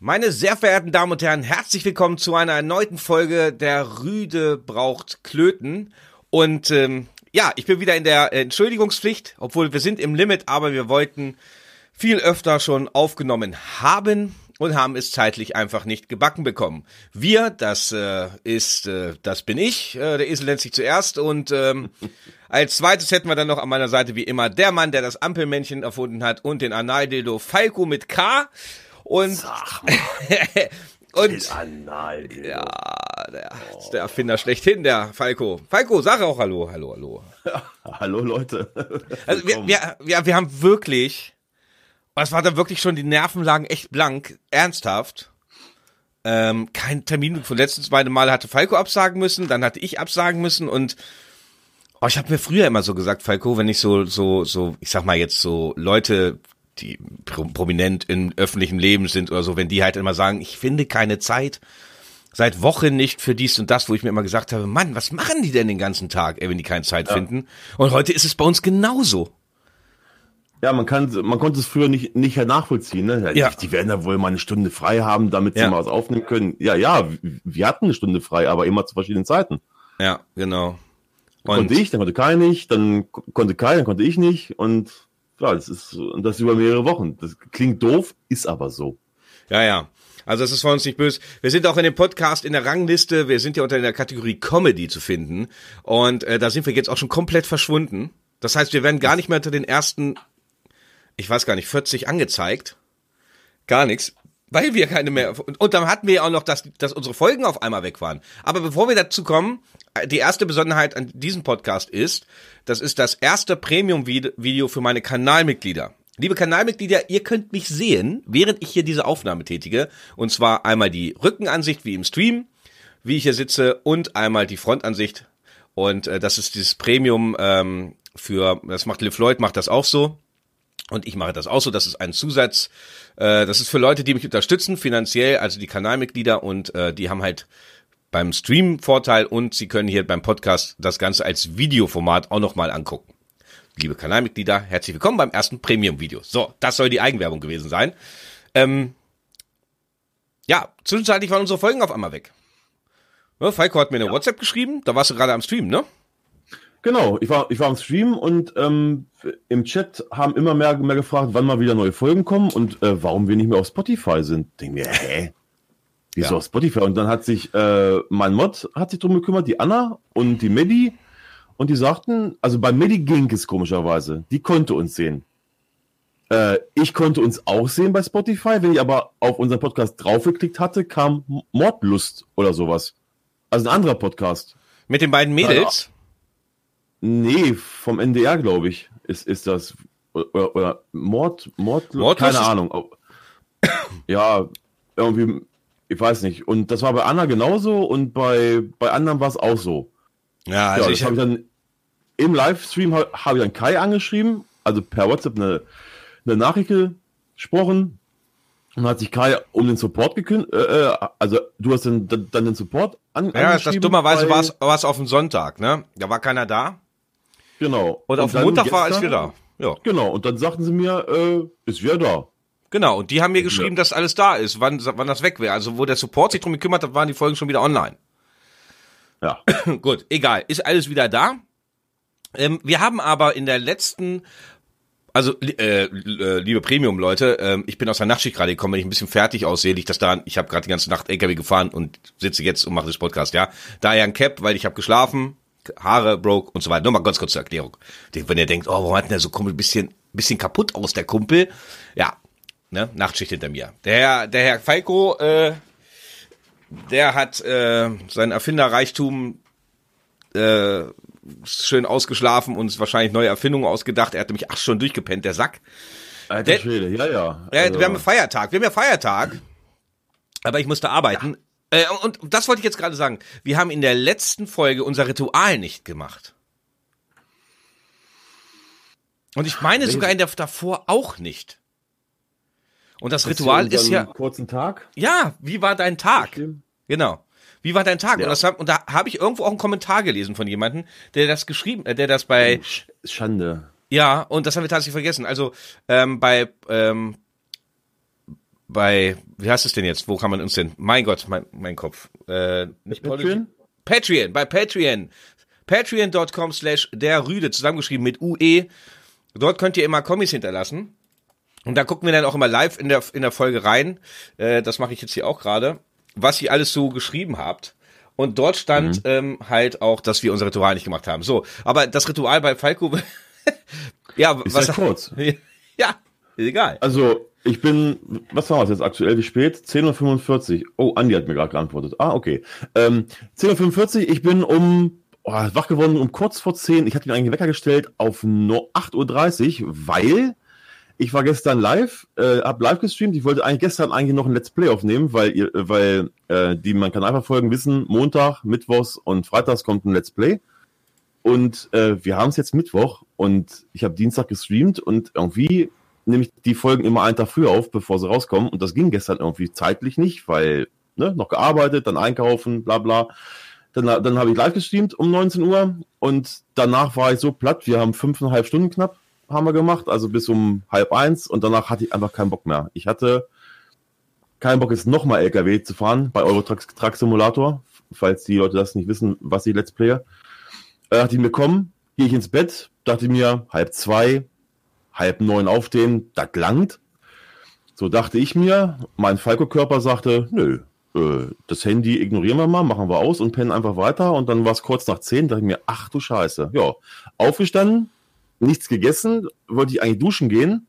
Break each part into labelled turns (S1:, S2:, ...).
S1: Meine sehr verehrten Damen und Herren, herzlich willkommen zu einer erneuten Folge der Rüde braucht Klöten. Und ähm, ja, ich bin wieder in der Entschuldigungspflicht, obwohl wir sind im Limit, aber wir wollten viel öfter schon aufgenommen haben und haben es zeitlich einfach nicht gebacken bekommen. Wir, das äh, ist, äh, das bin ich, äh, der Esel nennt sich zuerst und ähm, als zweites hätten wir dann noch an meiner Seite wie immer der Mann, der das Ampelmännchen erfunden hat und den Analdildo Falco mit K und und
S2: Analdildo.
S1: ja, der, ist der Erfinder schlechthin, der Falco. Falco, sag auch Hallo, Hallo, Hallo.
S2: Hallo Leute.
S1: Also wir, wir, wir, wir haben wirklich, es war da wirklich schon, die Nerven lagen echt blank, ernsthaft. Ähm, kein Termin von letzten beiden Mal hatte Falco absagen müssen, dann hatte ich absagen müssen und oh, ich habe mir früher immer so gesagt, Falco, wenn ich so, so, so, ich sag mal jetzt so Leute, die pro- prominent im öffentlichen Leben sind oder so, wenn die halt immer sagen, ich finde keine Zeit, seit Wochen nicht für dies und das, wo ich mir immer gesagt habe, Mann, was machen die denn den ganzen Tag, wenn die keine Zeit finden? Und heute ist es bei uns genauso.
S2: Ja, man kann, man konnte es früher nicht, nicht nachvollziehen, ne?
S1: Ja.
S2: Die werden da wohl mal eine Stunde frei haben, damit sie
S1: Ja.
S2: mal was aufnehmen können. Ja, ja, wir hatten eine Stunde frei, aber immer zu verschiedenen Zeiten.
S1: Ja, genau. Und
S2: Konnte ich, dann konnte Kai nicht, dann ko- konnte Kai, dann konnte ich nicht und ja, das ist, und das über mehrere Wochen. Das klingt doof, ist aber so.
S1: Ja, ja. Also es ist von uns nicht böse. Wir sind auch in dem Podcast in der Rangliste. Wir sind ja unter der Kategorie Comedy zu finden. Und äh, da sind wir jetzt auch schon komplett verschwunden. Das heißt, wir werden gar nicht mehr unter den ersten, ich weiß gar nicht, 40 angezeigt. Gar nichts. Weil wir keine mehr. Und, und dann hatten wir ja auch noch, dass, dass unsere Folgen auf einmal weg waren. Aber bevor wir dazu kommen, die erste Besonderheit an diesem Podcast ist, das ist das erste Premium-Video für meine Kanalmitglieder. Liebe Kanalmitglieder, ihr könnt mich sehen, während ich hier diese Aufnahme tätige. Und zwar einmal die Rückenansicht wie im Stream, wie ich hier sitze, und einmal die Frontansicht. Und äh, das ist dieses Premium ähm, für, das macht Liv Floyd, macht das auch so. Und ich mache das auch so. Das ist ein Zusatz. Äh, das ist für Leute, die mich unterstützen, finanziell, also die Kanalmitglieder und äh, die haben halt beim Stream Vorteil und sie können hier beim Podcast das Ganze als Videoformat auch nochmal angucken. Liebe Kanalmitglieder, herzlich willkommen beim ersten Premium-Video. So, das soll die Eigenwerbung gewesen sein. Ähm, ja, zwischenzeitlich waren unsere Folgen auf einmal weg. Ja, Falco hat mir eine WhatsApp geschrieben, da warst du gerade am Stream, ne?
S2: Genau, ich war, ich war am Stream und ähm, im Chat haben immer mehr, mehr gefragt, wann mal wieder neue Folgen kommen und äh, warum wir nicht mehr auf Spotify sind. Denk mir, hä? Wieso
S1: Ja.
S2: auf Spotify? Und dann hat sich äh, mein Mod hat sich drum gekümmert, die Anna und die Medi. Und die sagten, also bei Medi ging es komischerweise. Die konnte uns sehen. Äh, ich konnte uns auch sehen bei Spotify. Wenn ich aber auf unseren Podcast draufgeklickt hatte, kam Mordlust oder sowas. Also ein anderer Podcast.
S1: Mit den beiden Mädels.
S2: Nee, vom NDR, glaube ich, ist, ist das. Oder, oder Mord, Mord,
S1: Mordlust
S2: keine Ahnung. Ja, irgendwie, ich weiß nicht. Und das war bei Anna genauso und bei, bei anderen war es auch so.
S1: Ja, also
S2: ja,
S1: ich
S2: habe ich dann im Livestream ha- habe ich dann Kai angeschrieben, also per WhatsApp eine, eine Nachricht gesprochen. Und hat sich Kai um den Support gekündigt. Äh, äh, also du hast dann, dann den Support an,
S1: Ja, das dummerweise war es auf dem Sonntag, ne? Da war keiner da.
S2: Genau.
S1: Und, auf
S2: dann
S1: Montag war alles
S2: gestern-
S1: wieder da. Ja,
S2: Genau, und dann sagten sie mir, äh, ist wieder da.
S1: Genau. Und die haben mir geschrieben, dass alles da ist, wann, wann das weg wäre. Also wo der Support sich drum gekümmert hat, waren die Folgen schon wieder online.
S2: Ja.
S1: Gut, egal. Ist alles wieder da. Ähm, wir haben aber in der letzten, also äh, äh, liebe Premium-Leute, ähm, ich bin aus der Nachtschicht gerade gekommen, wenn ich ein bisschen fertig aussehe, liegt das daran, ich habe gerade die ganze Nacht LKW gefahren und sitze jetzt und mache das Podcast, ja. Daher ein Cap, weil ich habe geschlafen, Haare broke und so weiter. Nur mal ganz kurz zur Erklärung. Wenn ihr denkt, oh, warum hat denn der so komisch, bisschen, bisschen kaputt aus, der Kumpel? Ja, ne, Nachtschicht hinter mir. Der Herr, der Herr Falco, äh, der hat äh, seinen Erfinderreichtum äh, schön ausgeschlafen und wahrscheinlich neue Erfindungen ausgedacht. Er hat nämlich acht Stunden durchgepennt, der Sack.
S2: Alter
S1: Der-
S2: Schwede, ja, ja.
S1: Ja,
S2: Also,
S1: wir haben Feiertag. Wir haben ja Feiertag. Aber ich musste arbeiten. Äh, und das wollte ich jetzt gerade sagen. Wir haben in der letzten Folge unser Ritual nicht gemacht. Und ich meine sogar in der davor auch nicht. Und das Ritual ist ja,
S2: Kurzen Tag.
S1: ja, wie war dein Tag? Genau. Wie war dein Tag?
S2: Ja.
S1: Und, das und da habe ich irgendwo auch einen Kommentar gelesen von jemandem, der das geschrieben, äh, der das bei,
S2: Sch- Schande.
S1: ja, und das haben wir tatsächlich vergessen. Also ähm, bei ähm, bei, wie heißt es denn jetzt? Wo kann man uns denn? Mein Gott, mein, mein Kopf. Äh, nicht
S2: Patreon?
S1: Patreon, bei Patreon. Patreon.com slash der Rüde, zusammengeschrieben mit UE. Dort könnt ihr immer Kommis hinterlassen. Und da gucken wir dann auch immer live in der, in der Folge rein. Äh, das mache ich jetzt hier auch gerade. Was ihr alles so geschrieben habt. Und dort stand mhm. ähm, halt auch, dass wir unser Ritual nicht gemacht haben. So, aber das Ritual bei Falco,
S2: ja, ist was ja kurz.
S1: ja, ist egal.
S2: Also, ich bin, was war es jetzt aktuell, wie spät? 10.45 Uhr. Oh, Andi hat mir gerade geantwortet. Ah, okay. Ähm, 10.45 Uhr, ich bin um, oh, wach geworden um kurz vor 10. Ich hatte mir eigentlich Wecker gestellt auf 8.30 Uhr, weil ich war gestern live, äh, hab live gestreamt. Ich wollte eigentlich gestern eigentlich noch ein Let's Play aufnehmen, weil ihr, weil äh, die man Kanal verfolgen wissen, Montag, Mittwochs und Freitags kommt ein Let's Play. Und äh, wir haben es jetzt Mittwoch und ich habe Dienstag gestreamt und irgendwie nehme ich die Folgen immer einen Tag früher auf, bevor sie rauskommen. Und das ging gestern irgendwie zeitlich nicht, weil ne, noch gearbeitet, dann einkaufen, bla bla. Dann, dann habe ich live gestreamt um 19 Uhr und danach war ich so platt. Wir haben fünfeinhalb Stunden knapp haben wir gemacht, also bis um halb eins und danach hatte ich einfach keinen Bock mehr. Ich hatte keinen Bock, jetzt nochmal LKW zu fahren bei Euro Truck, Truck Simulator, falls die Leute das nicht wissen, was ich Let's Player. Da dachte ich mir, komm, gehe ich ins Bett, dachte mir, halb zwei, halb neun aufstehen, das langt. So dachte ich mir, mein Falco-Körper sagte, nö, äh, das Handy ignorieren wir mal, machen wir aus und pennen einfach weiter. Und dann war es kurz nach zehn, dachte ich mir, ach du Scheiße. Ja, aufgestanden, nichts gegessen, wollte ich eigentlich duschen gehen.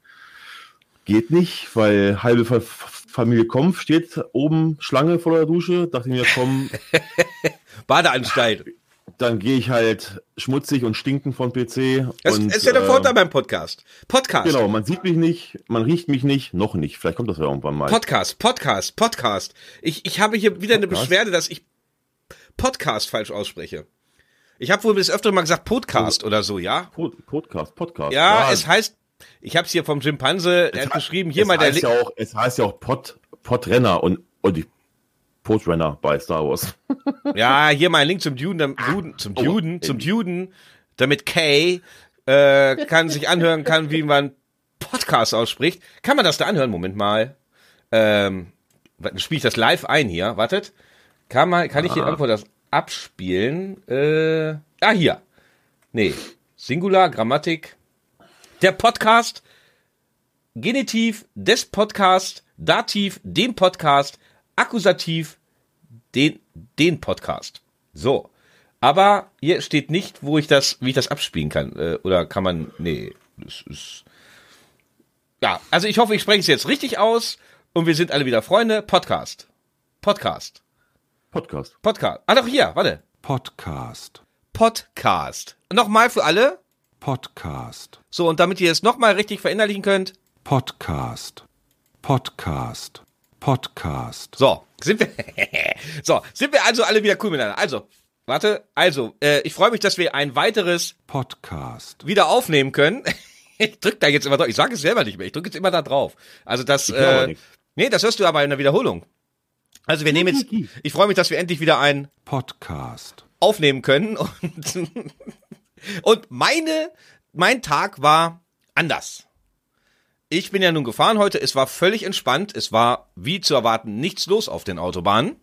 S2: Geht nicht, weil halbe Familie Kompf steht oben Schlange vor der Dusche. Dachte ich mir, komm.
S1: Badeanstalt.
S2: Dann gehe ich halt schmutzig und stinkend von PC.
S1: Das
S2: und,
S1: ist ja der äh, Vorteil beim Podcast. Podcast.
S2: Genau, man sieht mich nicht, man riecht mich nicht, noch nicht. Vielleicht kommt das ja irgendwann mal.
S1: Podcast, Podcast, Podcast. Ich, ich habe hier wieder Podcast? eine Beschwerde, dass ich Podcast falsch ausspreche. Ich habe wohl bis öfter mal gesagt Podcast oder so, ja?
S2: Pod, Podcast, Podcast.
S1: Ja, ja, es heißt, ich habe es hier vom Schimpanse, er hat geschrieben, hier mal der
S2: heißt ja auch, Es heißt ja auch Pod, Podrenner und, und die Podrenner bei Star Wars.
S1: ja, hier mal ein Link zum Duden, Duden zum Duden, oh, zum Duden, damit Kay äh, kann sich anhören kann, wie man Podcast ausspricht. Kann man das da anhören? Moment mal. Ähm, spiele ich das live ein hier? Wartet. Kann man, kann ich hier irgendwo das abspielen. Äh, ah, hier. Nee. Singular, Grammatik. Der Podcast. Genitiv des Podcast. Dativ dem Podcast. Akkusativ den, den Podcast. So. Aber hier steht nicht, wo ich das, wie ich das abspielen kann. Äh, oder kann man, nee, das ist, ja, also ich hoffe, ich spreche es jetzt richtig aus und wir sind alle wieder Freunde. Podcast. Podcast.
S2: Podcast.
S1: Podcast. Ah, doch hier, warte.
S3: Podcast.
S1: Podcast. Nochmal für alle.
S3: Podcast.
S1: So, und damit ihr es nochmal richtig verinnerlichen könnt.
S3: Podcast. Podcast. Podcast.
S1: So, sind wir, so, sind wir also alle wieder cool miteinander. Also, warte, also, äh, ich freue mich, dass wir ein weiteres
S3: Podcast
S1: wieder aufnehmen können. ich drück da jetzt immer drauf. Ich sage es selber nicht mehr. Ich drücke jetzt immer da drauf. Also das, äh, nee, das hörst du aber in der Wiederholung. Also wir nehmen jetzt, ich freue mich, dass wir endlich wieder ein
S3: Podcast
S1: aufnehmen können und, und meine, mein Tag war anders. Ich bin ja nun gefahren heute, es war völlig entspannt, es war wie zu erwarten nichts los auf den Autobahnen.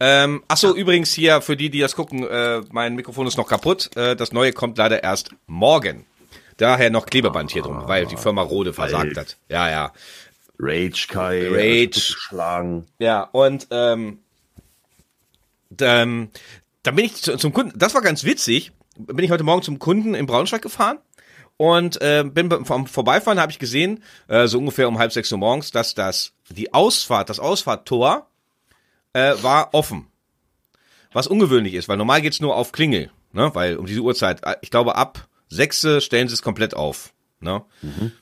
S1: Ähm, ach so, übrigens hier für die, die das gucken, äh, mein Mikrofon ist noch kaputt. Äh, das neue kommt leider erst morgen. Daher noch Klebeband hier drum, weil die Firma Rode versagt hat. Ja, ja.
S2: Rage Kai.
S1: Rage. Schlagen. Ja, und ähm, ähm, dann bin ich zum Kunden, das war ganz witzig, bin ich heute Morgen zum Kunden in Braunschweig gefahren und äh, bin vom Vorbeifahren habe ich gesehen, äh, so ungefähr um halb sechs Uhr morgens, dass das die Ausfahrt, das Ausfahrttor äh, war offen. Was ungewöhnlich ist, weil normal geht's nur auf Klingel, ne? Weil um diese Uhrzeit, äh, ich glaube ab sechs stellen sie es komplett auf. Ne? Mhm.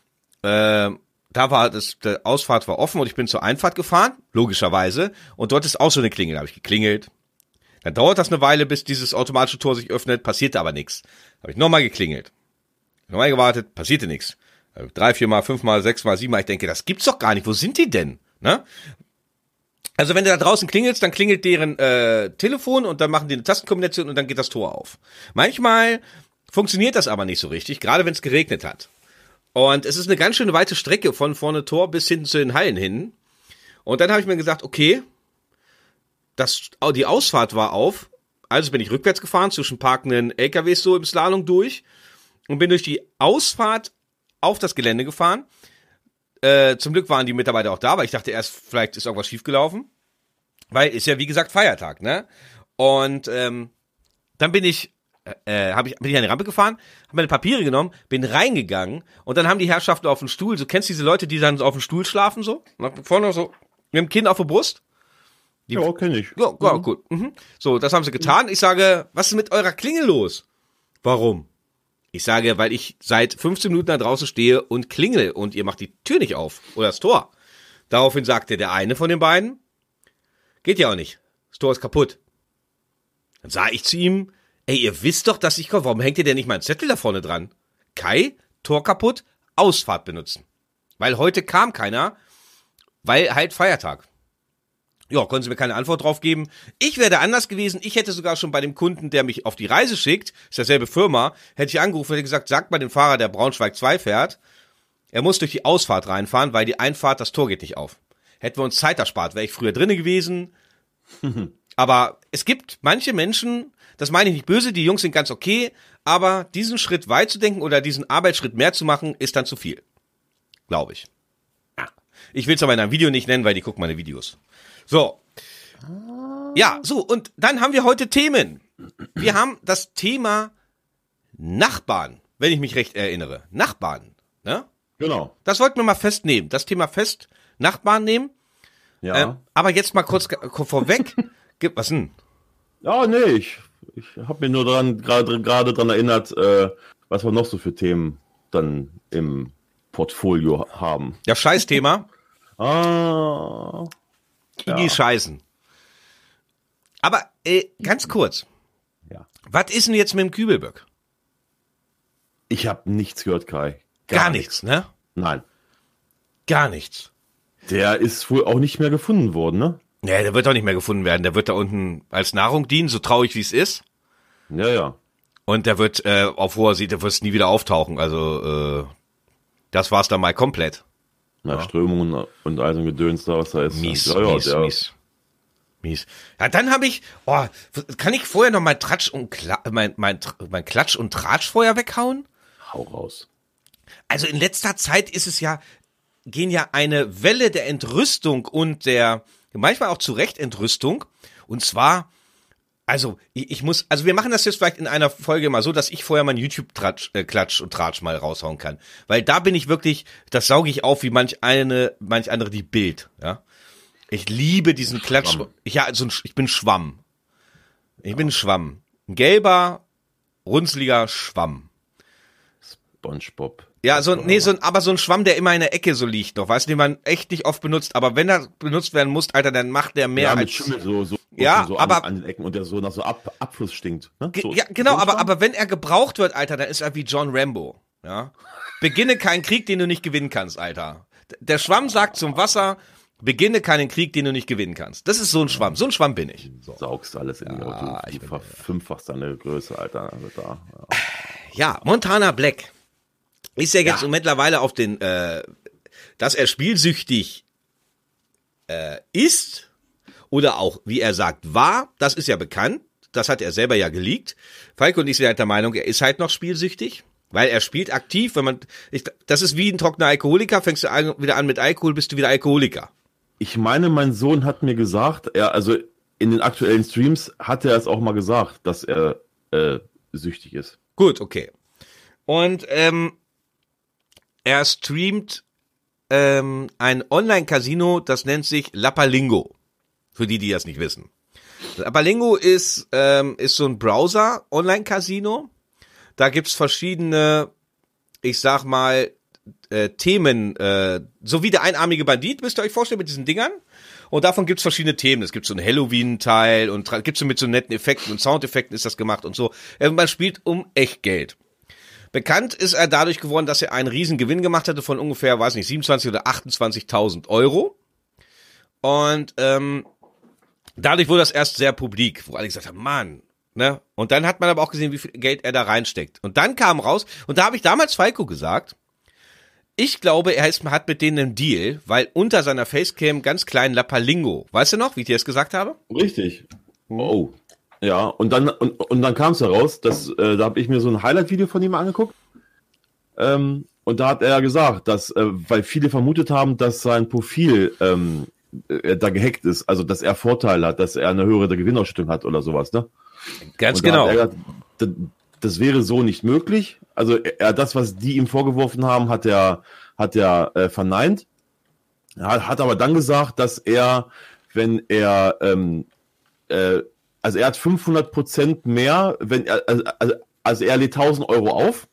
S1: Da war das, der Ausfahrt war offen und ich bin zur Einfahrt gefahren, logischerweise. Und dort ist auch so eine Klingel. Da habe ich geklingelt. Dann dauert das eine Weile, bis dieses automatische Tor sich öffnet, passierte aber nichts. Habe ich nochmal geklingelt. Nochmal gewartet, passierte nichts. Drei, vier Mal, fünf Mal, sechs Mal, sieben Mal. Ich denke, das gibt's doch gar nicht. Wo sind die denn? Ne? Also wenn du da draußen klingelst, dann klingelt deren äh, Telefon und dann machen die eine Tastenkombination und dann geht das Tor auf. Manchmal funktioniert das aber nicht so richtig, gerade wenn es geregnet hat. Und es ist eine ganz schöne weite Strecke von vorne Tor bis hinten zu den Hallen hin. Und dann habe ich mir gesagt, okay, das, die Ausfahrt war auf, also bin ich rückwärts gefahren zwischen parkenden LKWs so im Slalom durch und bin durch die Ausfahrt auf das Gelände gefahren. Äh, zum Glück waren die Mitarbeiter auch da, weil ich dachte erst, vielleicht ist irgendwas schiefgelaufen. Weil ist ja wie gesagt Feiertag, ne? Und ähm, dann bin ich, äh, hab ich, bin ich an die Rampe gefahren, habe meine Papiere genommen, bin reingegangen und dann haben die Herrschaften auf dem Stuhl, so kennst du diese Leute, die dann auf dem Stuhl schlafen so, vorne so mit dem Kinn auf der Brust. Die,
S2: Ja, kenne ich.
S1: ja, ja gut. Mhm. So, das haben sie getan. Ich sage, was ist mit eurer Klingel los? Warum? Ich sage, weil ich seit 15 Minuten da draußen stehe und klingel und ihr macht die Tür nicht auf oder das Tor. Daraufhin sagte der eine von den beiden, geht ja auch nicht. Das Tor ist kaputt. Dann sah ich zu ihm, ey, ihr wisst doch, dass ich komme. Warum hängt ihr denn nicht meinen Zettel da vorne dran? Kai, Tor kaputt, Ausfahrt benutzen. Weil heute kam keiner, weil halt Feiertag. Ja, konnten sie mir keine Antwort drauf geben. Ich wäre da anders gewesen. Ich hätte sogar schon bei dem Kunden, der mich auf die Reise schickt, ist derselbe Firma, hätte ich angerufen und hätte gesagt, sagt mal dem Fahrer, der Braunschweig 2 fährt, er muss durch die Ausfahrt reinfahren, weil die Einfahrt, das Tor geht nicht auf. Hätten wir uns Zeit erspart, wäre ich früher drinne gewesen. aber es gibt manche Menschen, das meine ich nicht böse, die Jungs sind ganz okay, aber diesen Schritt weit zu denken oder diesen Arbeitsschritt mehr zu machen, ist dann zu viel. Glaube ich. Ja. Ich will es aber in einem Video nicht nennen, weil die gucken meine Videos. So. Ja, so, und dann haben wir heute Themen. Wir haben das Thema Nachbarn, wenn ich mich recht erinnere. Nachbarn, ne?
S2: Genau.
S1: Das wollten wir mal festnehmen. Das Thema fest Nachbarn nehmen.
S2: Ja.
S1: Ähm, aber jetzt mal kurz vorweg. Was denn?
S2: Ja, nee, ich, ich habe mir nur dran gerade dran erinnert, äh, was wir noch so für Themen dann im Portfolio haben.
S1: Ja, Scheißthema.
S2: Ah,
S1: Kiki scheißen. Aber äh, ganz kurz.
S2: ja.
S1: Was ist denn jetzt mit dem Kübelböck?
S2: Ich habe nichts gehört, Kai.
S1: Gar, nichts, ne?
S2: Nein.
S1: Gar nichts.
S2: Der ist wohl auch nicht mehr gefunden worden, ne?
S1: Nee, der wird doch nicht mehr gefunden werden. Der wird da unten als Nahrung dienen, so traurig wie es ist.
S2: Ja, ja.
S1: Und der wird, äh, auf hoher See, der wird nie wieder auftauchen. Also, äh, das war's dann mal komplett.
S2: Na, Strömungen und all so Gedöns da, was da ist.
S1: Mies,
S2: ja, ja,
S1: mies,
S2: der,
S1: mies. Mies. Ja, dann habe ich, oh, kann ich vorher noch mein Tratsch und Kla mein, mein, mein Klatsch und Tratsch vorher weghauen?
S2: Hau raus.
S1: Also in letzter Zeit ist es ja, gehen ja eine Welle der Entrüstung und der, manchmal auch zu Recht Entrüstung. Und zwar, also ich, ich muss, also wir machen das jetzt vielleicht in einer Folge mal so, dass ich vorher meinen YouTube-Klatsch äh, Klatsch und Tratsch mal raushauen kann. Weil da bin ich wirklich, das sauge ich auf wie manch eine, manch andere die Bild, ja. Ich liebe diesen Klatsch.
S2: Schwamm.
S1: Ich, ja, so ein, ich bin Schwamm. Ich bin ein Schwamm. Ein gelber, runzliger Schwamm.
S2: SpongeBob.
S1: Ja, so, nee, so aber so ein Schwamm, der immer in der Ecke so liegt noch, weißt du, den man echt nicht oft benutzt, aber wenn er benutzt werden muss, Alter, dann macht der mehr
S2: Ja, mit
S1: als.
S2: Schimmel so, so,
S1: Ja,
S2: so
S1: aber-
S2: an, den Ecken und der so nach so Ab, Abfluss stinkt. Ne? So,
S1: ja, genau,
S2: so
S1: aber, aber wenn er gebraucht wird, Alter, dann ist er wie John Rambo, ja. Beginne keinen Krieg, den du nicht gewinnen kannst, Alter. Der Schwamm sagt zum Wasser, beginne keinen Krieg, den du nicht gewinnen kannst. Das ist so ein Schwamm, so ein Schwamm bin ich. So.
S2: saugst alles in die. Du,
S1: ich
S2: du verfünffachst deine Größe, Alter. Da, ja.
S1: Ja, Montana Black ist ja jetzt so mittlerweile auf den, äh, dass er spielsüchtig äh, ist oder auch, wie er sagt, war, das ist ja bekannt. Das hat er selber ja geleakt. Falco und ich sind halt der Meinung, er ist halt noch spielsüchtig, weil er spielt aktiv. Wenn man, ich, das ist wie ein trockener Alkoholiker. Fängst du an, wieder an mit Alkohol, bist du wieder Alkoholiker.
S2: Ich meine, mein Sohn hat mir gesagt, er, also in den aktuellen Streams hat er es auch mal gesagt, dass er äh, süchtig ist.
S1: Gut, okay. Und ähm, er streamt ähm, ein Online-Casino, das nennt sich Lapalingo. Für die, die das nicht wissen. Lapalingo ist, ähm, ist so ein Browser-Online-Casino. Da gibt's verschiedene, ich sag mal, äh, Themen, äh, so wie der einarmige Bandit, müsst ihr euch vorstellen, mit diesen Dingern. Und davon gibt's verschiedene Themen. Es gibt so einen Halloween-Teil und tra- gibt's so mit so netten Effekten und Soundeffekten ist das gemacht und so. Äh, man spielt um Echtgeld. Bekannt ist er dadurch geworden, dass er einen riesen Gewinn gemacht hatte von ungefähr, weiß nicht, 27 oder 28.000 Euro. Und ähm, dadurch wurde das erst sehr publik, wo alle gesagt haben, Mann, ne? Und dann hat man aber auch gesehen, wie viel Geld er da reinsteckt. Und dann kam raus, und da habe ich damals Falco gesagt, ich glaube, er ist, hat mit denen einen Deal, weil unter seiner Facecam ganz klein Lappalingo. Weißt du noch, wie ich dir das gesagt habe?
S2: Richtig. Oh. Ja, und dann, und, und dann kam es heraus, dass, äh, da habe ich mir so ein Highlight-Video von ihm angeguckt. Ähm, und da hat er gesagt, dass, äh, weil viele vermutet haben, dass sein Profil ähm, äh, da gehackt ist, also dass er Vorteile hat, dass er eine höhere Gewinnausschüttung hat oder sowas, ne?
S1: Ganz genau.
S2: gesagt, das, das wäre so nicht möglich. Also er, das, was die ihm vorgeworfen haben, hat er, hat er äh, verneint. Er hat, hat aber dann gesagt, dass er, wenn er, ähm, äh, also er hat 500 Prozent mehr, wenn er, also, also- also er lädt 1000 Euro auf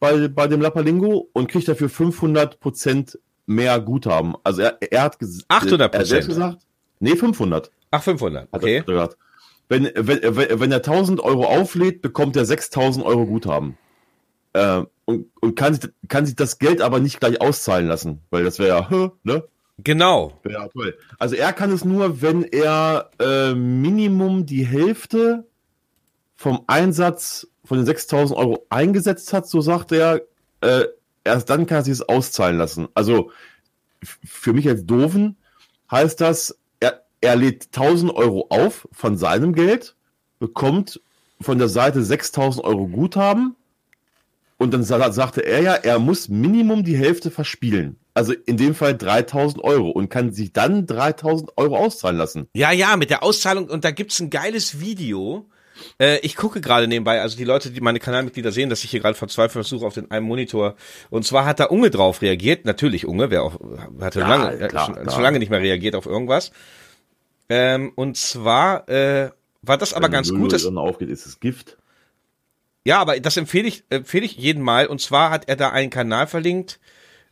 S2: bei, bei dem Lappalingo und kriegt dafür 500 Prozent mehr Guthaben. Also er, er hat ges-
S1: 800%.
S2: Er hat selbst gesagt, nee, 500.
S1: Ach, 500.
S2: Hat
S1: Okay.
S2: Wenn, wenn, wenn wenn er 1000 Euro auflädt, bekommt er 6000 Euro Guthaben. Äh, und und kann, sich- kann sich das Geld aber nicht gleich auszahlen lassen, weil das wäre ja, hä, ne?
S1: Genau.
S2: Ja toll. Also er kann es nur, wenn er äh, Minimum die Hälfte vom Einsatz von den 6000 Euro eingesetzt hat, so sagt er, äh, erst dann kann er sich es auszahlen lassen. Also für mich als Doofen heißt das, er, er lädt 1000 Euro auf von seinem Geld, bekommt von der Seite 6000 Euro Guthaben und dann sa- sagte er ja, er muss Minimum die Hälfte verspielen. Also in dem Fall 3000 Euro und kann sich dann 3000 Euro auszahlen lassen.
S1: Ja, ja, mit der Auszahlung. Und da gibt's ein geiles Video. Äh, ich gucke gerade nebenbei, also die Leute, die meine Kanalmitglieder sehen, dass ich hier gerade verzweifelt versuche auf den einen Monitor. Und zwar hat da Unge drauf reagiert. Natürlich Unge, wer auch, hatte
S2: Ja,
S1: lange,
S2: klar,
S1: äh, schon,
S2: klar.
S1: schon lange nicht mehr reagiert auf irgendwas. Ähm, und zwar äh, war das aber
S2: Wenn
S1: ganz gut. Das,
S2: dann aufgeht, ist es Gift.
S1: ja, aber das empfehle ich, empfehle ich jeden Mal. Und zwar hat er da einen Kanal verlinkt.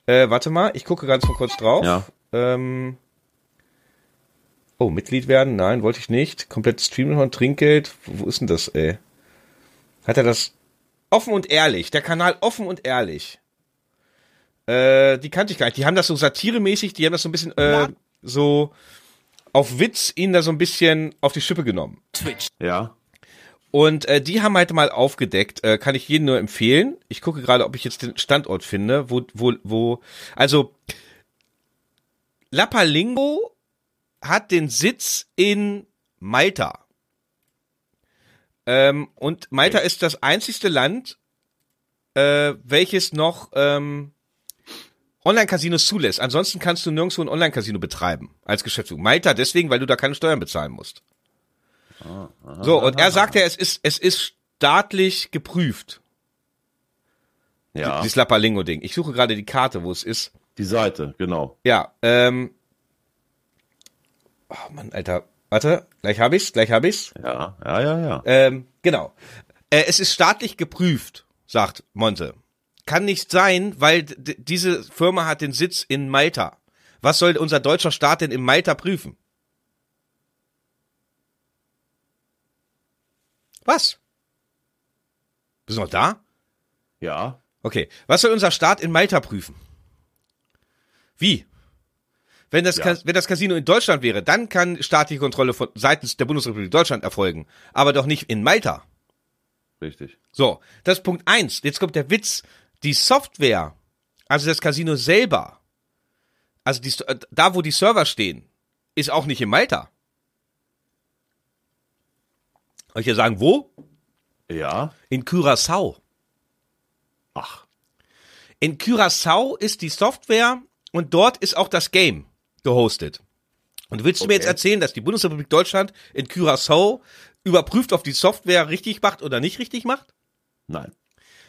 S1: Äh, warte mal, ich gucke ganz mal kurz drauf.
S2: Ja.
S1: Ähm, oh, Mitglied werden? Nein, wollte ich nicht. Komplett Streamen von Trinkgeld. Wo, wo ist denn das, ey? Hat er das offen und ehrlich? Der Kanal offen und ehrlich. Äh, die kannte ich gar nicht. Die haben das so satiremäßig, die haben das so ein bisschen äh, so auf Witz ihnen da so ein bisschen auf die Schippe genommen.
S2: Ja.
S1: Und äh, die haben halt mal aufgedeckt, äh, kann ich jedem nur empfehlen. Ich gucke gerade, ob ich jetzt den Standort finde, wo, wo, wo, also Lappalingo hat den Sitz in Malta. Ähm, und Malta ist das einzigste Land, äh, welches noch ähm, Online-Casinos zulässt. Ansonsten kannst du nirgendwo ein Online-Casino betreiben als Geschäftsführung. Malta deswegen, weil du da keine Steuern bezahlen musst. So, und er sagte, es ist, es ist staatlich geprüft,
S2: Ja.
S1: dieses Lappalingo-Ding. Ich suche gerade die Karte, wo es ist.
S2: Die Seite, genau.
S1: Ja, ähm. Oh Mann, Alter. Warte, gleich hab ich's, gleich hab ich's.
S2: Ja, ja, ja, ja.
S1: Ähm, genau. Äh, es ist staatlich geprüft, sagt Monte. Kann nicht sein, weil diese Firma hat den Sitz in Malta. Was soll unser deutscher Staat denn in Malta prüfen? Was? Bist du noch da?
S2: Ja.
S1: Okay. Was soll unser Staat in Malta prüfen? Wie? Wenn das,
S2: Ja.
S1: Wenn das Casino in Deutschland wäre, dann kann staatliche Kontrolle von seitens der Bundesrepublik Deutschland erfolgen, aber doch nicht in Malta.
S2: Richtig.
S1: So, das ist Punkt eins. Jetzt kommt der Witz. Die Software, also das Casino selber, also die, äh, da, wo die Server stehen, ist auch nicht in Malta. Soll ich dir sagen, wo?
S2: Ja.
S1: In Curaçao.
S2: Ach.
S1: In Curaçao ist die Software und dort ist auch das Game gehostet. Und willst du mir
S2: Okay.
S1: jetzt erzählen, dass die Bundesrepublik Deutschland in Curaçao überprüft, ob die Software richtig macht oder nicht richtig macht?
S2: Nein.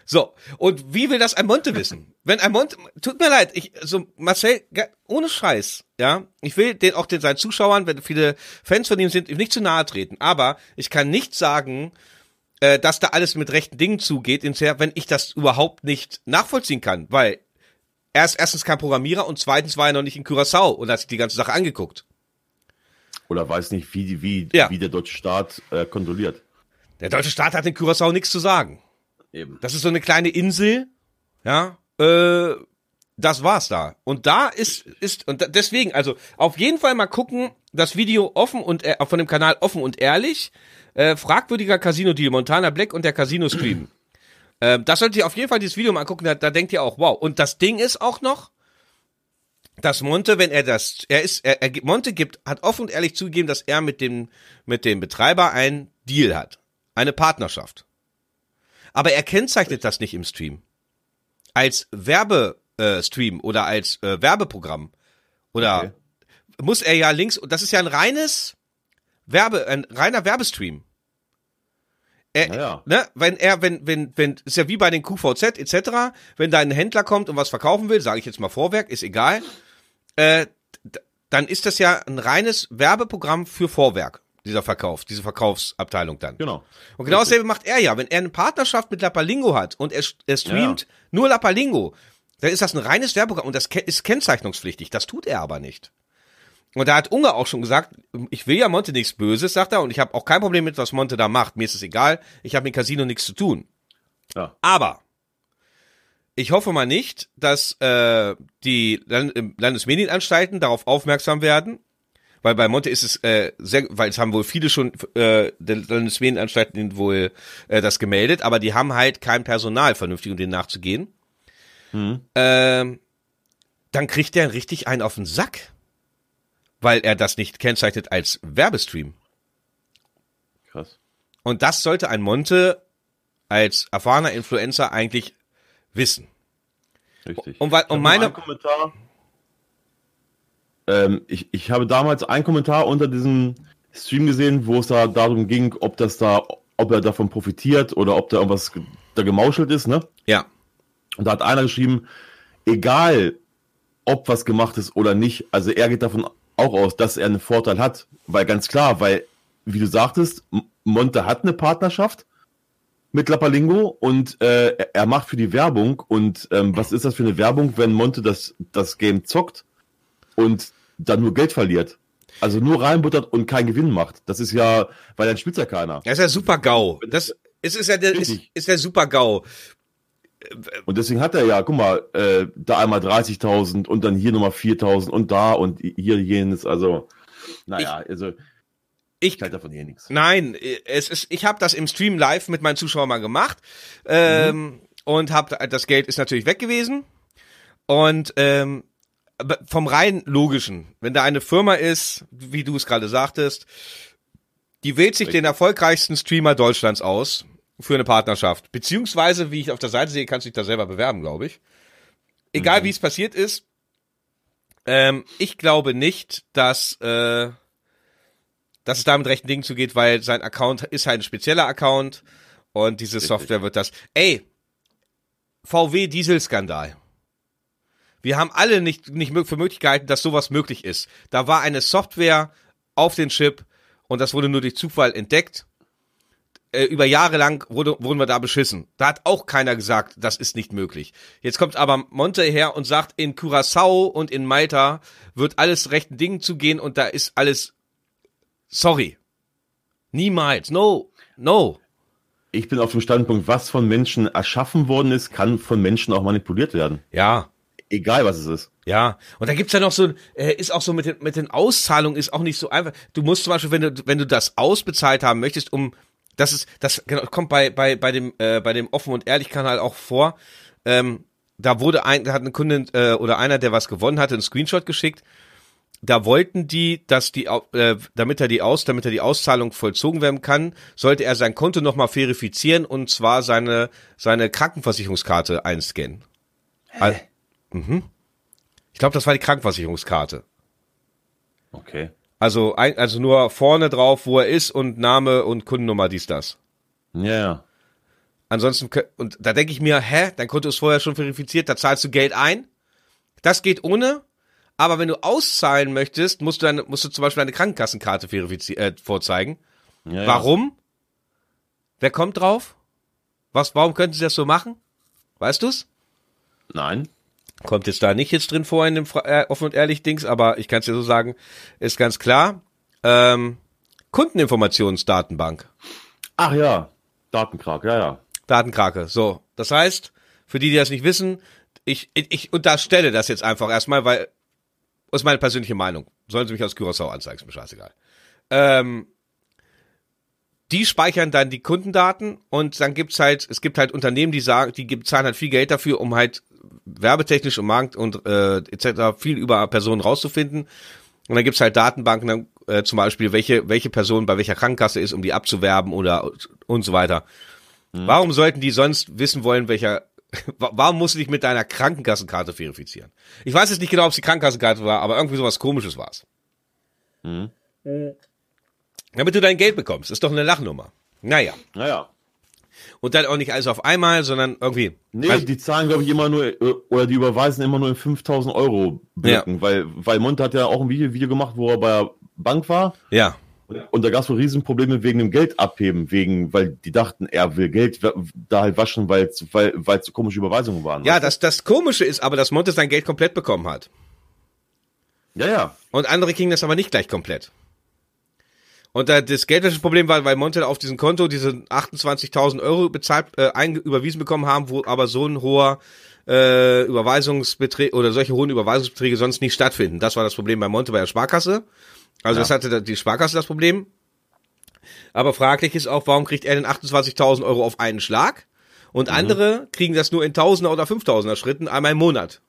S1: So, und wie will das ein Monte wissen? Wenn ein Monte, tut mir leid, ich, so Marcel, ohne Scheiß, ja, ich will den auch den seinen Zuschauern, wenn viele Fans von ihm sind, ihm nicht zu nahe treten, aber ich kann nicht sagen, äh, dass da alles mit rechten Dingen zugeht, wenn ich das überhaupt nicht nachvollziehen kann, weil er ist erstens kein Programmierer und zweitens war er noch nicht in Curaçao und hat sich die ganze Sache angeguckt.
S2: Oder weiß nicht, wie, wie,
S1: Ja.
S2: wie der deutsche Staat äh, kontrolliert.
S1: Der deutsche Staat hat in Curaçao nichts zu sagen.
S2: Eben.
S1: Das ist so eine kleine Insel, ja, äh, das war's da. Und da ist, ist, und deswegen, also auf jeden Fall mal gucken, das Video offen und, äh, von dem Kanal offen und ehrlich, äh, fragwürdiger Casino Deal, Montana Black und der Casino Stream. Ähm, das solltet ihr auf jeden Fall dieses Video mal angucken, da, da denkt ihr auch, wow. Und das Ding ist auch noch, dass Monte, wenn er das, er ist, er, er Monte gibt, hat offen und ehrlich zugegeben, dass er mit dem, mit dem Betreiber einen Deal hat. Eine Partnerschaft. Aber er kennzeichnet das nicht im Stream. Als Werbestream oder als äh, Werbeprogramm. Oder
S2: Okay.
S1: muss er ja links, das ist ja ein reines Werbe, ein reiner Werbestream. Er,
S2: Naja.
S1: ne, wenn er, wenn, wenn, wenn, ist ja wie bei den QVZ etc., wenn da ein Händler kommt und was verkaufen will, sage ich jetzt mal Vorwerk, ist egal, äh, dann ist das ja ein reines Werbeprogramm für Vorwerk, dieser Verkauf, diese Verkaufsabteilung dann.
S2: Genau.
S1: Und genau dasselbe macht er ja. Wenn er eine Partnerschaft mit Lappalingo hat und er, er streamt nur Lappalingo, dann ist das ein reines Werbeprogramm und das ist kennzeichnungspflichtig. Das tut er aber nicht. Und da hat Unge auch schon gesagt, ich will ja Monte nichts Böses, sagt er, und ich habe auch kein Problem mit, was Monte da macht. Mir ist es egal, ich habe mit Casino nichts zu tun.
S2: Ja.
S1: Aber ich hoffe mal nicht, dass äh, die Land Landesmedienanstalten darauf aufmerksam werden, weil bei Monte ist es äh, sehr, weil es haben wohl viele schon äh, Landesmedienanstalten wohl äh, das gemeldet, aber die haben halt kein Personal vernünftig, um denen nachzugehen. Ähm, dann kriegt der richtig einen auf den Sack, weil er das nicht kennzeichnet als Werbestream.
S2: Krass.
S1: Und das sollte ein Monte als erfahrener Influencer eigentlich wissen.
S2: Richtig.
S1: Und und
S2: hab
S1: meine-
S2: Kommentar. Ähm, ich, ich habe damals einen Kommentar unter diesem Stream gesehen, wo es da darum ging, ob das da, ob er davon profitiert oder ob da irgendwas ge- da gemauschelt ist, ne?
S1: Ja.
S2: Und da hat einer geschrieben, egal ob was gemacht ist oder nicht, also er geht davon auch aus, dass er einen Vorteil hat, weil ganz klar, weil, wie du sagtest, Monte hat eine Partnerschaft mit Lappalingo und äh, er- er macht für die Werbung und ähm, was ist das für eine Werbung, wenn Monte das, das Game zockt und dann nur Geld verliert? Also nur reinbuttert und keinen Gewinn macht. Das ist ja, weil dann spielt ja keiner.
S1: Das ist ja super GAU. Das ist, ist ja der, ist, ist der super GAU.
S2: Und deswegen hat er ja, guck mal, äh, da einmal 30.000 und dann hier nochmal 4.000 und da und hier jenes. Also, naja, also
S1: Ich,
S2: ich halte davon hier nichts.
S1: nein, es ist, ich habe das im Stream live mit meinen Zuschauern mal gemacht ähm, und hab, das Geld ist natürlich weg gewesen und ähm, vom rein logischen, wenn da eine Firma ist, wie du es gerade sagtest, die wählt sich den erfolgreichsten Streamer Deutschlands aus für eine Partnerschaft. Beziehungsweise, wie ich auf der Seite sehe, kannst du dich da selber bewerben, glaube ich. Egal wie es passiert ist, ähm, ich glaube nicht, dass, äh, dass es da mit rechten Dingen zugeht, weil sein Account ist halt ein spezieller Account und diese Software wird das. Ey, VW Dieselskandal. Wir haben alle nicht, nicht für möglich gehalten, dass sowas möglich ist. Da war eine Software auf den Chip und das wurde nur durch Zufall entdeckt. Äh, über Jahre lang wurde, wurden wir da beschissen. Da hat auch keiner gesagt, das ist nicht möglich. Jetzt kommt aber Monte her und sagt, in Curacao und in Malta wird alles rechten Dingen zugehen und da ist alles sorry. Niemals. No. No.
S2: Ich bin auf dem Standpunkt, was von Menschen erschaffen worden ist, kann von Menschen auch manipuliert werden.
S1: Ja.
S2: Egal was es ist.
S1: Ja, und da gibt's ja noch so, äh, ist auch so mit den, mit den Auszahlungen ist auch nicht so einfach. Du musst zum Beispiel, wenn du, wenn du das ausbezahlt haben möchtest, um, das ist, das genau, kommt bei, bei, bei dem, äh, bei dem Offen und Ehrlich Kanal auch vor. Ähm, da wurde ein, da hat eine Kundin äh, oder einer, der was gewonnen hatte, einen Screenshot geschickt. Da wollten die, dass die, äh, damit er die aus, damit er die Auszahlung vollzogen werden kann, sollte er sein Konto nochmal verifizieren und zwar seine, seine Krankenversicherungskarte einscannen. Al- Mhm. Ich glaube, das war die Krankenversicherungskarte.
S2: Okay.
S1: Also, ein, also nur vorne drauf, wo er ist und Name und Kundennummer, dies, das.
S2: Ja, ja.
S1: Ansonsten, und da denke ich mir, hä, dein Konto ist vorher schon verifiziert, da zahlst du Geld ein. Das geht ohne. Aber wenn du auszahlen möchtest, musst du, eine, musst du zum Beispiel eine Krankenkassenkarte verifizieren, äh, vorzeigen.
S2: ja, ja.
S1: Warum? Wer kommt drauf? Was, warum könnten sie das so machen? Weißt du's?
S2: Nein.
S1: Kommt jetzt da nicht jetzt drin vor in dem Fra äh, offen und ehrlich Dings, aber ich kann es dir so sagen, ist ganz klar. Ähm, Kundeninformationsdatenbank.
S2: Ach ja. Datenkrag, ja, ja.
S1: Datenkrake. So. Das heißt, für die, die das nicht wissen, ich, ich, ich unterstelle das jetzt einfach erstmal, weil, das ist meine persönliche Meinung. Sollen sie mich aus Curaçao anzeigen, ist mir scheißegal. Ähm, die speichern dann die Kundendaten und dann gibt's halt, es gibt halt Unternehmen, die sagen, die zahlen halt viel Geld dafür, um halt werbetechnisch und Markt und äh, etc. viel über Personen rauszufinden. Und dann gibt's halt Datenbanken, dann, äh, zum Beispiel, welche, welche Person bei welcher Krankenkasse ist, um die abzuwerben oder und so weiter. Warum sollten die sonst wissen wollen, welcher wa- Warum musst du dich mit deiner Krankenkassenkarte verifizieren? Ich weiß jetzt nicht genau, ob es die Krankenkassenkarte war, aber irgendwie sowas komisches war's. Damit du dein Geld bekommst, ist doch eine Lachnummer. Naja.
S2: Naja.
S1: Und dann auch nicht alles auf einmal, sondern irgendwie.
S2: Nee,
S1: Also-
S2: die zahlen, glaube ich, immer nur, äh, oder die überweisen immer nur in 5000 Euro Blöcken, weil, weil Monte hat ja auch ein Video, Video gemacht, wo er bei der Bank war.
S1: ja.
S2: Und da gab es wohl Riesenprobleme wegen dem Geld abheben, wegen, weil die dachten, er will Geld da halt waschen, weil es weil, so komische Überweisungen waren.
S1: Ja, das, das Komische ist aber, dass Monte sein Geld komplett bekommen hat.
S2: ja, ja.
S1: Und andere kriegen das aber nicht gleich komplett. Und da das Geldwäscheproblem war, weil Monte auf diesem Konto diese 28.000 Euro bezahlt, äh, einge- überwiesen bekommen haben, wo aber so ein hoher äh, Überweisungsbeträge oder solche hohen Überweisungsbeträge sonst nicht stattfinden. Das war das Problem bei Monte bei der Sparkasse. Also das hatte die Sparkasse das Problem. Aber fraglich ist auch, warum kriegt er denn 28.000 Euro auf einen Schlag? Und andere kriegen das nur in Tausender oder Fünftausender Schritten einmal im Monat.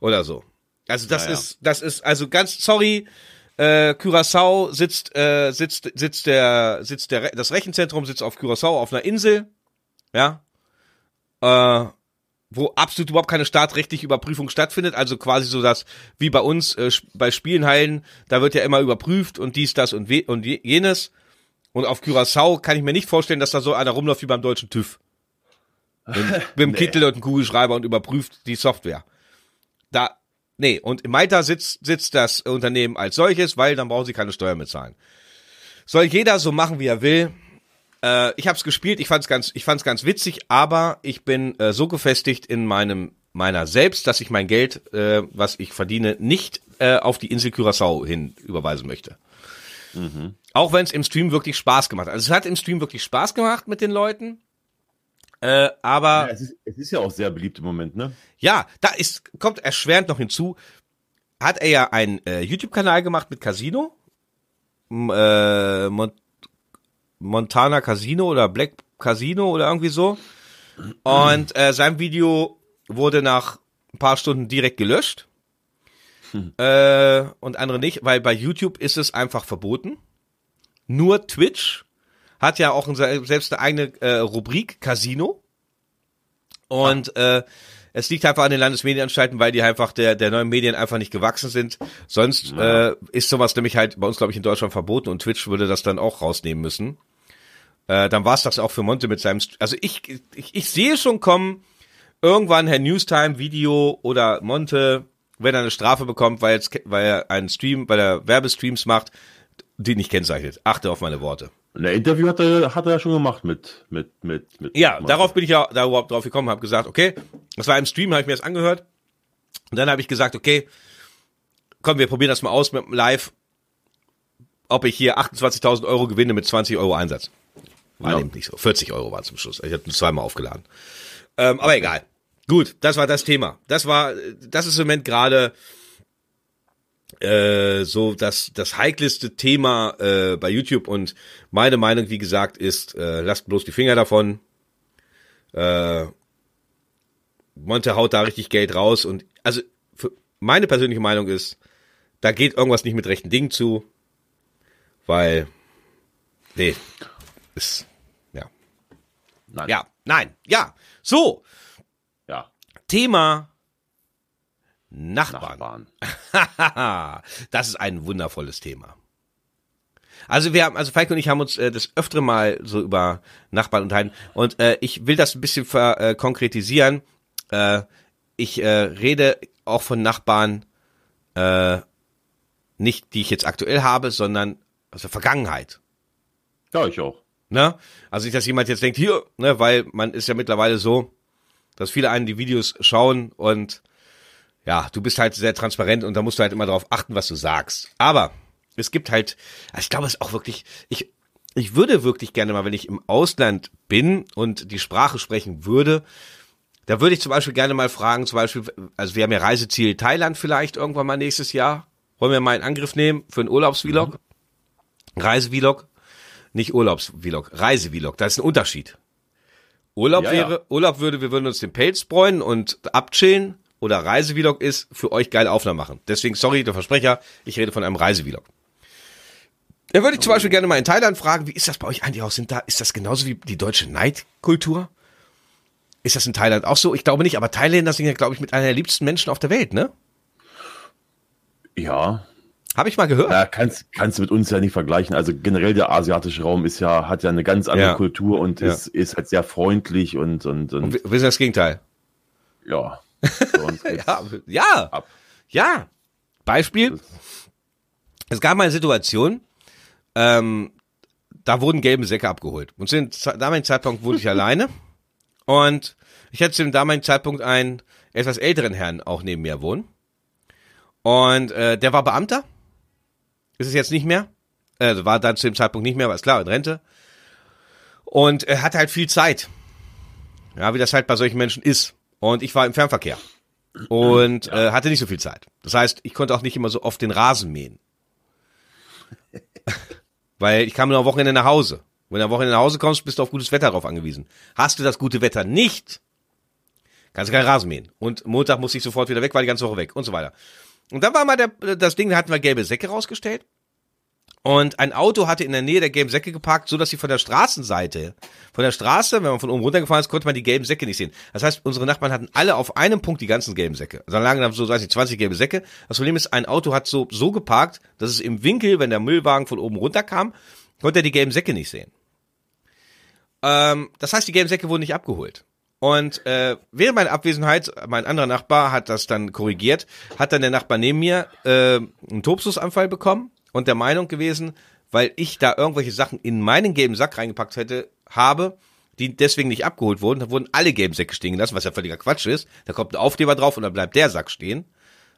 S1: Oder so. Also das
S2: Ja, ja.
S1: ist, das ist, also ganz sorry, äh, Curaçao sitzt, äh, sitzt, sitzt der, sitzt der, das Rechenzentrum sitzt auf Curaçao auf einer Insel, ja, äh, wo absolut überhaupt keine staatrechtliche Überprüfung stattfindet, also quasi so das, wie bei uns, äh, bei Spielenhallen, da wird ja immer überprüft und dies, das und, we und je- jenes. Und auf Curaçao kann ich mir nicht vorstellen, dass da so einer rumläuft wie beim deutschen TÜV. Mit, mit dem Kittel und einem Kugelschreiber und überprüft die Software. Da, nee, und in Malta sitzt, sitzt das Unternehmen als solches, weil dann brauchen sie keine Steuern bezahlen. Soll jeder so machen, wie er will. Äh, ich habe es gespielt, ich fand's ganz, ich fand's ganz witzig, aber ich bin äh, so gefestigt in meinem meiner selbst, dass ich mein Geld, äh, was ich verdiene, nicht äh, auf die Insel Curaçao hin überweisen möchte. Auch wenn es im Stream wirklich Spaß gemacht hat. Also es hat im Stream wirklich Spaß gemacht mit den Leuten. Äh, aber
S2: ja es, ist, es ist ja auch sehr beliebt im Moment, ne?
S1: ja, da ist, kommt erschwerend noch hinzu, hat er ja einen äh, YouTube-Kanal gemacht mit Casino. Äh, Mon Montana Casino oder Black Casino oder irgendwie so. Und äh, sein Video wurde nach ein paar Stunden direkt gelöscht. Äh, und andere nicht, weil bei YouTube ist es einfach verboten. Nur Twitch hat ja auch ein, selbst eine eigene äh, Rubrik Casino. Und äh, es liegt einfach an den Landesmedienanstalten, weil die einfach der, der neuen Medien einfach nicht gewachsen sind. Sonst äh, ist sowas nämlich halt bei uns, glaube ich, in Deutschland verboten und Twitch würde das dann auch rausnehmen müssen. Äh, dann war es das auch für Monte mit seinem. St also ich, ich, ich sehe schon kommen, irgendwann Herr Newstime Video oder Monte, wenn er eine Strafe bekommt, weil, jetzt, weil er einen Stream, weil er Werbestreams macht, die nicht kennzeichnet. Achte auf meine Worte.
S2: Ein Interview hat er, hat er ja schon gemacht mit, mit, mit, mit.
S1: Ja,
S2: Martin.
S1: darauf bin ich ja da überhaupt drauf gekommen, habe gesagt, okay, das war im Stream, habe ich mir das angehört. Und dann habe ich gesagt, okay, komm, wir probieren das mal aus mit dem Live, ob ich hier 28.000 Euro gewinne mit 20 Euro Einsatz. War
S2: Ja.
S1: eben nicht so. 40 Euro waren zum Schluss. Ich habe zweimal aufgeladen. Ähm, aber egal. Gut, das war das Thema. Das war, das ist im Moment gerade äh, so das, das heikleste Thema äh, bei YouTube und meine Meinung, wie gesagt, ist, äh, lasst bloß die Finger davon. Äh, Monte haut da richtig Geld raus und also meine persönliche Meinung ist, da geht irgendwas nicht mit rechten Dingen zu, weil nee, ist ja,
S2: Nein.
S1: ja, nein, ja, so
S2: Ja.
S1: Thema Nachbarn.
S2: Nachbarn.
S1: Das ist ein wundervolles Thema. Also wir haben, also Falk und ich haben uns äh, das öftere Mal so über Nachbarn unterhalten und äh, ich will das ein bisschen ver, äh, konkretisieren. Äh, ich äh, rede auch von Nachbarn, äh, nicht die ich jetzt aktuell habe, sondern aus der Vergangenheit.
S2: Ja, ich auch.
S1: Ne? Also nicht, dass jemand jetzt denkt, hier, ne, weil man ist ja mittlerweile so, dass viele einen die Videos schauen und ja, du bist halt sehr transparent und da musst du halt immer darauf achten, was du sagst. Aber es gibt halt, ich glaube, es ist auch wirklich, ich, ich würde wirklich gerne mal, wenn ich im Ausland bin und die Sprache sprechen würde, da würde ich zum Beispiel gerne mal fragen, zum Beispiel, also wir haben ja Reiseziel Thailand vielleicht irgendwann mal nächstes Jahr. Wollen wir mal einen Angriff nehmen für einen Urlaubsvlog? Reisevlog. Nicht Urlaubsvlog, Reisevlog. Da ist ein Unterschied. Urlaub
S2: Ja, ja.
S1: wäre, Urlaub würde, wir würden uns den Pelz bräunen und abchillen. Oder Reisevlog ist für euch geile Aufnahmen machen. Deswegen, sorry, der Versprecher, ich rede von einem Reisevlog. Da würde ich zum Beispiel gerne mal in Thailand fragen, wie ist das bei euch eigentlich auch? Sind da, ist das genauso wie die deutsche Neidkultur? Ist das in Thailand auch so? Ich glaube nicht, aber Thailänder sind ja, glaube ich, mit einer der liebsten Menschen auf der Welt, ne?
S2: Ja,
S1: Habe ich mal gehört.
S2: Ja, kannst, kannst du mit uns ja nicht vergleichen. Also generell der asiatische Raum ist ja, hat ja eine ganz andere
S1: Ja.
S2: Kultur und
S1: Ja.
S2: ist, ist halt sehr freundlich und, und, und,
S1: Und wir wir sind das Gegenteil.
S2: ja.
S1: Ja, ja,
S2: ab.
S1: ja. Beispiel. Es gab mal eine Situation, ähm, da wurden gelbe Säcke abgeholt. Und zu dem damaligen Zeitpunkt wurde ich alleine. Und ich hatte zu dem damaligen Zeitpunkt einen etwas älteren Herrn auch neben mir wohnen. Und äh, der war Beamter. Ist es jetzt nicht mehr. Also war dann zu dem Zeitpunkt nicht mehr, war ist klar, in Rente. Und er hatte halt viel Zeit. Ja, wie das halt bei solchen Menschen ist. Und ich war im Fernverkehr. Und äh, hatte nicht so viel Zeit. Das heißt, ich konnte auch nicht immer so oft den Rasen mähen. Weil ich kam nur am Wochenende nach Hause. Wenn du am Wochenende nach Hause kommst, bist du auf gutes Wetter darauf angewiesen. Hast du das gute Wetter nicht, kannst du keinen Rasen mähen. Und Montag muss ich sofort wieder weg, war die ganze Woche weg und so weiter. Und dann war mal der, das Ding, da hatten wir gelbe Säcke rausgestellt. Und ein Auto hatte in der Nähe der gelben Säcke geparkt, so dass sie von der Straßenseite, von der Straße, wenn man von oben runtergefahren ist, konnte man die gelben Säcke nicht sehen. Das heißt, unsere Nachbarn hatten alle auf einem Punkt die ganzen gelben Säcke. Also da lagen dann so, weiß ich, 20 gelbe Säcke. Das Problem ist, ein Auto hat so, so geparkt, dass es im Winkel, wenn der Müllwagen von oben runterkam, konnte er die gelben Säcke nicht sehen. Ähm, das heißt, die gelben Säcke wurden nicht abgeholt. Und äh, während meiner Abwesenheit, mein anderer Nachbar hat das dann korrigiert, hat dann der Nachbar neben mir äh, einen Tobsusanfall bekommen und der Meinung gewesen, weil ich da irgendwelche Sachen in meinen gelben Sack reingepackt hätte, habe, die deswegen nicht abgeholt wurden, da wurden alle gelben Säcke stehen gelassen, was ja völliger Quatsch ist. Da kommt ein Aufkleber drauf und dann bleibt der Sack stehen.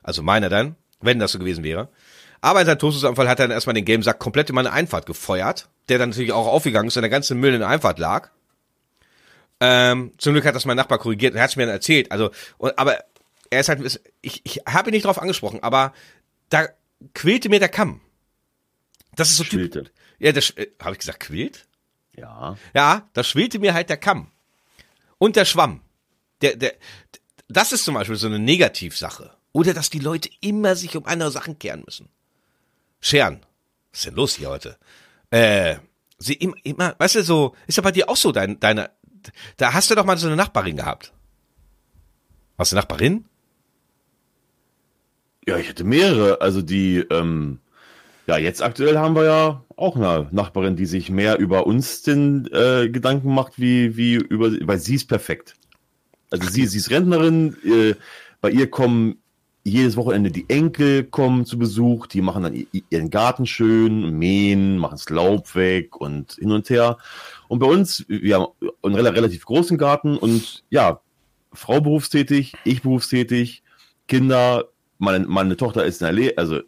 S1: Also meiner dann, wenn das so gewesen wäre. Aber in seinem Todesanfall hat er dann erstmal den gelben Sack komplett in meine Einfahrt gefeuert, der dann natürlich auch aufgegangen ist und der ganze Müll in der Einfahrt lag. Ähm, zum Glück hat das mein Nachbar korrigiert und er hat es mir dann erzählt. Also, und, aber er ist halt, ich, ich habe ihn nicht drauf angesprochen, aber da quillte mir der Kamm. Das ist so typisch.
S2: Schwilte.
S1: Ja, das äh, habe ich gesagt, quillt?
S2: Ja.
S1: Ja, da schwelte mir halt der Kamm. Und der Schwamm. Der, der, das ist zum Beispiel so eine Negativsache. Oder dass die Leute immer sich um andere Sachen kehren müssen. Scheren. Was ist denn los hier heute? Äh, sie immer, immer, weißt du, so, ist ja bei dir auch so, dein, deine, da hast du doch mal so eine Nachbarin gehabt. Hast du eine Nachbarin?
S2: Ja, ich hatte mehrere. Also die, ähm, ja, jetzt aktuell haben wir ja auch eine Nachbarin, die sich mehr über uns den äh, Gedanken macht, wie, wie über, weil sie ist perfekt. Also sie, sie ist Rentnerin, äh, bei ihr kommen jedes Wochenende die Enkel kommen zu Besuch, die machen dann ihren Garten schön, mähen, machen das Laub weg und hin und her. Und bei uns, wir haben einen rela- relativ großen Garten und ja, Frau berufstätig, ich berufstätig, Kinder, meine, meine Tochter ist in der Lehre, also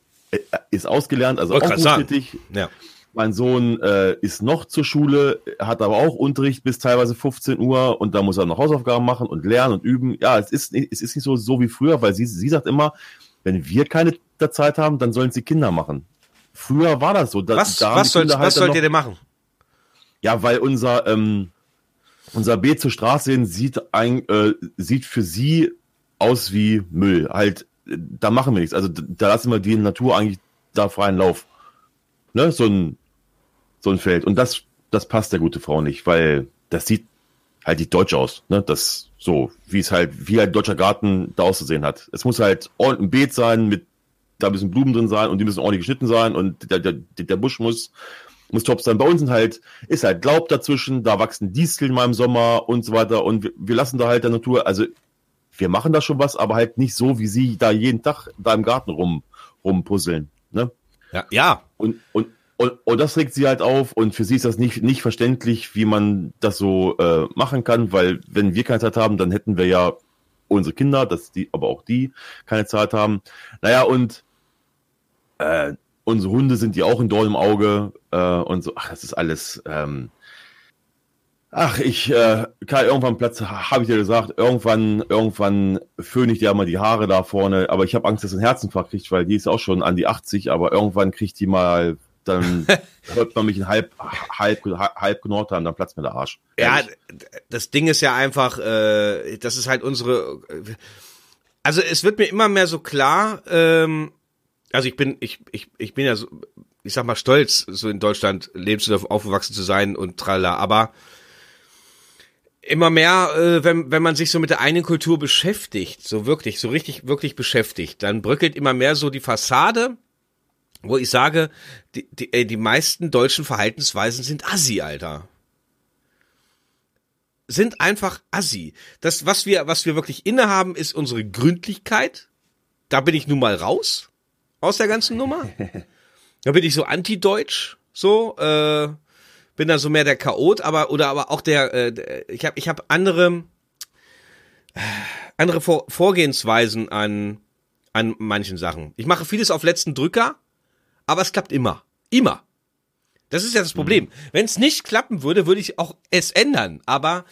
S2: ist ausgelernt, also auch
S1: grad sagen.
S2: berufstätig.
S1: Ja.
S2: Mein Sohn äh, ist noch zur Schule, hat aber auch Unterricht bis teilweise 15 Uhr und da muss er noch Hausaufgaben machen und lernen und üben. Ja, es ist, nicht- es ist nicht so, so wie früher, weil sie, sie sagt immer, wenn wir keine Zeit haben, dann sollen es die Kinder machen. Früher war das so. Da,
S1: Was, was, sollt,
S2: halt
S1: was sollt
S2: noch-
S1: ihr denn machen?
S2: ja, weil unser, ähm, unser Beet zur Straße hin sieht, ein, äh, sieht für sie aus wie Müll. Halt, äh, da machen wir nichts. Also da lassen wir die Natur eigentlich da freien Lauf. Ne? So ein, so ein Feld. Und das, das passt der gute Frau nicht, weil das sieht halt nicht deutsch aus. Ne? Das so, wie es halt, wie halt deutscher Garten da auszusehen hat. Es muss halt ein Beet sein, mit da müssen Blumen drin sein und die müssen ordentlich geschnitten sein und der, der, der Busch muss muss top sein. Bei uns sind halt, ist halt Laub dazwischen, da wachsen Disteln mal im Sommer und so weiter. Und wir, wir lassen da halt der Natur, also wir machen da schon was, aber halt nicht so, wie sie da jeden Tag da im Garten rum, rumpuzzeln. Ne?
S1: Ja, ja.
S2: Und, und, und, und das regt sie halt auf und für sie ist das nicht, nicht verständlich, wie man das so äh, machen kann, weil wenn wir keine Zeit haben, dann hätten wir ja unsere Kinder, dass die, aber auch die keine Zeit haben. Naja, und äh, unsere Hunde sind die auch in Dorn im Auge äh, und so. Ach, das ist alles. Ähm, ach, ich äh, kann irgendwann Platz, habe ich dir gesagt, irgendwann, irgendwann föhne ich dir mal die Haare da vorne, aber ich habe Angst, dass sie einen Herzinfarkt kriegt, weil die ist auch schon an die 80, aber irgendwann kriegt die mal dann hört man mich in halb, halb, halb Nordheim, dann platzt mir der Arsch.
S1: Ja, das Ding ist ja einfach, äh, das ist halt unsere. Also es wird mir immer mehr so klar. Ähm, also ich bin, ich, ich, ich bin ja so, ich sag mal stolz, so in Deutschland lebst du aufgewachsen zu sein und tralla. Aber immer mehr, äh, wenn, wenn man sich so mit der einen Kultur beschäftigt, so wirklich, so richtig, wirklich beschäftigt, dann bröckelt immer mehr so die Fassade, wo ich sage, die, die, ey, die meisten deutschen Verhaltensweisen sind assi, Alter. Sind einfach assi. Das, was wir, was wir wirklich innehaben, ist unsere Gründlichkeit. Da bin ich nun mal raus aus der ganzen Nummer. Da bin ich so anti-deutsch, so, äh, bin da so mehr der Chaot, aber oder aber auch der, äh, ich habe ich habe andere andere Vor Vorgehensweisen an an manchen Sachen. Ich mache vieles auf letzten Drücker, aber es klappt immer, immer. Das ist ja das Problem. Mhm. Wenn es nicht klappen würde, würde ich auch es ändern. Aber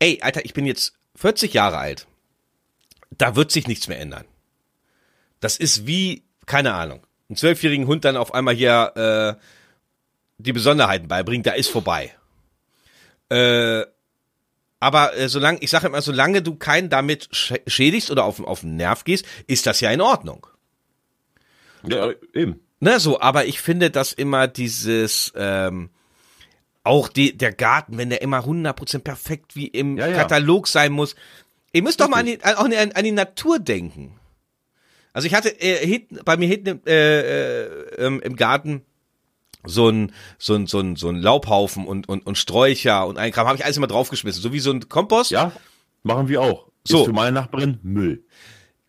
S1: ey, Alter, ich bin jetzt 40 Jahre alt. Da wird sich nichts mehr ändern. Das ist wie, keine Ahnung, einen zwölfjährigen Hund dann auf einmal hier äh, die Besonderheiten beibringt, da ist vorbei. Äh, aber äh, solange, ich sage immer, solange du keinen damit schädigst oder auf, auf den Nerv gehst, ist das ja in Ordnung.
S2: Ja, eben.
S1: Ne, so, aber ich finde, dass immer dieses, ähm, auch die, der Garten, wenn der immer 100% perfekt wie im ja, ja. Katalog sein muss. Ihr müsst doch mal an die, an, an, die Natur denken. Also ich hatte äh, hinten, bei mir hinten äh, äh, im Garten so ein so ein so ein so ein Laubhaufen und und und Sträucher und ein Kram habe ich alles immer draufgeschmissen, so wie so ein Kompost.
S2: Ja, machen wir auch. So ist für meine Nachbarin Müll.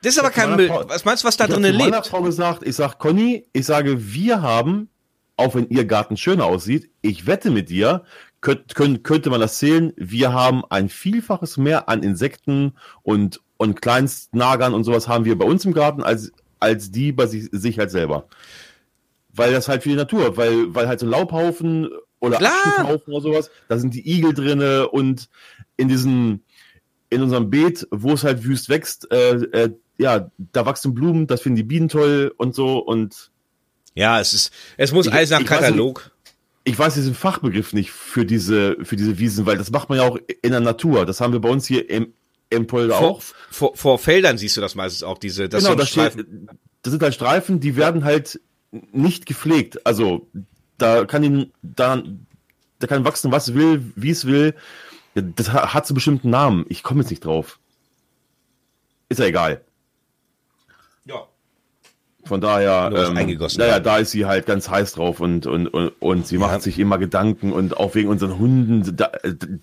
S1: Das ist aber kein Müll.
S2: Frau,
S1: was meinst du, was da drin lebt? Ich
S2: habe meiner Frau gesagt, ich sag Conny, ich sage, wir haben, auch wenn ihr Garten schöner aussieht, ich wette mit dir, könnt, könnt, könnte man das zählen, wir haben ein Vielfaches mehr an Insekten und und Kleinstnagern und sowas haben wir bei uns im Garten als als die bei sich, sich halt selber weil das halt für die Natur, weil, weil halt so Laubhaufen oder Aschenhaufen oder sowas, da sind die Igel drinne und in diesem, in unserem Beet, wo es halt wüst wächst, äh, äh, ja, da wachsen Blumen, das finden die Bienen toll und so und
S1: ja, es ist, es muss ich, alles nach Katalog.
S2: Weiß, ich weiß diesen Fachbegriff nicht für diese, für diese Wiesen, weil das macht man ja auch in der Natur. Das haben wir bei uns hier im, im Polder
S1: vor,
S2: auch.
S1: Vor, vor Feldern siehst du das meistens auch, diese,
S2: das genau, das, steht, das sind halt Streifen, die werden halt nicht gepflegt. Also da kann ihn da, da kann wachsen, was will, wie es will. Das hat so bestimmten Namen. Ich komme jetzt nicht drauf. Ist ja egal.
S1: Ja.
S2: Von daher,
S1: ähm, eingegossen
S2: naja, da ist sie halt ganz heiß drauf und, und, und, und sie ja. macht sich immer Gedanken und auch wegen unseren Hunden. Da,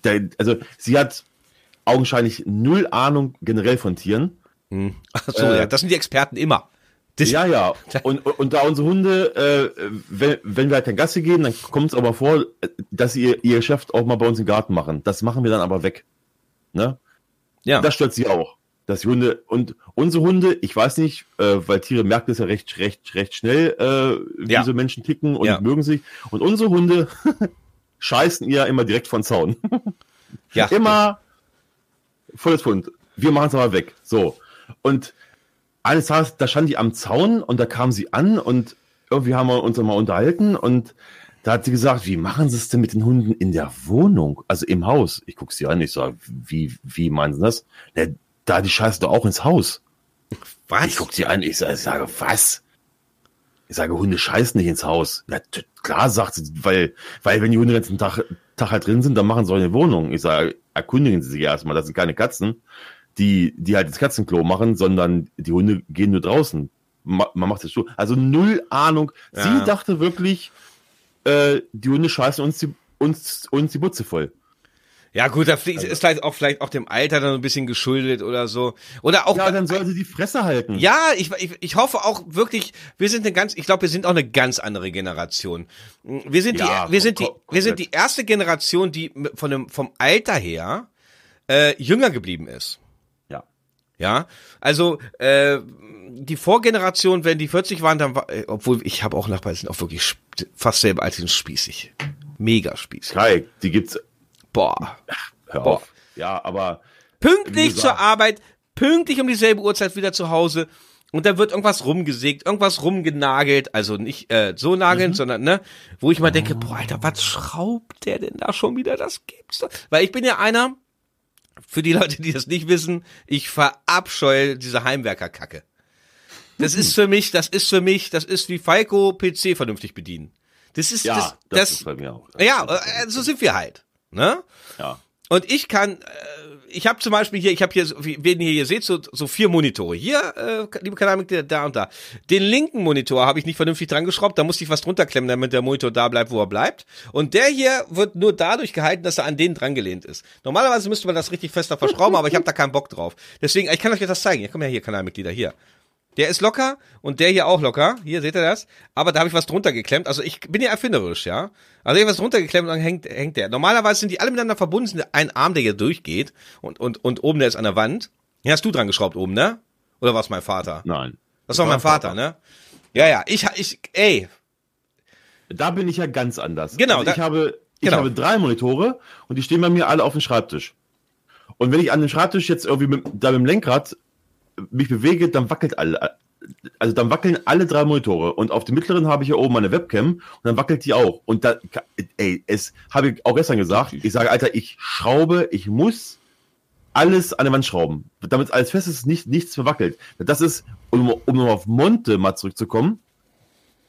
S2: da, also sie hat augenscheinlich null Ahnung generell von Tieren.
S1: Hm. Ach so, äh, ja, das sind die Experten immer.
S2: Das ja, ja. Und, und da unsere Hunde, äh, wenn, wenn wir halt kein Gassi gehen, dann kommt es aber vor, dass sie ihr, ihr Geschäft auch mal bei uns im Garten machen. Das machen wir dann aber weg. Ne? Ja. Das stört sie auch. Dass die Hunde und unsere Hunde, ich weiß nicht, äh, weil Tiere merken das ja recht, recht, recht schnell, äh, wie ja. so Menschen ticken und ja. mögen sich. Und unsere Hunde scheißen ihr immer direkt von Zaun. ja. Immer volles Hund. Wir machen es aber weg. So. Und eines Tages, da stand die am Zaun und da kam sie an und irgendwie haben wir uns mal unterhalten und da hat sie gesagt, wie machen sie es denn mit den Hunden in der Wohnung, also im Haus? Ich gucke sie an, ich sage, wie, wie meinen sie das? Na, da, die scheißen doch auch ins Haus. Was? Ich gucke sie an, ich sage, ich sage, was? Ich sage, Hunde scheißen nicht ins Haus. Na, klar, sagt sie, weil, weil wenn die Hunde den ganzen Tag, Tag halt drin sind, dann machen sie auch eine Wohnung. Ich sage, erkundigen sie sich erstmal, das sind keine Katzen die, die halt das Katzenklo machen, sondern die Hunde gehen nur draußen. man macht das so. Also null Ahnung. Ja. Sie dachte wirklich, äh, die Hunde scheißen uns die, uns, uns die Butze voll.
S1: Ja gut, das ist also. vielleicht auch vielleicht auch dem Alter dann ein bisschen geschuldet oder so. Oder auch.
S2: Ja, dann soll sie die Fresse halten.
S1: Ja, ich, ich, ich hoffe auch wirklich, wir sind eine ganz, ich glaube, wir sind auch eine ganz andere Generation. Wir sind ja, die, wir sind die, wir sind die erste Generation, die von dem, vom Alter her äh, jünger geblieben ist. Ja, also äh, die Vorgeneration, wenn die 40 waren, dann war, äh, obwohl ich habe auch Nachbarn, sind auch wirklich fast selber als spießig. Mega spießig.
S2: Kai, die gibt's.
S1: Boah.
S2: Hör Boah. auf. Ja, aber.
S1: Pünktlich zur Arbeit, pünktlich um dieselbe Uhrzeit wieder zu Hause und da wird irgendwas rumgesägt, irgendwas rumgenagelt, also nicht äh, so nageln,
S2: Mhm.
S1: sondern ne, wo ich mal denke, boah, Alter, was schraubt der denn da schon wieder? Das gibt's doch. Weil ich bin ja einer, für die Leute, die das nicht wissen, ich verabscheue diese Heimwerkerkacke. Das ist für mich, das ist für mich, das ist wie Falco PC vernünftig bedienen. Das ist
S2: Ja,
S1: das,
S2: das,
S1: das,
S2: ist bei mir auch.
S1: ja, äh, so sind wir halt, ne?
S2: Ja.
S1: Und ich kann, äh, ich habe zum Beispiel hier, ich habe hier, wie- wenn ihr hier seht, so, so vier Monitore. Hier, äh, liebe Kanalmitglieder, da und da. Den linken Monitor habe ich nicht vernünftig dran geschraubt, da musste ich was drunter klemmen, damit der Monitor da bleibt, wo er bleibt. Und der hier wird nur dadurch gehalten, dass er an den dran gelehnt ist. Normalerweise müsste man das richtig fester verschrauben, aber ich habe da keinen Bock drauf. Deswegen, ich kann euch jetzt das zeigen. Ja, komm her hier, Kanalmitglieder, hier. Der ist locker und der hier auch locker. Hier seht ihr das. Aber da habe ich was drunter geklemmt. Also ich bin ja erfinderisch, ja. Also ich habe was drunter geklemmt und dann hängt, hängt der. Normalerweise sind die alle miteinander verbunden. Ein Arm, der hier durchgeht und, und, und oben der ist an der Wand. Hier hast du dran geschraubt oben, ne? Oder war es mein Vater?
S2: Nein.
S1: Das war mein Vater, ne? Ja, ja. Ich, ich, ey.
S2: Da bin ich ja ganz anders.
S1: Genau,
S2: Also
S1: da-
S2: ich habe, ich
S1: genau.
S2: habe drei Monitore und die stehen bei mir alle auf dem Schreibtisch. Und wenn ich an dem Schreibtisch jetzt irgendwie mit, da mit dem Lenkrad mich bewege, dann wackelt alle, also dann wackeln alle drei Monitore. Und auf dem mittleren habe ich hier oben meine Webcam und dann wackelt die auch. Und da, ey, es habe ich auch gestern gesagt. Ich sage, Alter, ich schraube, ich muss alles an der Wand schrauben. Damit alles fest ist, nicht, nichts verwackelt. Das ist, um, um noch auf Monte mal zurückzukommen,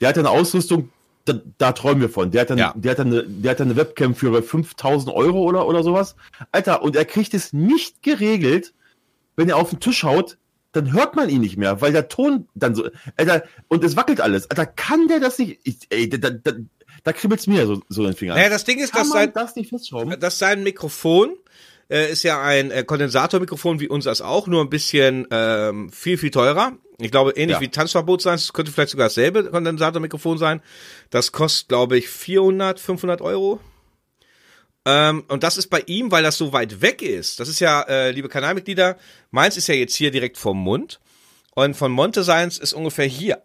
S2: der hat eine Ausrüstung, da, da träumen wir von. Der hat dann,
S1: Ja.
S2: der hat dann eine, der hat dann eine Webcam für 5000 Euro oder, oder sowas. Alter, und er kriegt es nicht geregelt, wenn er auf den Tisch haut, dann hört man ihn nicht mehr, weil der Ton dann so, Alter, und es wackelt alles. Alter, kann der das nicht, ich, ey, da, da, da, kribbelt's mir so, so in den Fingern.
S1: Naja, das Ding ist,
S2: kann
S1: dass sein,
S2: das nicht festschrauben?
S1: dass sein Mikrofon äh, ist ja ein äh, Kondensatormikrofon wie unseres auch, nur ein bisschen ähm, viel, viel teurer. Ich glaube, ähnlich
S2: Ja.
S1: wie Tanzverbot sein. Es könnte vielleicht sogar dasselbe Kondensatormikrofon sein. Das kostet, glaube ich, 400, 500 Euro. Ähm, und das ist bei ihm, weil das so weit weg ist. Das ist ja, äh, liebe Kanalmitglieder, meins ist ja jetzt hier direkt vom Mund. Und von Monte Science ist ungefähr hier.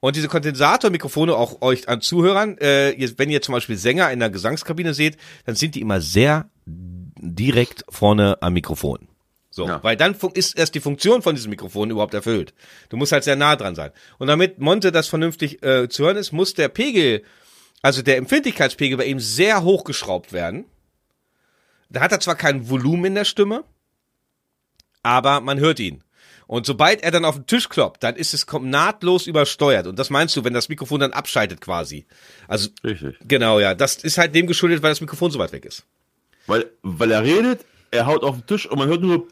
S1: Und diese Kondensatormikrofone, auch euch an Zuhörern, äh, ihr, wenn ihr zum Beispiel Sänger in der Gesangskabine seht, dann sind die immer sehr direkt vorne am Mikrofon. So,
S2: Ja.
S1: weil dann ist erst die Funktion von diesem Mikrofon überhaupt erfüllt. Du musst halt sehr nah dran sein. Und damit Monte das vernünftig äh, zu hören ist, muss der Pegel, also der Empfindlichkeitspegel bei ihm sehr hochgeschraubt werden. Da hat er zwar kein Volumen in der Stimme, aber man hört ihn. Und sobald er dann auf den Tisch kloppt, dann ist es nahtlos übersteuert. Und das meinst du, wenn das Mikrofon dann abschaltet quasi. Also,
S2: Richtig.
S1: genau, ja. Das ist halt dem geschuldet, weil das Mikrofon so weit weg ist.
S2: Weil, weil er redet, er haut auf den Tisch und man hört nur,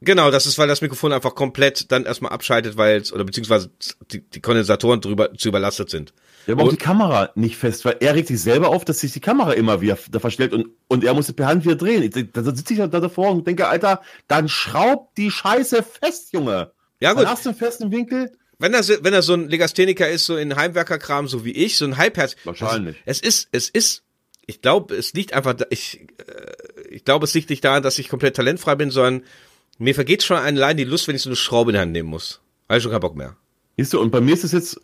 S1: Genau, das ist, weil das Mikrofon einfach komplett dann erstmal abschaltet, weil es, oder beziehungsweise die, die Kondensatoren drüber zu überlastet sind.
S2: Er braucht
S1: Und-
S2: die Kamera nicht fest, weil er regt sich selber auf, dass sich die Kamera immer wieder da verstellt und, und er muss es per Hand wieder drehen. Da sitze ich da davor und denke, Alter, dann schraubt die Scheiße fest, Junge.
S1: Ja, gut.
S2: Dann hast du einen festen Winkel.
S1: Wenn er, so- wenn er so ein Legastheniker ist, so in Heimwerkerkram, so wie ich, so ein Halbherz.
S2: Wahrscheinlich.
S1: Es ist, es ist, ich glaube, es liegt einfach, ich, äh, ich glaube, es liegt nicht daran, dass ich komplett talentfrei bin, sondern mir vergeht schon allein die Lust, wenn ich so eine Schraube in die Hand nehmen muss. Habe ich schon keinen Bock mehr.
S2: Siehst du, und bei mir ist es jetzt,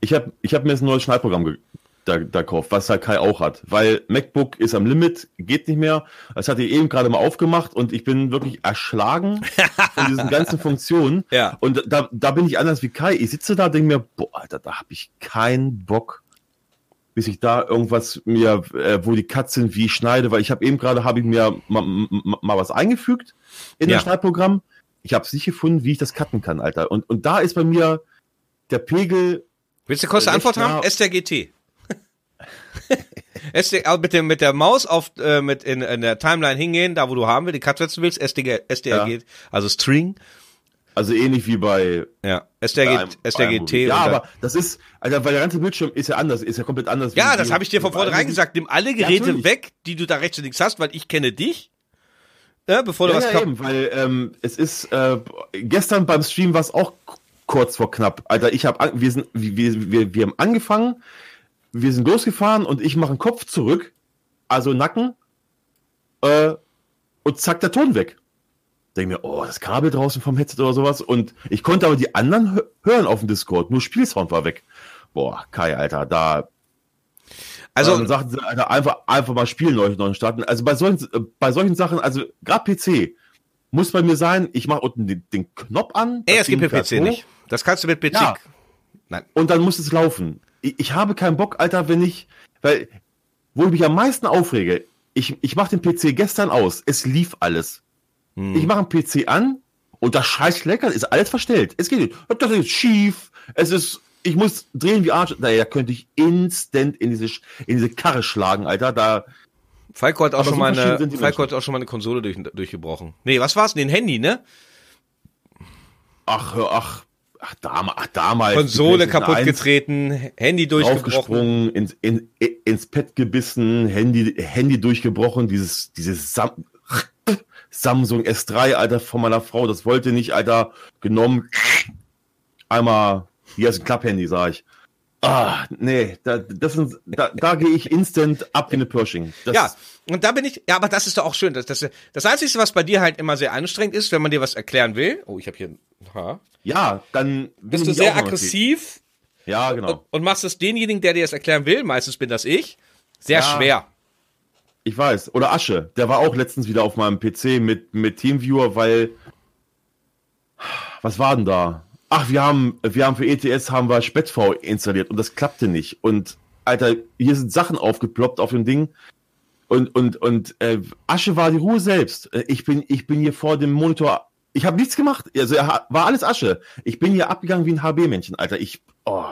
S2: ich habe ich hab mir jetzt ein neues Schneidprogramm da, da gekauft, was halt Kai auch hat. Weil MacBook ist am Limit, geht nicht mehr. Das hatte ich eben gerade mal aufgemacht und ich bin wirklich erschlagen von diesen ganzen Funktionen.
S1: Ja.
S2: Und da, da bin ich anders wie Kai. Ich sitze da, denke mir, boah, Alter, da habe ich keinen Bock, bis ich da irgendwas mir, äh, wo die Cuts sind, wie ich schneide, weil ich habe eben gerade, habe ich mir mal, mal, mal was eingefügt in
S1: Ja.
S2: das Schneidprogramm. Ich habe es nicht gefunden, wie ich das cutten kann, Alter. Und, und da ist bei mir der Pegel
S1: Willst du kurz eine
S2: Recht
S1: Antwort haben? STRGT. ST, also mit, dem, mit der Maus auf, äh, mit in, in der Timeline hingehen, da wo du haben willst, die Cut setzen willst, SDG, STRG, also String.
S2: Also ähnlich wie bei
S1: Ja,
S2: einem- bei Movie. Ja, aber das ist, Alter, weil der ganze Bildschirm ist ja anders, ist ja komplett anders.
S1: Ja, das habe ich dir von vornherein gesagt. Nimm alle Geräte
S2: natürlich.
S1: weg, die du da rechts und links hast, weil ich kenne dich. Ja, bevor du
S2: Ja,
S1: was
S2: ja, eben, weil ähm, es ist äh, gestern beim Stream war es auch kurz vor knapp. Alter, ich habe wir sind wir, wir, wir haben angefangen, wir sind losgefahren und ich mache einen Kopf zurück, also Nacken äh, und zack der Ton weg. Denke mir, oh, das Kabel draußen vom Headset oder sowas und ich konnte aber die anderen hö- hören auf dem Discord, nur Spielsound war weg. Boah, Kai, Alter, da
S1: Also,
S2: dann sagten sie, Alter, einfach, einfach mal spielen neu, neu starten. Also bei solchen, bei solchen Sachen, also gerade PC, muss bei mir sein, ich mache unten den, den Knopf an.
S1: Ey, es gibt
S2: fährt
S1: PC
S2: hoch,
S1: nicht. Das kannst du mit PC.
S2: Ja.
S1: Nein.
S2: Und dann muss es laufen. Ich, ich habe keinen Bock, Alter, wenn ich, weil, wo ich mich am meisten aufrege, ich, ich mache den PC gestern aus, es lief alles.
S1: Hm.
S2: Ich mache einen PC an und das scheiß Schleckern ist alles verstellt. Es geht nicht. Das ist schief, es ist, ich muss drehen wie Arsch. Naja, könnte ich instant in diese, in diese Karre schlagen, Alter, da,
S1: Falco hat auch schon mal eine, Falco
S2: Menschen.
S1: hat auch schon mal eine Konsole durch, durchgebrochen. Nee, was war's? Nee, ein Handy, ne?
S2: ach, hör, ach, ach, damals, ach, damals.
S1: Konsole kaputt
S2: 1
S1: getreten, Handy durchgebrochen.
S2: Draufgesprungen, ins, in, ins Pad gebissen, Handy, Handy durchgebrochen, dieses, dieses Sam Samsung S3, Alter, von meiner Frau, das wollte nicht, Alter, genommen. Einmal, hier ist ein Klapphandy, sag ich. Ah, nee, da, das sind, da, da gehe ich instant ab wie eine Pershing. Das,
S1: Ja, und da bin ich, ja, aber das ist doch auch schön. Das, das, das Einzige, was bei dir halt immer sehr anstrengend ist, wenn man dir was erklären will. Oh, ich habe hier ein Haar.
S2: ja, dann
S1: Bist du sehr aggressiv
S2: Ja,
S1: und,
S2: genau.
S1: und machst es denjenigen, der dir das erklären will, meistens bin das ich, sehr
S2: Ja.
S1: schwer.
S2: Ich weiß. Oder Asche. Der war auch letztens wieder auf meinem PC mit, mit Teamviewer, weil. Was war denn da? Ach, wir haben, wir haben für ETS haben wir SpetV installiert und das klappte nicht. Und Alter, hier sind Sachen aufgeploppt auf dem Ding. Und, und, und äh, Asche war die Ruhe selbst. Äh, Ich bin, ich bin hier vor dem Monitor. Ich habe nichts gemacht. Also er war alles Asche. Ich bin hier abgegangen wie ein HB-Männchen, Alter. Ich. Oh.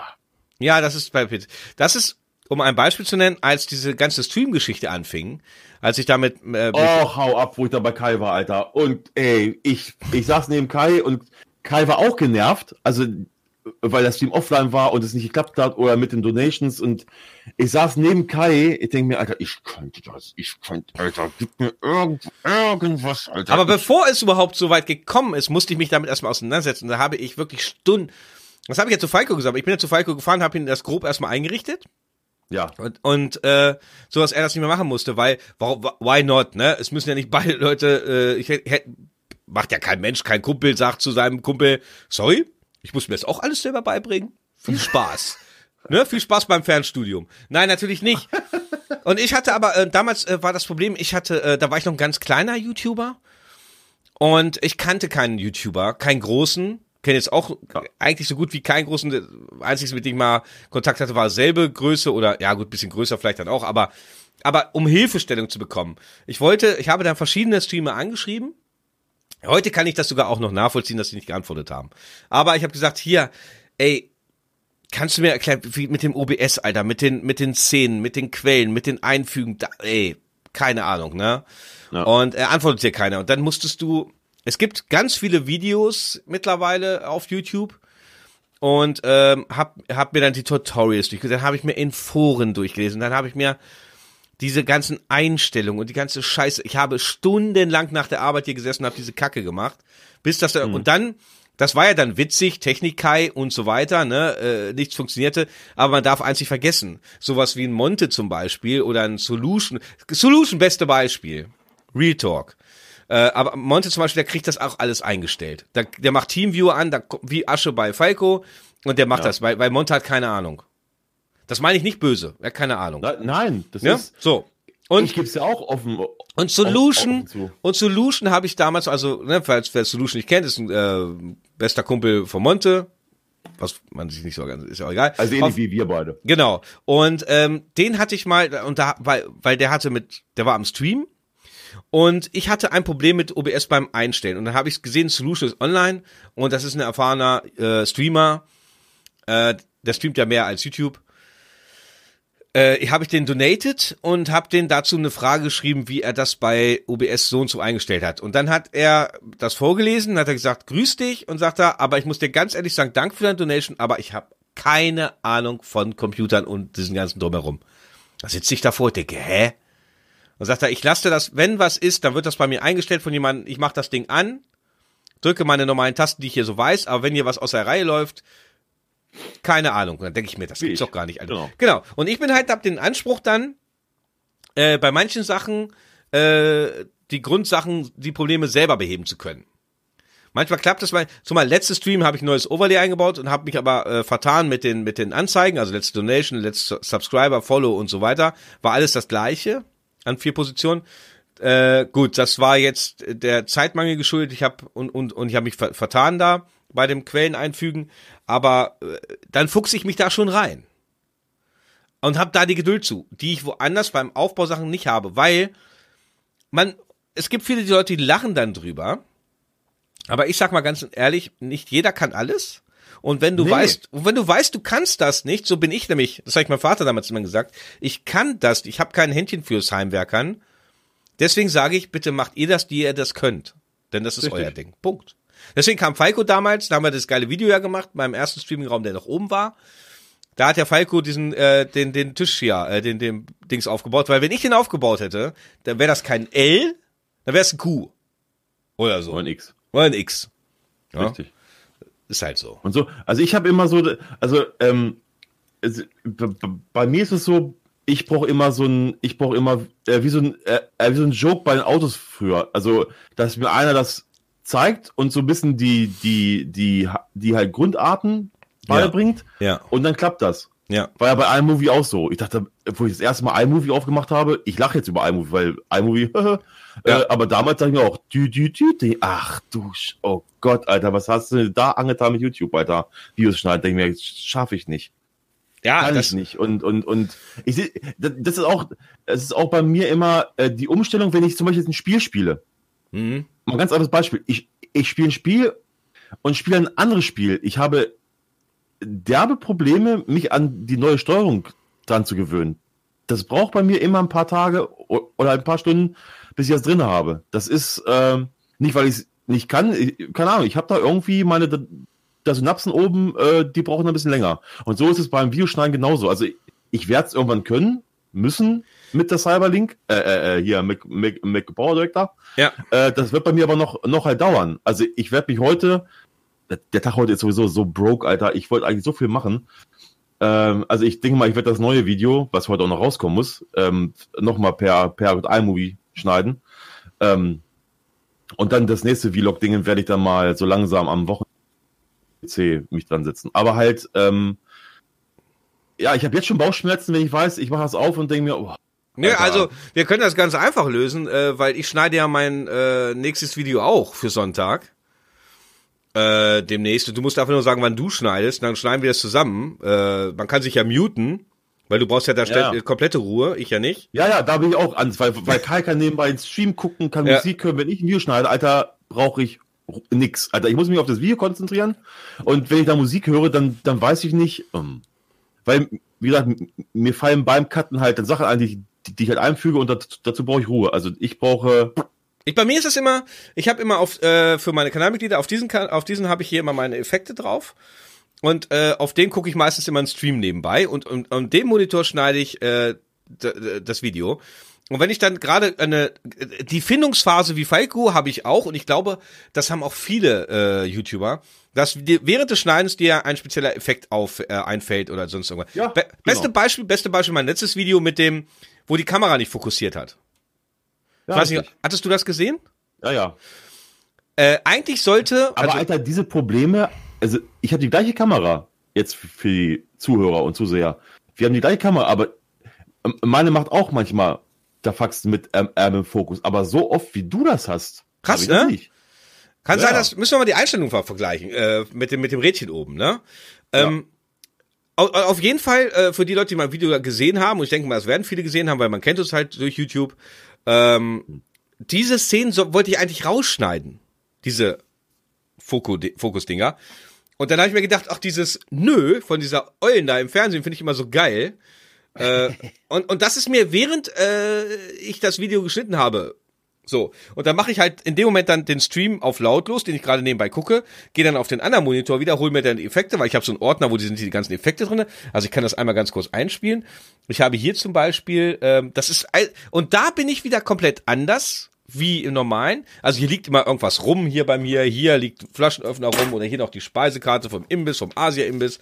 S1: Ja, das ist bei Pit. Das ist, um ein Beispiel zu nennen, als diese ganze Stream-Geschichte anfing, als ich damit äh,
S2: Oh, hau ab, wo ich da bei Kai war, Alter. Und ey, ich, ich saß neben Kai und Kai war auch genervt, also weil das Stream offline war und es nicht geklappt hat oder mit den Donations und ich saß neben Kai, ich denke mir, Alter, ich könnte das, ich könnte, Alter, gib mir irgend, irgendwas, Alter.
S1: Aber bevor es überhaupt so weit gekommen ist, musste ich mich damit erstmal auseinandersetzen. Da habe ich wirklich Stunden. Das habe ich ja zu Falco gesagt. Ich bin ja zu Falco gefahren, habe ihn das grob erstmal eingerichtet
S2: ja,
S1: und, und äh, so, dass er das nicht mehr machen musste, weil warum, why not? Ne, es müssen ja nicht beide Leute. Äh, ich hätte macht ja kein Mensch, kein Kumpel sagt zu seinem Kumpel, sorry, ich muss mir das auch alles selber beibringen. Viel Spaß. ne, viel Spaß beim Fernstudium. Nein, natürlich nicht. Und ich hatte aber, äh, damals äh, war das Problem, ich hatte, äh, da war ich noch ein ganz kleiner YouTuber und ich kannte keinen YouTuber, keinen großen, kenne jetzt auch eigentlich so gut wie keinen großen, einziges, mit dem ich mal Kontakt hatte, war selbe Größe oder, ja gut, bisschen größer vielleicht dann auch, aber, aber um Hilfestellung zu bekommen. Ich wollte, ich habe dann verschiedene Streamer angeschrieben, Heute kann ich das sogar auch noch nachvollziehen, dass sie nicht geantwortet haben. Aber ich habe gesagt, hier, ey, kannst du mir erklären, wie mit dem OBS, Alter, mit den, mit den Szenen, mit den Quellen, mit den Einfügen, da, ey, keine Ahnung, ne?
S2: Ja.
S1: Und er antwortet dir keiner. Und dann musstest du, es gibt ganz viele Videos mittlerweile auf YouTube und ähm, hab, hab mir dann die Tutorials durchgelesen, dann habe ich mir in Foren durchgelesen, dann habe ich mir diese ganzen Einstellungen und die ganze Scheiße. Ich habe stundenlang nach der Arbeit hier gesessen und habe diese Kacke gemacht, bis das da, und dann das war ja dann witzig, Technikai und so weiter, ne, äh, nichts funktionierte, aber man darf eins nicht vergessen, sowas wie ein Monte zum Beispiel oder ein Solution, Solution beste Beispiel, Real Talk. Äh, aber Monte zum Beispiel, der kriegt das auch alles eingestellt. Der, der macht Teamviewer an, da, kommt wie Asche bei Falco und der macht das, weil, weil Monte hat keine Ahnung. Das meine ich nicht böse, hat keine Ahnung.
S2: Na, nein, das
S1: Ja?
S2: ist,
S1: So. Und,
S2: ich geb's ja auch offen.
S1: und Solution,
S2: offen zu.
S1: und Solution habe ich damals, also, ne, falls wer Solution nicht kennt, ist ein äh, bester Kumpel von Monte. Was man sich nicht so ganz, ist ja auch egal.
S2: Also ähnlich
S1: Auf-
S2: wie wir beide.
S1: Genau. Und ähm, den hatte ich mal, und da, weil, weil der hatte mit, der war am Stream und ich hatte ein Problem mit OBS beim Einstellen. Und dann habe ich gesehen, Solution ist online und das ist ein erfahrener äh, Streamer. Äh, der streamt ja mehr als YouTube. Äh, habe ich den donated und habe den dazu eine Frage geschrieben, wie er das bei OBS so und so eingestellt hat. Und dann hat er das vorgelesen, hat er gesagt, grüß dich und sagt er, aber ich muss dir ganz ehrlich sagen, danke für deine Donation, aber ich habe keine Ahnung von Computern und diesen ganzen drumherum. Da sitze ich davor und denke, hä? Und sagt er, ich lasse das, wenn was ist, dann wird das bei mir eingestellt von jemandem, ich mache das Ding an, drücke meine normalen Tasten, die ich hier so weiß, aber wenn hier was aus der Reihe läuft, keine Ahnung. Und dann denke ich mir, das
S2: Wie
S1: gibt's
S2: ich.
S1: doch gar nicht. Alter.
S2: Genau.
S1: genau. Und ich bin halt, hab den Anspruch dann, äh, bei manchen Sachen, äh, die Grundsachen, die Probleme selber beheben zu können. Manchmal klappt es mal. Zumal letztes Stream habe ich ein neues Overlay eingebaut und habe mich aber äh, vertan mit den mit den Anzeigen, also letzte Donation, letzte Subscriber, Follow und so weiter. War alles das gleiche an vier Positionen. Äh, gut, das war jetzt der Zeitmangel geschuldet. Ich habe und und und ich habe mich ver vertan da bei dem Quellen einfügen, aber äh, dann fuchse ich mich da schon rein und habe da die Geduld zu, die ich woanders beim Aufbausachen nicht habe, weil man es gibt viele Leute, die lachen dann drüber, aber ich sag mal ganz ehrlich, nicht jeder kann alles. Und wenn du
S2: Nee.
S1: weißt, und wenn du weißt, du kannst das nicht, so bin ich nämlich, das habe ich meinem Vater damals immer gesagt, ich kann das, ich habe kein Händchen fürs Heimwerkern. Deswegen sage ich, bitte macht ihr das, die ihr das könnt. Denn das ist
S2: Richtig.
S1: euer Ding. Punkt. Deswegen kam Falco damals, da haben wir das geile Video ja gemacht, beim ersten Streamingraum, der noch oben war. Da hat der Falco diesen, äh, den, den Tisch hier, äh, den, den Dings aufgebaut, weil wenn ich den aufgebaut hätte, dann wäre das kein L, dann wäre es ein Q. Oder so.
S2: So ein X.
S1: Oder ein X. Ja,
S2: Richtig.
S1: ist halt so.
S2: Und so, also ich habe immer so, also ähm, es, bei mir ist es so, ich brauche immer so ein, ich brauche immer äh, wie so ein, äh, äh, wie so ein Joke bei den Autos früher. Also, dass mir einer das zeigt und so ein bisschen die, die, die, die halt Grundarten
S1: Ja.
S2: beibringt
S1: Ja,
S2: und dann klappt das.
S1: ja.
S2: War ja bei iMovie auch so. Ich dachte, wo ich das erste Mal iMovie aufgemacht habe, ich lache jetzt über iMovie, weil iMovie,
S1: Ja.
S2: äh, aber damals dachte ich mir auch, dü, dü, dü, dü, ach du, oh Gott, Alter, was hast du da angetan mit YouTube, Alter? Videos schneiden, denke ich mir, schaffe ich nicht.
S1: Ja,
S2: Kann
S1: das,
S2: ich nicht. Und, und, und ich seh, das das ist auch, es ist auch bei mir immer äh, die Umstellung, wenn ich zum Beispiel jetzt ein Spiel spiele.
S1: Mhm.
S2: Mal ein ganz anderes Beispiel. Ich, ich spiele ein Spiel und spiele ein anderes Spiel. Ich habe derbe Probleme, mich an die neue Steuerung dran zu gewöhnen. Das braucht bei mir immer ein paar Tage oder ein paar Stunden, bis ich das drin habe. Das ist ähm, nicht, weil ich es nicht kann. Ich, keine Ahnung, ich habe da irgendwie meine da, da Synapsen oben, äh, die brauchen ein bisschen länger. Und so ist es beim Videoschneiden genauso. Also ich, ich werde es irgendwann können, müssen mit der Cyberlink, äh, äh, äh, hier, Mac, Mac, Mac Power Director.
S1: Ja.
S2: Äh, das wird bei mir aber noch, noch halt dauern. Also ich werde mich heute, der- Tag heute ist sowieso so broke, Alter. Ich wollte eigentlich so viel machen. Ähm, also ich denke mal, ich werde das neue Video, was heute auch noch rauskommen muss, ähm, nochmal per, per iMovie schneiden. Ähm, und dann das nächste Vlog-Dingen werde ich dann mal so langsam am Wochenende PC mich dran setzen. Aber halt, ähm, ja, ich habe jetzt schon Bauchschmerzen, wenn ich weiß, ich mache das auf und denke mir, oh,
S1: Nee,
S2: Alter.
S1: also wir können das ganz einfach lösen, äh, weil ich schneide ja mein äh, nächstes Video auch für Sonntag. Äh, demnächst. Du musst einfach nur sagen, wann du schneidest, dann schneiden wir das zusammen. Äh, man kann sich ja muten, weil du brauchst ja da
S2: Ja.
S1: komplette Ruhe, ich ja nicht.
S2: Ja, ja, da bin ich auch an, weil, weil Kai kann nebenbei ins Stream gucken, kann
S1: Ja.
S2: Musik hören. Wenn ich ein Video schneide, Alter, brauche ich nix. Alter, ich muss mich auf das Video konzentrieren. Und wenn ich da Musik höre, dann, dann weiß ich nicht, ähm, weil, wie gesagt, mir fallen beim Cutten halt dann Sachen ein, die, ich- die, die ich halt einfüge und dazu, dazu brauche ich Ruhe. Also ich brauche,
S1: Ich, bei mir ist es immer, ich habe immer auf äh, für meine Kanalmitglieder auf diesen auf diesen habe ich hier immer meine Effekte drauf und äh, auf den gucke ich meistens immer einen Stream nebenbei und und und dem Monitor schneide ich äh, das Video. Und wenn ich dann gerade eine die Findungsphase wie Falco habe ich auch und ich glaube, das haben auch viele äh, YouTuber, dass während des Schneidens dir ein spezieller Effekt auf äh, einfällt oder sonst irgendwas.
S2: Ja,
S1: Be beste
S2: genau.
S1: Beispiel, beste Beispiel mein letztes Video mit dem, wo die Kamera nicht fokussiert hat.
S2: ja,
S1: Ich weiß nicht, hattest du das gesehen?
S2: ja, ja.
S1: Äh, eigentlich sollte,
S2: Aber
S1: also,
S2: Alter, diese Probleme, also ich habe die gleiche Kamera, jetzt für die Zuhörer und Zuseher. Wir haben die gleiche Kamera, aber ähm, meine macht auch manchmal der Fax mit ähm, ähm, Fokus. Aber so oft wie du das hast,
S1: Krass,
S2: das
S1: ne?
S2: nicht.
S1: kann
S2: ja.
S1: sein, dass, müssen wir mal die Einstellung ver- vergleichen, äh, mit dem, mit dem Rädchen oben, ne? Ähm, au- auf jeden Fall, äh, für die Leute, die mein Video gesehen haben, und ich denke mal, es werden viele gesehen haben, weil man kennt uns halt durch YouTube, ähm, diese Szenen so, wollte ich eigentlich rausschneiden. Diese Foku- Fokus-Dinger. Und dann habe ich mir gedacht, ach, dieses Nö von dieser Eulen da im Fernsehen finde ich immer so geil. äh, und, und das ist mir, während äh, ich das Video geschnitten habe, so. Und dann mache ich halt in dem Moment dann den Stream auf lautlos, den ich gerade nebenbei gucke, gehe dann auf den anderen Monitor wieder, hole mir dann die Effekte, weil ich habe so einen Ordner, wo die sind die ganzen Effekte drinne. Also ich kann das einmal ganz kurz einspielen. Ich habe hier zum Beispiel, ähm, das ist und da bin ich wieder komplett anders wie im normalen. Also hier liegt immer irgendwas rum hier bei mir, hier liegt Flaschenöffner rum oder hier noch die Speisekarte vom Imbiss, vom Asia-Imbiss.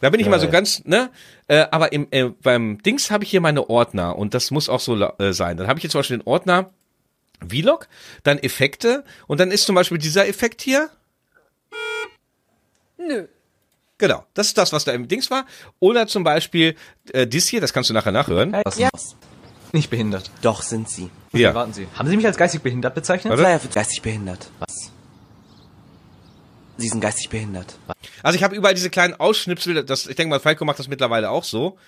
S1: Da bin ich immer so ganz, ne? Äh, aber im, äh, beim Dings habe ich hier meine Ordner und das muss auch so äh, sein. Dann habe ich jetzt zum Beispiel den Ordner Vlog, dann Effekte und dann ist zum Beispiel dieser Effekt hier.
S4: Nö.
S1: Genau, das ist das, was da im Dings war. Oder zum Beispiel äh, dies hier, das kannst du nachher nachhören.
S4: Ja. nicht behindert.
S5: Doch, sind Sie.
S1: Ja.
S4: Warten Sie. Haben Sie mich als geistig behindert bezeichnet?
S5: Flyer für geistig behindert. Was? Sie sind geistig behindert.
S1: Also ich habe überall diese kleinen Ausschnipsel, das, ich denke mal, Falco macht das mittlerweile auch so,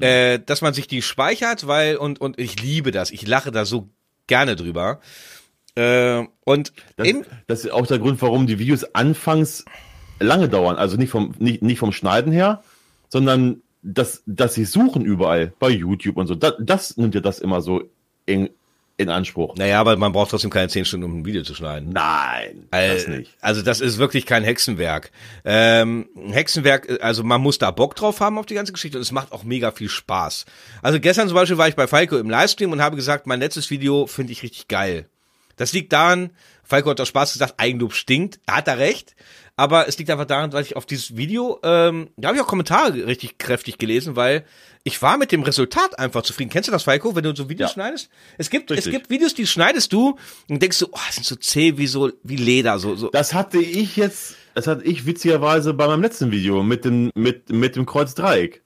S1: äh, dass man sich die speichert, weil, und, und ich liebe das, ich lache da so gerne drüber. Äh, und
S2: Das, das ist auch der Grund, warum die Videos anfangs lange dauern. Also nicht vom, nicht, nicht vom Schneiden her, sondern dass, dass sie suchen überall bei YouTube und so. Das, das nimmt ja das immer so in, in Anspruch.
S1: naja, aber man braucht trotzdem keine zehn Stunden, um ein Video zu schneiden.
S2: Nein,
S1: Äh,
S2: das nicht.
S1: Also das ist wirklich kein Hexenwerk. Ähm, Hexenwerk, also man muss da Bock drauf haben auf die ganze Geschichte und es macht auch mega viel Spaß. Also gestern zum Beispiel war ich bei Falco im Livestream und habe gesagt, mein letztes Video finde ich richtig geil. Das liegt daran, Falco hat aus Spaß gesagt, Eigenlob stinkt. Er hat da recht. Aber es liegt einfach daran, weil ich auf dieses Video, ähm, da habe ich auch Kommentare richtig kräftig gelesen, weil ich war mit dem Resultat einfach zufrieden. Kennst du das, Falco, wenn du so Videos
S2: Ja.
S1: schneidest? Es gibt, es gibt Videos, die schneidest du und denkst du, oh, sind so zäh wie so, wie Leder, so, so.
S2: Das hatte ich jetzt, das hatte ich witzigerweise bei meinem letzten Video mit dem, mit, mit dem Kreuzdreieck.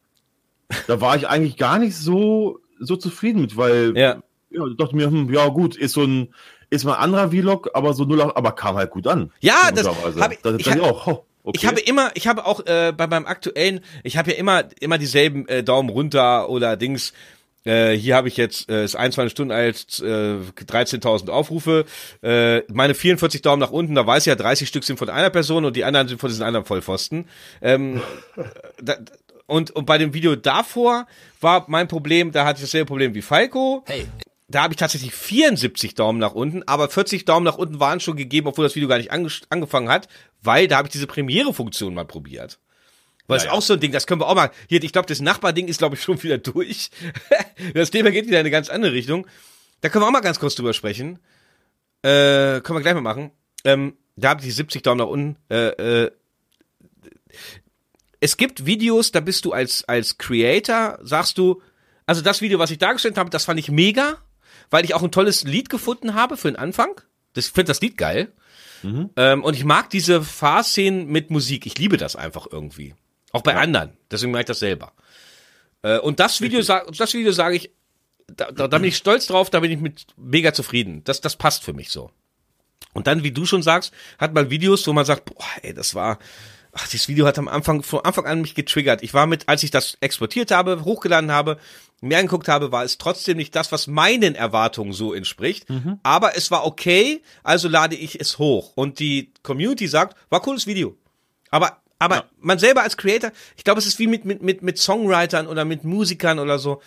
S2: Da war ich eigentlich gar nicht so, so zufrieden mit, weil,
S1: Ja.
S2: ja, dachte mir, hm, ja gut, ist so ein, ist mal ein anderer Vlog, aber so null, aber kam halt gut an.
S1: Ja, das
S2: Komischerweise.
S1: hab ich-
S2: das
S1: ich hab-
S2: auch, ho, okay.
S1: Ich habe immer, ich habe auch äh, bei meinem aktuellen, ich habe ja immer immer dieselben äh, Daumen runter oder Dings. Äh, hier habe ich jetzt, äh, ist 21 Stunden alt, äh, 13.000 Aufrufe. Äh, meine 44 Daumen nach unten, da weiß ich ja, 30 Stück sind von einer Person und die anderen sind von diesen anderen Vollpfosten. Ähm, da, und, und bei dem Video davor war mein Problem, da hatte ich dasselbe Problem wie Falco.
S5: Hey.
S1: Da habe ich tatsächlich 74 Daumen nach unten, aber 40 Daumen nach unten waren schon gegeben, obwohl das Video gar nicht ange angefangen hat, weil da habe ich diese Premiere-Funktion mal probiert. Weil das ist auch so ein Ding, das können wir auch mal. Hier, ich glaube, das Nachbarding ist, glaube ich, schon wieder durch. das Thema geht wieder in eine ganz andere Richtung. Da können wir auch mal ganz kurz drüber sprechen. Äh, können wir gleich mal machen. Ähm, da habe ich die 70 Daumen nach unten. Äh, äh, es gibt Videos, da bist du als, als Creator, sagst du, also das Video, was ich dargestellt habe, das fand ich mega, weil ich auch ein tolles Lied gefunden habe für den Anfang. Das ich finde das Lied geil. Ähm, und ich mag diese Fahrszenen mit Musik. Ich liebe das einfach irgendwie. Auch bei anderen. Deswegen mag ich das selber. Äh, und das Video, das Video sage ich, da, da, da bin ich stolz drauf, da bin ich mit mega zufrieden. Das, das passt für mich so. Und dann, wie du schon sagst, hat man Videos, wo man sagt, boah, ey, das war, ach, dieses Video hat am Anfang, von Anfang an mich getriggert. Ich war mit, als ich das exportiert habe, hochgeladen habe, mir angeguckt habe, war es trotzdem nicht das, was meinen Erwartungen so entspricht. Aber es war okay, also lade ich es hoch. Und die Community sagt, war cooles Video. Aber, aber man selber als Creator, ich glaube, es ist wie mit, mit, mit, mit Songwritern oder mit Musikern oder so.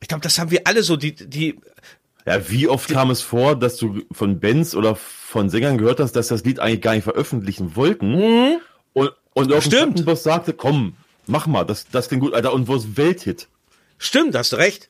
S1: Ich glaube, das haben wir alle so, die, die,
S2: Ja, wie oft kam es vor, dass du von Bands oder von Sängern gehört hast, dass das Lied eigentlich gar nicht veröffentlichen wollten? Und, und irgendein
S1: Stimmt.
S2: Plattenboss sagte, komm, mach mal, das, das klingt gut, Alter, und wo ist Welthit?
S1: Stimmt, hast du recht.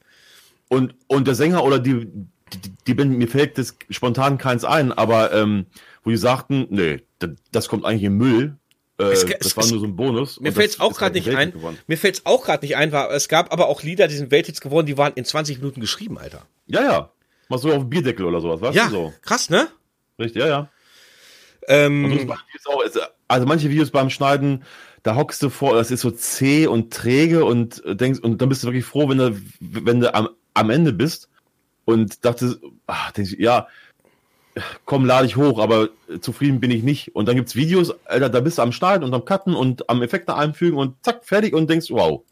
S2: Und, und der Sänger oder die, die, die Band, mir fällt das spontan keins ein, aber ähm, wo die sagten, nee, das, das kommt eigentlich im Müll. Äh,
S1: Es-
S2: das
S1: es-
S2: war
S1: es-
S2: nur so ein Bonus.
S1: Mir
S2: Und
S1: fällt's
S2: das
S1: auch gerade
S2: halt
S1: nicht ein.
S2: Geworden.
S1: Mir fällt's auch gerade nicht ein. War, es gab aber auch Lieder, die sind Welthits geworden, die waren in 20 Minuten geschrieben, Alter.
S2: Ja, ja. Mach so auf dem Bierdeckel oder sowas, weißt
S1: Ja,
S2: du so?
S1: krass, ne?
S2: Richtig, ja, ja.
S1: Ähm,
S2: Und so ist bei Videos auch, also- also manche Videos beim Schneiden, da hockst du vor, das ist so zäh und träge und äh, denkst, und dann bist du wirklich froh, wenn du, wenn du am, am Ende bist und dachte, ach, denkst, du, ja, komm, lade ich hoch, aber äh, zufrieden bin ich nicht. Und dann gibt's Videos, Alter, da bist du am Schneiden und am Cutten und am Effekte einfügen und zack, fertig und denkst, wow,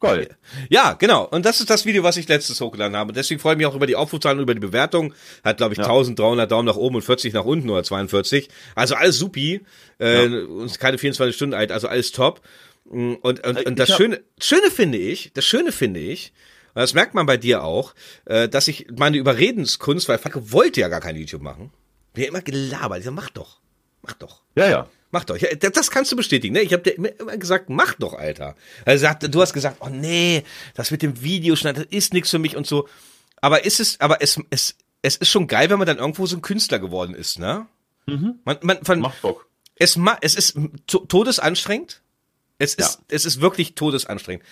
S2: geil.
S1: ja, genau. Und das ist das Video, was ich letztes hochgeladen habe. Deswegen freue ich mich auch über die Aufrufzahlen und über die Bewertung. Hat, glaube ich, 1300 Daumen nach oben und 40 nach unten oder 42. Also alles supi. Äh, Und keine 24 Stunden alt, also alles top. Und, und,
S2: Äh,
S1: und das
S2: ich
S1: Schöne, Schöne finde ich, das Schöne finde ich, und das merkt man bei dir auch, äh, dass ich meine Überredenskunst, weil Facke wollte ja gar kein YouTube machen. Haben immer gelabert. Ich sag, mach doch. Mach doch.
S2: Ja, ja.
S1: Mach doch. Ja, das kannst du bestätigen. Ne? Ich habe dir immer gesagt, mach doch, Alter. Also du hast gesagt, oh nee, das mit dem Videoschneid, das ist nichts für mich und so. Aber ist es, aber es, es, es ist schon geil, wenn man dann irgendwo so ein Künstler geworden ist, ne? Man, man, von,
S2: Macht Bock.
S1: es, ma, es ist to todesanstrengend. Es ist, es ist wirklich todesanstrengend.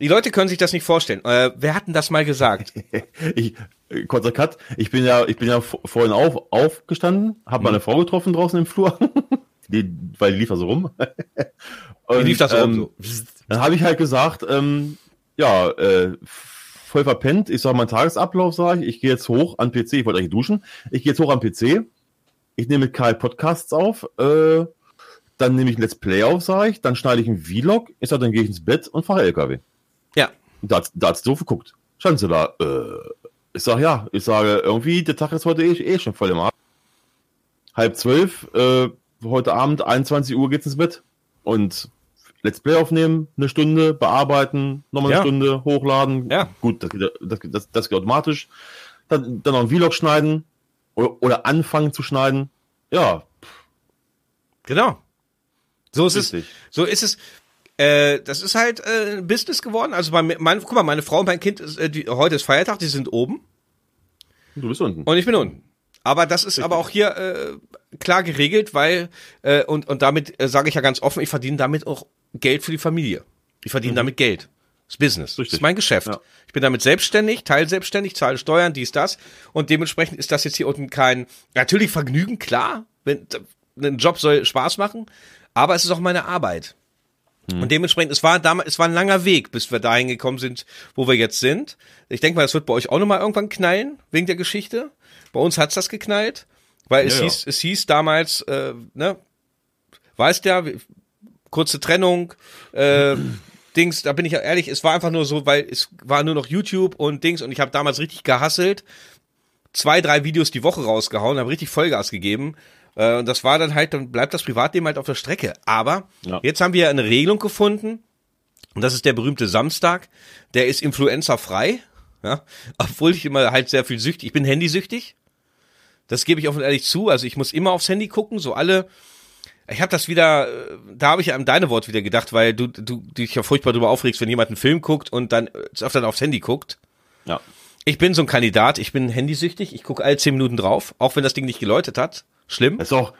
S1: Die Leute können sich das nicht vorstellen. Äh, wer hat denn das mal gesagt?
S2: Ich, kurzer Cut. Ich bin ja, ich bin ja vorhin auf, aufgestanden, habe meine Frau getroffen draußen im Flur. die, weil die lief da so rum.
S1: Wie
S2: Und,
S1: lief das so
S2: ähm,
S1: rum? So?
S2: Dann habe ich halt gesagt, ähm, ja, äh, voll verpennt. Ich sage, mein Tagesablauf, sage ich, ich gehe jetzt hoch an PC, ich wollte eigentlich duschen. Ich gehe jetzt hoch am PC. Ich nehme mit Karl Podcasts auf. Äh, dann nehme ich ein Let's Play auf, sage ich. Dann schneide ich einen Vlog. Ich sage, dann gehe ich ins Bett und fahre LKW.
S1: Ja.
S2: Da, da hat's doof geguckt. Standen sie da. Äh, ich sage, ja. Ich sage, irgendwie, der Tag ist heute eh, eh schon voll im Arsch. Halb zwölf, äh, heute Abend, 21 Uhr geht's ins Bett. Und Let's Play aufnehmen, eine Stunde, bearbeiten, nochmal eine
S1: Ja.
S2: Stunde, hochladen.
S1: Ja.
S2: Gut, das geht, das, das, das geht automatisch. Dann, dann noch ein Vlog schneiden oder, oder anfangen zu schneiden. Ja,
S1: Genau. So ist es.
S2: Richtig.
S1: So ist es. Äh, das ist halt äh, ein Business geworden. Also bei mir, mein, guck mal, meine Frau und mein Kind, ist, äh, die, heute ist Feiertag, die sind oben
S2: du bist unten.
S1: und ich bin unten. Aber das ist aber auch hier äh, klar geregelt, weil äh, und und damit äh, sage ich ja ganz offen, ich verdiene damit auch Geld für die Familie. Ich verdiene damit Geld. Das ist Business. Das
S2: Richtig.
S1: ist mein Geschäft.
S2: Ja.
S1: Ich bin damit selbstständig, teilselbstständig, zahle Steuern, dies, das. Und dementsprechend ist das jetzt hier unten kein, natürlich Vergnügen, klar. Wenn, ein Job soll Spaß machen, aber es ist auch meine Arbeit. Und dementsprechend, es war damals, es war ein langer Weg, bis wir dahin gekommen sind, wo wir jetzt sind. Ich denke mal, das wird bei euch auch nochmal irgendwann knallen, wegen der Geschichte. Bei uns hat's das geknallt, weil es
S2: Ja, ja.
S1: hieß, es hieß damals, äh, ne, weißt ja, kurze Trennung, äh, Dings, da bin ich ja ehrlich, es war einfach nur so, weil es war nur noch YouTube und Dings und ich habe damals richtig gehasselt, zwei, drei Videos die Woche rausgehauen, habe richtig Vollgas gegeben. Äh, und das war dann halt, dann bleibt das Privatleben halt auf der Strecke. Aber
S2: Ja.
S1: jetzt haben wir eine Regelung gefunden. Und das ist der berühmte Samstag. Der ist influencerfrei. Ja, obwohl ich immer halt sehr viel süchtig, ich bin handysüchtig. Das gebe ich offen und ehrlich zu. Also ich muss immer aufs Handy gucken, so alle. Ich habe das wieder, äh, da habe ich an deine Wort wieder gedacht, weil du, du dich ja furchtbar darüber aufregst, wenn jemand einen Film guckt und dann äh, öfter aufs Handy guckt.
S2: Ja.
S1: Ich bin so ein Kandidat, ich bin handysüchtig, ich gucke alle zehn Minuten drauf, auch wenn das Ding nicht geläutet hat. Schlimm.
S2: Das ist auch,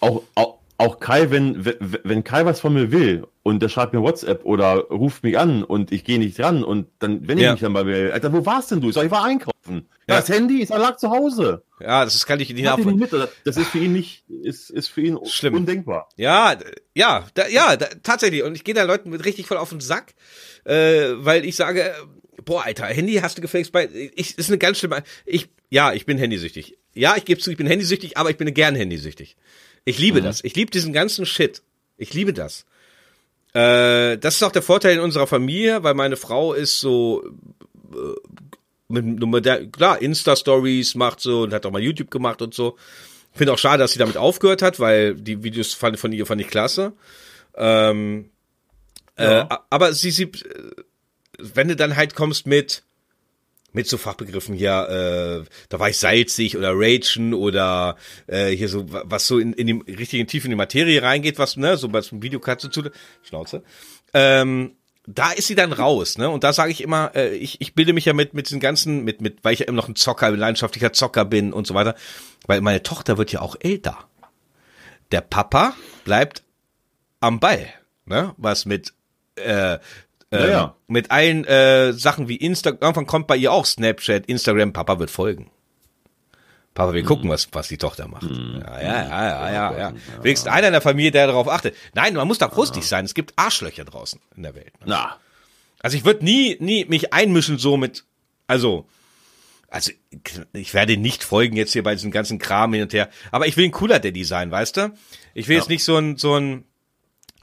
S2: auch, auch, auch Kai, wenn, wenn, Kai was von mir will und der schreibt mir WhatsApp oder ruft mich an und ich gehe nicht ran und dann, wenn ich
S1: Ja.
S2: mich dann bei mir, Alter, wo warst denn du? Ich sag, ich war einkaufen. Ja, das Handy, ich lag zu Hause.
S1: Ja, das kann ich nicht nachvollziehen.
S2: Das ist für ihn nicht, ist, ist für ihn
S1: Schlimm.
S2: undenkbar.
S1: Ja, ja, da, ja, da, tatsächlich. Und ich gehe da Leuten mit richtig voll auf den Sack, äh, weil ich sage, boah, Alter, Handy hast du gefaked bei, ich, ist eine ganz schlimme, ich, ja, ich bin handysüchtig. Ja, ich gebe zu, ich bin handysüchtig, aber ich bin gern handysüchtig. Ich liebe das. Ich liebe diesen ganzen Shit. Ich liebe das. Äh, das ist auch der Vorteil in unserer Familie, weil meine Frau ist so äh, mit, mit der, klar, Insta-Stories macht so und hat auch mal YouTube gemacht und so. Finde auch schade, dass sie damit aufgehört hat, weil die Videos fand, von ihr fand ich klasse. Ähm, äh, aber sie, sie, äh, wenn du dann halt kommst mit, mit so Fachbegriffen hier, äh, da war ich salzig oder ragen oder äh, hier so, wa- was so in, in die richtigen tief in die Materie reingeht, was, ne, so so einem Videokatze zu, Schnauze. Ähm, da ist sie dann raus, ne? Und da sage ich immer, äh, ich, ich bilde mich ja mit mit den ganzen, mit mit, weil ich ja immer noch ein Zocker, ein leidenschaftlicher Zocker bin und so weiter, weil meine Tochter wird ja auch älter. Der Papa bleibt am Ball, ne? Was mit äh, ähm,
S2: ja.
S1: mit allen äh, Sachen wie Instagram, irgendwann kommt bei ihr auch Snapchat, Instagram, Papa wird folgen. Papa, wir gucken, was, was die Tochter macht. Ja, ja, ja, ja, ja, ja. Wenigstens einer in der Familie, der darauf achtet. Nein, man muss da vorsichtig sein. Es gibt Arschlöcher draußen in der Welt. ne?
S2: Na,
S1: Also ich würde nie, nie mich einmischen so mit, also, also ich werde nicht folgen jetzt hier bei diesem ganzen Kram hin und her. Aber ich will ein cooler Daddy sein, weißt du? Ich will jetzt nicht so ein, so ein,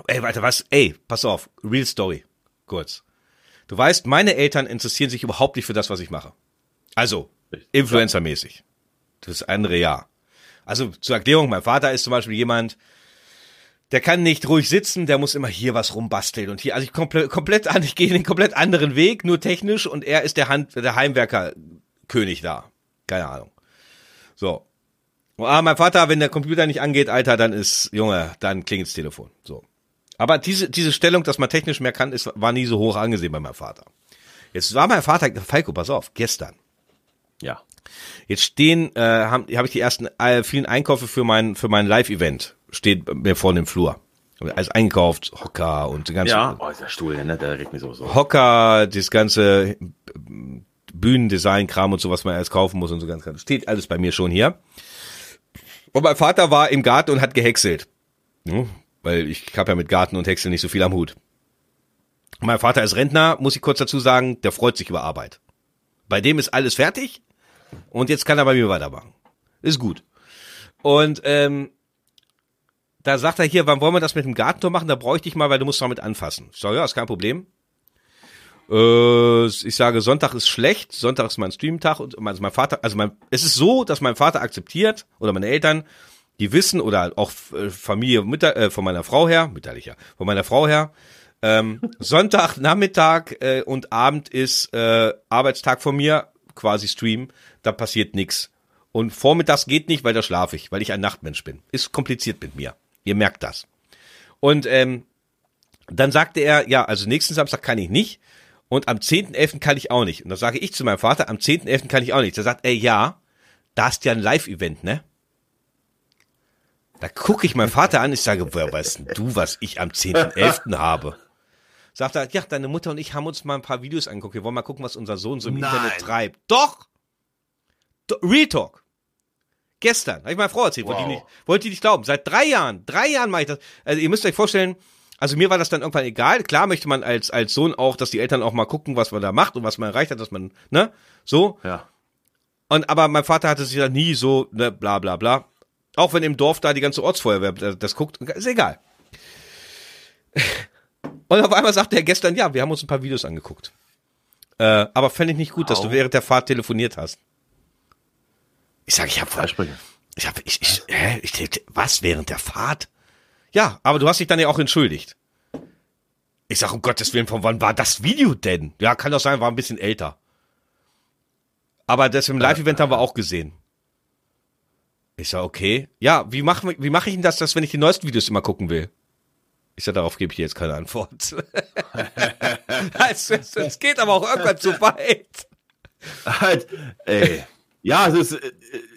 S1: ey, warte, was, ey, pass auf, Real Story, kurz. Du weißt, meine Eltern interessieren sich überhaupt nicht für das, was ich mache. Also, Influencer-mäßig. Das andere ja. Also zur Erklärung, mein Vater ist zum Beispiel jemand, der kann nicht ruhig sitzen, der muss immer hier was rumbasteln und hier, also ich komplett, komplett an, ich gehe den komplett anderen Weg, nur technisch und er ist der Hand, der Heimwerkerkönig da. Keine Ahnung. So. Ah, mein Vater, wenn der Computer nicht angeht, Alter, dann ist, Junge, dann klingelt's Telefon. So. Aber diese, diese Stellung, dass man technisch mehr kann, ist, war nie so hoch angesehen bei meinem Vater. Jetzt war mein Vater, Falco, pass auf, gestern.
S2: ja.
S1: Jetzt stehen, äh, habe hab ich die ersten äh, vielen Einkäufe für mein für mein Live-Event steht mir vorne im Flur. Alles eingekauft, Hocker und die ganze
S2: Ja, oh, dieser Stuhl, ne, der regt mich so. so.
S1: Hocker, das ganze äh, Bühnendesign-Kram und so, was man erst kaufen muss und so ganz, ganz steht alles bei mir schon hier. Und mein Vater war im Garten und hat gehäckselt. Hm, weil ich habe ja mit Garten und Häckseln nicht so viel am Hut. Mein Vater ist Rentner, muss ich kurz dazu sagen, der freut sich über Arbeit. Bei dem ist alles fertig und jetzt kann er bei mir weitermachen. Ist gut. Und ähm, da sagt er hier, wann wollen wir das mit dem Gartentor machen? Da bräuchte ich mal, weil du musst damit anfassen. Ich sage, ja, ist kein Problem. Äh, ich sage, Sonntag ist schlecht, Sonntag ist mein Streamtag und also mein Vater, also mein, es ist so, dass mein Vater akzeptiert oder meine Eltern, die wissen oder auch äh, Familie Mütter, äh, von meiner Frau her, mütterlicher, von meiner Frau her, ähm, Sonntag, Nachmittag äh, und Abend ist äh, Arbeitstag von mir, quasi Stream, da passiert nix. Und vormittags geht nicht, weil da schlafe ich, weil ich ein Nachtmensch bin. Ist kompliziert mit mir. Ihr merkt das. Und ähm, dann sagte er, ja, also nächsten Samstag kann ich nicht und am 10.11. kann ich auch nicht. Und da sage ich zu meinem Vater, am 10.11. kann ich auch nicht. Der sagt, ey, ja, da ist ja ein Live-Event, ne? Da gucke ich meinen Vater an, ich sage, woher weißt denn du, was ich am 10.11. habe? Sagt er, ja, deine Mutter und ich haben uns mal ein paar Videos angeguckt. Wir wollen mal gucken, was unser Sohn so im
S2: Nein.
S1: Internet treibt. Doch! Do Real Talk. Gestern, habe ich meiner Frau erzählt, wollte,
S2: Wow.
S1: die nicht, wollte die nicht glauben. Seit drei Jahren, drei Jahren mache ich das. Also ihr müsst euch vorstellen, also mir war das dann irgendwann egal. Klar möchte man als, als Sohn auch, dass die Eltern auch mal gucken, was man da macht und was man erreicht hat, dass man, ne, so.
S2: Ja.
S1: Und aber mein Vater hatte sich da nie so, ne, bla bla bla. Auch wenn im Dorf da die ganze Ortsfeuerwehr das, das guckt, ist egal. Und auf einmal sagte er gestern, ja, wir haben uns ein paar Videos angeguckt. Äh, aber fände ich nicht gut, dass du
S2: Au.
S1: während der Fahrt telefoniert hast. Ich sage, ich habe
S2: Freisprecher.
S1: ich hab, ich, ich, hä, ich, was, während der Fahrt? Ja, aber du hast dich dann ja auch entschuldigt. Ich sag, um Gottes Willen, von wann war das Video denn? Ja, kann doch sein, war ein bisschen älter. Aber das im Live-Event haben wir auch gesehen. Ich sag, okay. Ja, wie mache wie mach ich denn das, dass, wenn ich die neuesten Videos immer gucken will? Ich sag, darauf gebe ich jetzt keine Antwort. es, geht aber auch irgendwann zu weit.
S2: Halt, ey. Ja, es ist,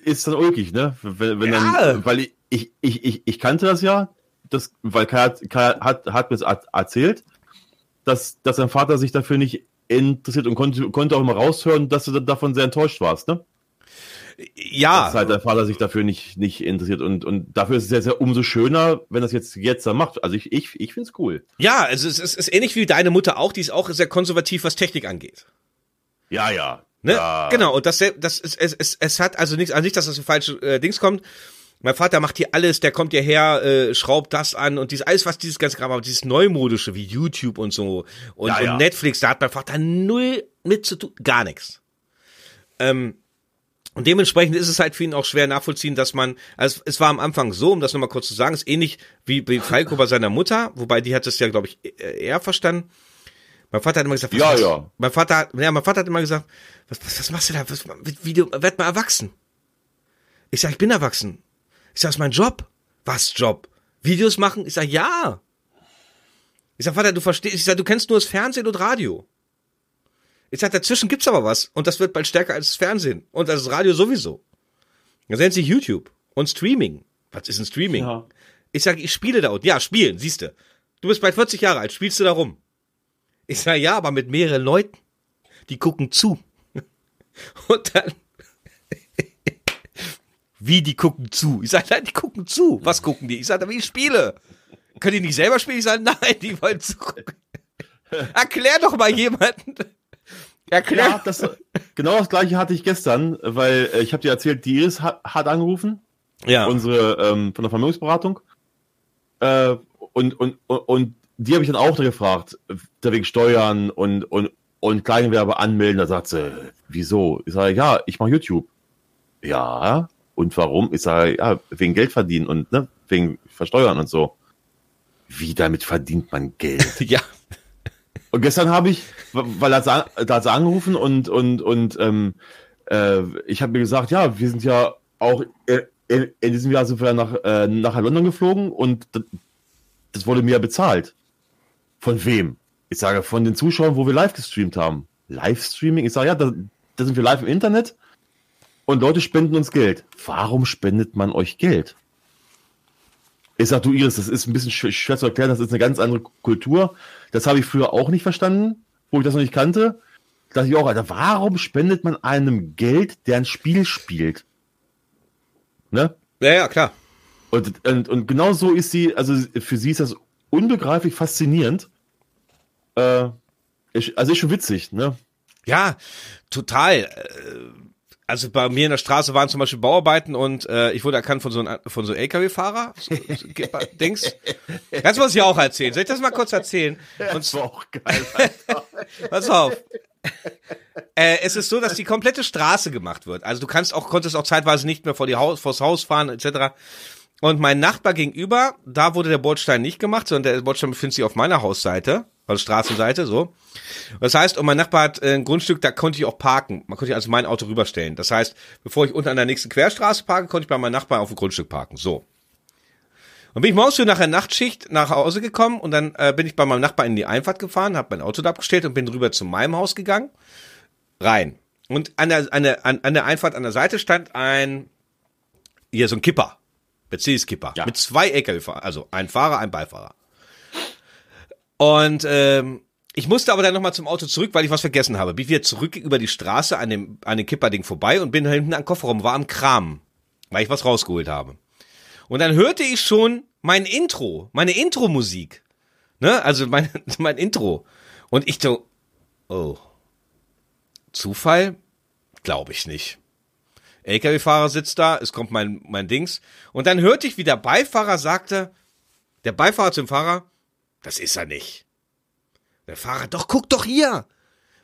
S2: ist dann ulkig, ne? Wenn, wenn
S1: Ja.
S2: dann, weil ich, ich, ich, ich, kannte das ja, das, weil Kai hat, Kai hat, hat mir es er- erzählt, dass, dass sein Vater sich dafür nicht interessiert und konnte, konnte auch immer raushören, dass du davon sehr enttäuscht warst, ne?
S1: Ja,
S2: Dass halt dein Vater sich dafür nicht, nicht interessiert und, und dafür ist es ja sehr umso schöner, wenn das jetzt, jetzt dann macht. Also ich, ich, ich find's cool.
S1: ja, also es ist, es ist ähnlich wie deine Mutter auch, die ist auch sehr konservativ, was Technik angeht.
S2: Ja, ja.
S1: Ne?
S2: ja.
S1: Genau, und das, das ist, es, es, es hat also nichts, also nicht, dass das ein falsche äh, Dings kommt. Mein Vater macht hier alles, der kommt hierher, äh, schraubt das an und dieses, alles, was dieses ganze Kram, aber dieses Neumodische wie YouTube und so und,
S2: Ja, ja.
S1: und Netflix, da hat mein Vater null mit zu tun, gar nichts. Ähm, und dementsprechend ist es halt für ihn auch schwer nachvollziehen, dass man, also es war am Anfang so, um das nochmal kurz zu sagen, ist ähnlich wie bei Falco bei seiner Mutter, wobei die hat es ja, glaube ich, e- eher verstanden. Mein Vater hat immer gesagt, was
S2: Ja,
S1: machst-
S2: ja.
S1: Mein Vater, hat- ja, mein Vater hat immer gesagt, was, was, was machst du da? Was, wie du, werd mal erwachsen. Ich sag, ich bin erwachsen. Ich sag, das ist mein Job. Was Job? Videos machen? Ich sag, ja. Ich sag, Vater, du verstehst, ich sag, du kennst nur das Fernsehen und Radio. Ich sag, dazwischen gibt's aber was. Und das wird bald stärker als das Fernsehen. Und das Radio sowieso. Das nennt sich YouTube. Und Streaming. Was ist ein Streaming?
S2: Ja.
S1: Ich sag, ich spiele da unten. Ja, spielen, siehste. Du bist bald 40 Jahre alt, spielst du da rum? Ich sag, ja, aber mit mehreren Leuten. Die gucken zu. Und dann. Wie, die gucken zu? Ich sag, nein, die gucken zu. Was gucken die? Ich sag, wie ich spiele. Können die nicht selber spielen? Ich sag, nein, die wollen zugucken. Erklär doch mal jemanden. Erklär.
S2: Ja, das, genau das gleiche hatte ich gestern, weil äh, ich habe dir erzählt, die Iris hat, hat angerufen,
S1: Ja.
S2: unsere ähm, von der Vermögensberatung. Äh, und, und, und, und die habe ich dann auch gefragt, wegen Steuern und, und, und Kleingewerbe anmelden. Da sagt sie, wieso? Ich sage, ja, ich mache YouTube. Ja, und warum? Ich sage, ja, wegen Geld verdienen und ne, wegen Versteuern und so. Wie damit verdient man Geld?
S1: ja.
S2: Und gestern habe ich, weil sie, da hat angerufen und, und, und ähm, äh, ich habe mir gesagt, ja, wir sind ja auch in, in, diesem Jahr sind wir nach, äh, nach London geflogen und das, das wurde mir bezahlt. Von wem? Ich sage, von den Zuschauern, wo wir live gestreamt haben. Livestreaming? Ich sage, ja, da, da sind wir live im Internet und Leute spenden uns Geld. Warum spendet man euch Geld? Ich sag, du Iris, das ist ein bisschen schwer, zu erklären, das ist eine ganz andere Kultur. Das habe ich früher auch nicht verstanden, wo ich das noch nicht kannte. Da dachte ich auch, Alter, warum spendet man einem Geld, der ein Spiel spielt? Ne?
S1: Ja, ja, klar.
S2: Und, und, und genau so ist sie, also für sie ist das unbegreiflich faszinierend. Äh, ich, also ist schon witzig, ne?
S1: Ja, total. Also bei mir in der Straße waren zum Beispiel Bauarbeiten und äh, ich wurde erkannt von so einem von so LKW-Fahrer. So, so, denkst, das muss ich auch erzählen. Soll ich das mal kurz erzählen? Und
S2: Das war auch geil.
S1: Pass auf. Äh, es ist so, dass die komplette Straße gemacht wird. Also du kannst auch, konntest auch zeitweise nicht mehr vor die Haus, vors Haus fahren, etc. Und mein Nachbar gegenüber, da wurde der Bordstein nicht gemacht, sondern der Bordstein befindet sich auf meiner Hausseite, also Straßenseite, so. Das heißt, und mein Nachbar hat äh, ein Grundstück, da konnte ich auch parken. Man konnte also mein Auto rüberstellen. Das heißt, bevor ich unten an der nächsten Querstraße parke, konnte ich bei meinem Nachbarn auf dem Grundstück parken. So. Und bin ich morgens früh nach der Nachtschicht nach Hause gekommen und dann äh, bin ich bei meinem Nachbarn in die Einfahrt gefahren, habe mein Auto da abgestellt und bin rüber zu meinem Haus gegangen, rein. Und an der, an der, an, der Einfahrt an der Seite stand ein, hier so ein Kipper, Mercedes-Kipper,
S2: Ja.
S1: mit zwei LKW-Fahrern, also ein Fahrer, ein Beifahrer. Und ähm, ich musste aber dann nochmal zum Auto zurück, weil ich was vergessen habe. Bin wieder zurück über die Straße an dem, an dem Kipperding vorbei und bin hinten am Kofferraum, war am Kram, weil ich was rausgeholt habe. Und dann hörte ich schon mein Intro, meine Intro-Musik. Ne? Also mein, mein Intro. Und ich so, oh. Zufall? Glaube ich nicht. LKW-Fahrer sitzt da, es kommt mein, mein Dings. Und dann hörte ich, wie der Beifahrer sagte, der Beifahrer zum Fahrer, das ist er nicht. Der Fahrer, doch, guck doch hier.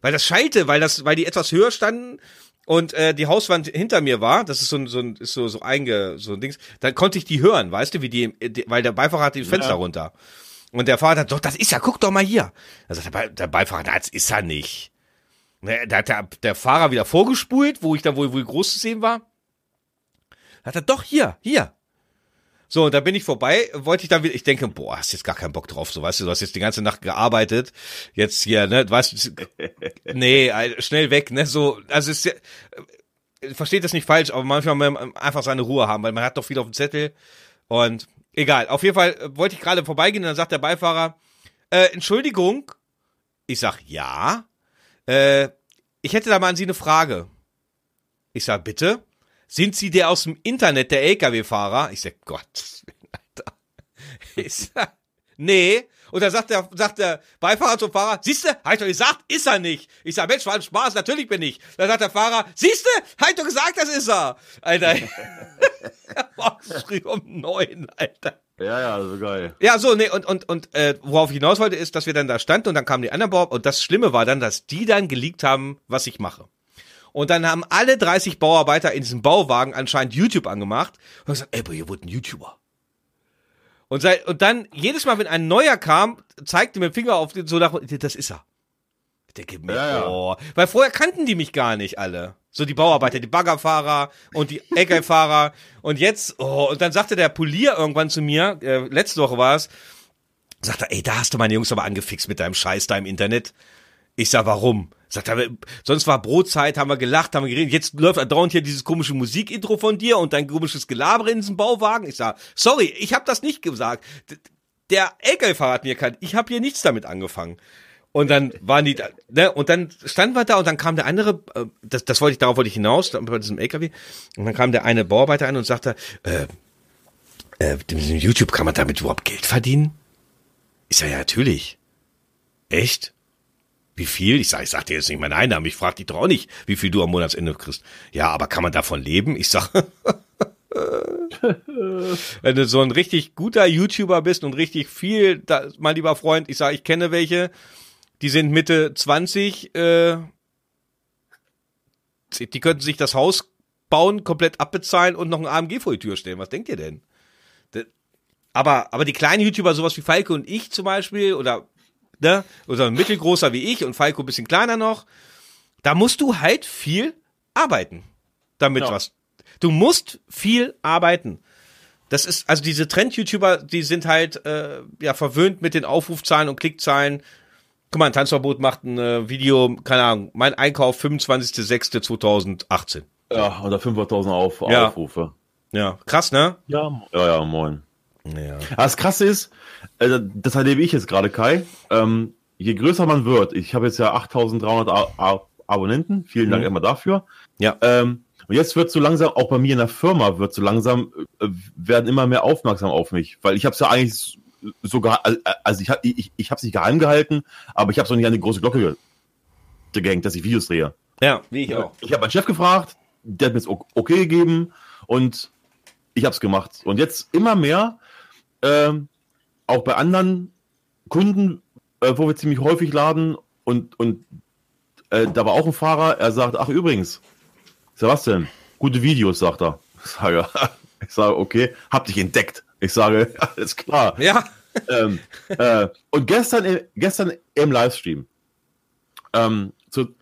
S1: Weil das schallte, weil das, weil die etwas höher standen und äh, die Hauswand hinter mir war, das ist so ein, so ein, ist so, so einge, so ein Dings, dann konnte ich die hören, weißt du, wie die, die weil der Beifahrer hat die Fenster runter. Und der Fahrer hat, doch, das ist er, guck doch mal hier. Da sagt der, Be der Beifahrer, das ist er nicht. Ne, Da hat der, der Fahrer wieder vorgespult, wo ich da wohl, wohl groß zu sehen war. Da hat er, doch, hier, hier. So, und da bin ich vorbei, wollte ich dann wieder, ich denke, boah, hast jetzt gar keinen Bock drauf, so, weißt du, du hast jetzt die ganze Nacht gearbeitet, jetzt hier, ne, du weißt, nee, äh, schnell weg, ne, so, also ist äh, versteht das nicht falsch, aber manchmal man einfach seine Ruhe haben, weil man hat doch viel auf dem Zettel und egal, auf jeden Fall äh, wollte ich gerade vorbeigehen und dann sagt der Beifahrer, äh, Entschuldigung, ich sag, ja, äh, ich hätte da mal an Sie eine Frage. Ich sag, bitte? Sind Sie der aus dem Internet, der LKW-Fahrer? Ich sag, Gott, Alter. Ich sag, nee. Und dann sagt der, sagt der Beifahrer zum Fahrer, siehste, hab ich doch gesagt, ist er nicht. Ich sag, Mensch, war ein Spaß, natürlich bin ich. Dann sagt der Fahrer, siehste, hab ich doch gesagt, das ist er. Alter. er früh um neun, Alter.
S2: Ja, ja, so geil.
S1: Ja, so, nee, und, und, und äh, worauf ich hinaus wollte, ist, dass wir dann da standen und dann kamen die anderen Bauer und das Schlimme war dann, dass die dann geleakt haben, was ich mache. Und dann haben alle 30 Bauarbeiter in diesem Bauwagen anscheinend YouTube angemacht und gesagt, ey, boah, hier wurde ein YouTuber. Und, sei, und dann, jedes Mal, wenn ein neuer kam, zeigte mir den Finger auf den, so nach, das ist er. Ich denke mir,
S2: Ja, ja.
S1: oh, weil vorher kannten die mich gar nicht alle. So die Bauarbeiter, die Baggerfahrer und die LKW-Fahrer. Und jetzt, oh, und dann sagte der Polier irgendwann zu mir, äh, letzte Woche war es, sagt er, ey, da hast du meine Jungs aber angefixt mit deinem Scheiß da im Internet. Ich sag, warum? Sagt er, sonst war Brotzeit, haben wir gelacht, haben wir geredet. Jetzt läuft andauernd hier dieses komische Musikintro von dir und dein komisches Gelabere in diesem Bauwagen. Ich sag, sorry, ich habe das nicht gesagt. Der LKW-Fahrer hat mir erkannt. Ich habe hier nichts damit angefangen. Und dann waren die, da, ne, und dann standen wir da und dann kam der andere, äh, das, das wollte ich, darauf wollte ich hinaus, bei diesem LKW. Und dann kam der eine Bauarbeiter an und sagte, äh, äh, mit diesem YouTube kann man damit überhaupt Geld verdienen? Ich sag, ja, natürlich. Echt? Wie viel? Ich sag, ich sag dir jetzt nicht meinen Einnahmen. Ich frag dich doch auch nicht, wie viel du am Monatsende kriegst. Ja, aber kann man davon leben? Ich sag, wenn du so ein richtig guter YouTuber bist und richtig viel, da, mein lieber Freund, ich sag, ich kenne welche, die sind Mitte 20, äh, die könnten sich das Haus bauen, komplett abbezahlen und noch ein AMG vor die Tür stellen. Was denkt ihr denn? Aber, aber die kleinen YouTuber, sowas wie Falco und ich zum Beispiel, oder, ne, oder ein mittelgroßer wie ich und Falco ein bisschen kleiner noch, da musst du halt viel arbeiten, damit
S2: Ja.
S1: was. Du musst viel arbeiten. Das ist, also diese Trend-YouTuber, die sind halt, äh, ja, verwöhnt mit den Aufrufzahlen und Klickzahlen. Guck mal, ein Tanzverbot macht ein äh, Video, keine Ahnung, mein Einkauf 25.06.2018.
S2: Ja, oder 500.000 auf,
S1: Ja.
S2: Aufrufe.
S1: Ja, krass, ne?
S2: Ja, ja, ja, moin.
S1: Ja.
S2: Aber das Krasse ist, äh, das erlebe ich jetzt gerade, Kai, ähm, je größer man wird, ich habe jetzt ja 8300 A A Abonnenten, vielen Dank
S1: Mhm.
S2: immer dafür.
S1: Ja.
S2: Ähm, und jetzt wird so langsam, auch bei mir in der Firma wird so langsam, äh, werden immer mehr aufmerksam auf mich, weil ich habe es ja eigentlich sogar, also ich, ich, ich habe es nicht geheim gehalten, aber ich habe es auch nicht an die große Glocke ge gehängt, dass ich Videos drehe.
S1: Ja, wie ich auch.
S2: Ich habe meinen Chef gefragt, der hat mir das okay gegeben und ich habe es gemacht. Und jetzt immer mehr, ähm, auch bei anderen Kunden, äh, wo wir ziemlich häufig laden und, und äh, da war auch ein Fahrer, er sagt, ach übrigens, Sebastian, gute Videos, sagt er. Ich sage, ich sage okay, hab dich entdeckt. Ich sage, alles klar.
S1: Ja.
S2: ähm, äh, und gestern, im- gestern im Livestream, ähm, zu,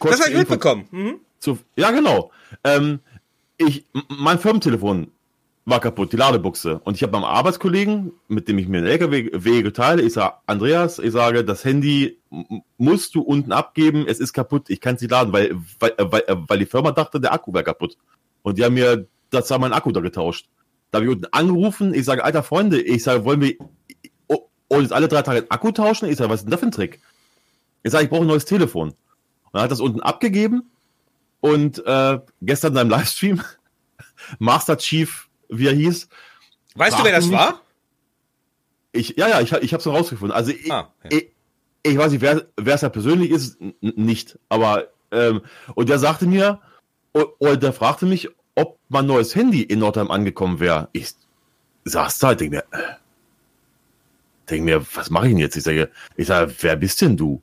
S2: kurz
S1: Das habe ich mitbekommen. Mhm.
S2: zu, ja, genau. Ähm, ich, mein Firmentelefon war kaputt, die Ladebuchse. Und ich habe meinem Arbeitskollegen, mit dem ich mir einen LKW teile, ich sage, Andreas, ich sage, das Handy musst du unten abgeben, es ist kaputt, ich kann es nicht laden, weil, weil, weil, äh, weil die Firma dachte, der Akku wäre kaputt. Und die haben mir das war mein Akku da getauscht. Da habe ich unten angerufen, ich sage, alter Freunde, ich sage, wollen wir jetzt alle drei Tage den Akku tauschen? Ich sage, was ist denn das für ein Trick? Ich sage, ich brauche ein neues Telefon. Und er hat das unten abgegeben und äh, gestern in einem Livestream, Master Chief, wie er hieß,
S1: Weißt du, wer das
S2: Fragten
S1: war?
S2: ich, ja, ja, ich, ich habe es rausgefunden. Also ich,
S1: Ah, ja.
S2: ich, ich weiß nicht, wer es ja persönlich ist, nicht. Aber ähm, und der sagte mir, oder der fragte mich, ob mein neues Handy in Nordheim angekommen wäre. Ich saß da, denk mir, äh, denk mir, was mache ich denn jetzt? Ich sage, ich sage, wer bist denn du,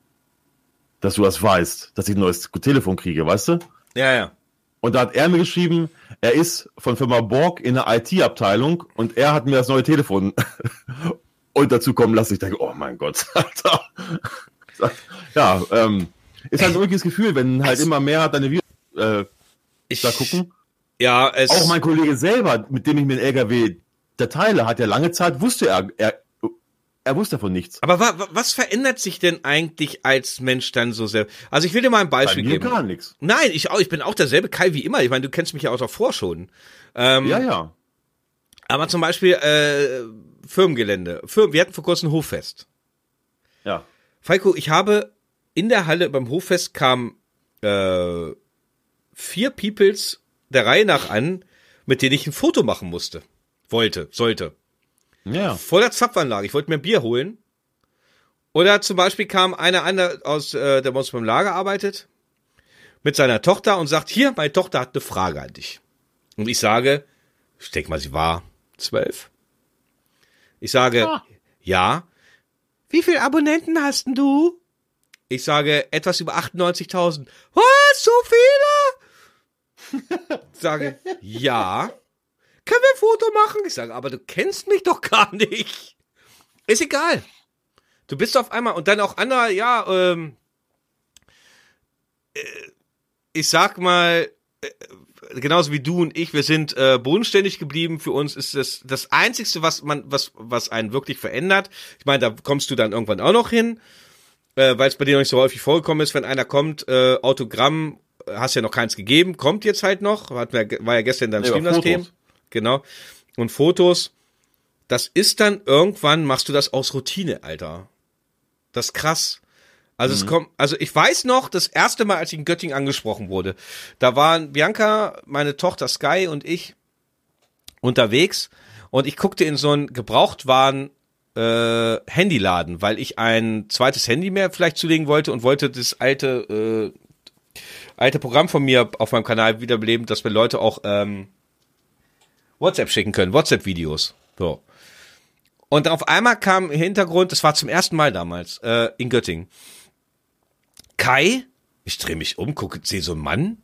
S2: dass du das weißt, dass ich ein neues Telefon kriege, weißt du?
S1: Ja, ja.
S2: Und da hat er mir geschrieben, er ist von Firma Borg in der IT-Abteilung und er hat mir das neue Telefon und dazu kommen lassen. Ich denke, oh mein Gott, Alter. Ja, ähm, ist halt ein ruhiges Gefühl, wenn halt immer mehr deine Videos äh,
S1: Ich,
S2: da gucken.
S1: Ja, es.
S2: Auch mein Kollege selber, mit dem ich mir den LKW der teile, hat ja lange Zeit, wusste er, er, er wusste davon nichts.
S1: aber wa, wa, was verändert sich denn eigentlich als Mensch dann so sehr? Also ich will dir mal ein
S2: Bei
S1: Beispiel
S2: mir
S1: geben.
S2: gar nichts.
S1: Nein, ich auch. Ich bin auch derselbe Kai wie immer. Ich meine, du kennst mich ja auch davor schon. Ähm,
S2: Ja, ja.
S1: Aber zum Beispiel äh, Firmengelände. Firmen, wir hatten vor kurzem ein Hoffest.
S2: Ja.
S1: Falco, ich habe in der Halle beim Hoffest kamen äh, vier Peoples der Reihe nach an, mit denen ich ein Foto machen musste. Wollte, sollte.
S2: Ja.
S1: Vor der Zapfanlage. Ich wollte mir Bier holen. Oder zum Beispiel kam einer an, aus, äh, der bei uns beim Lager arbeitet, mit seiner Tochter und sagt, hier, meine Tochter hat eine Frage an dich. Und ich sage, ich denke mal, sie war zwölf. Ich sage, ja. Wie viele Abonnenten hast denn du? Ich sage, etwas über 98.000. Was, so viele? Ich sage, ja. Können wir ein Foto machen? Ich sage, aber du kennst mich doch gar nicht. Ist egal. Du bist auf einmal und dann auch Anna, ja, ähm, äh, ich sag mal, äh, genauso wie du und ich, wir sind äh, bodenständig geblieben. Für uns ist das das einzigste, was man, was was einen wirklich verändert. Ich meine, da kommst du dann irgendwann auch noch hin, äh, weil es bei dir noch nicht so häufig vorgekommen ist, wenn einer kommt, äh, Autogramm, äh, hast ja noch keins gegeben, kommt jetzt halt noch, hat, war ja gestern dann
S2: aber
S1: Stream das. Thema. Genau. Und Fotos, das ist dann irgendwann, machst du das aus Routine, Alter. Das ist krass. Also es kommt, also ich weiß noch, das erste Mal, als ich in Göttingen angesprochen wurde, da waren Bianca, meine Tochter Sky und ich unterwegs und ich guckte in so einen Gebrauchtwaren äh, Handyladen, weil ich ein zweites Handy mehr vielleicht zulegen wollte und wollte das alte äh, alte Programm von mir auf meinem Kanal wiederbeleben, dass wir Leute auch ähm, WhatsApp schicken können, WhatsApp-Videos. So. Und auf einmal kam im Hintergrund, das war zum ersten Mal damals, äh, in Göttingen. Kai, ich drehe mich um, gucke, sehe so einen Mann,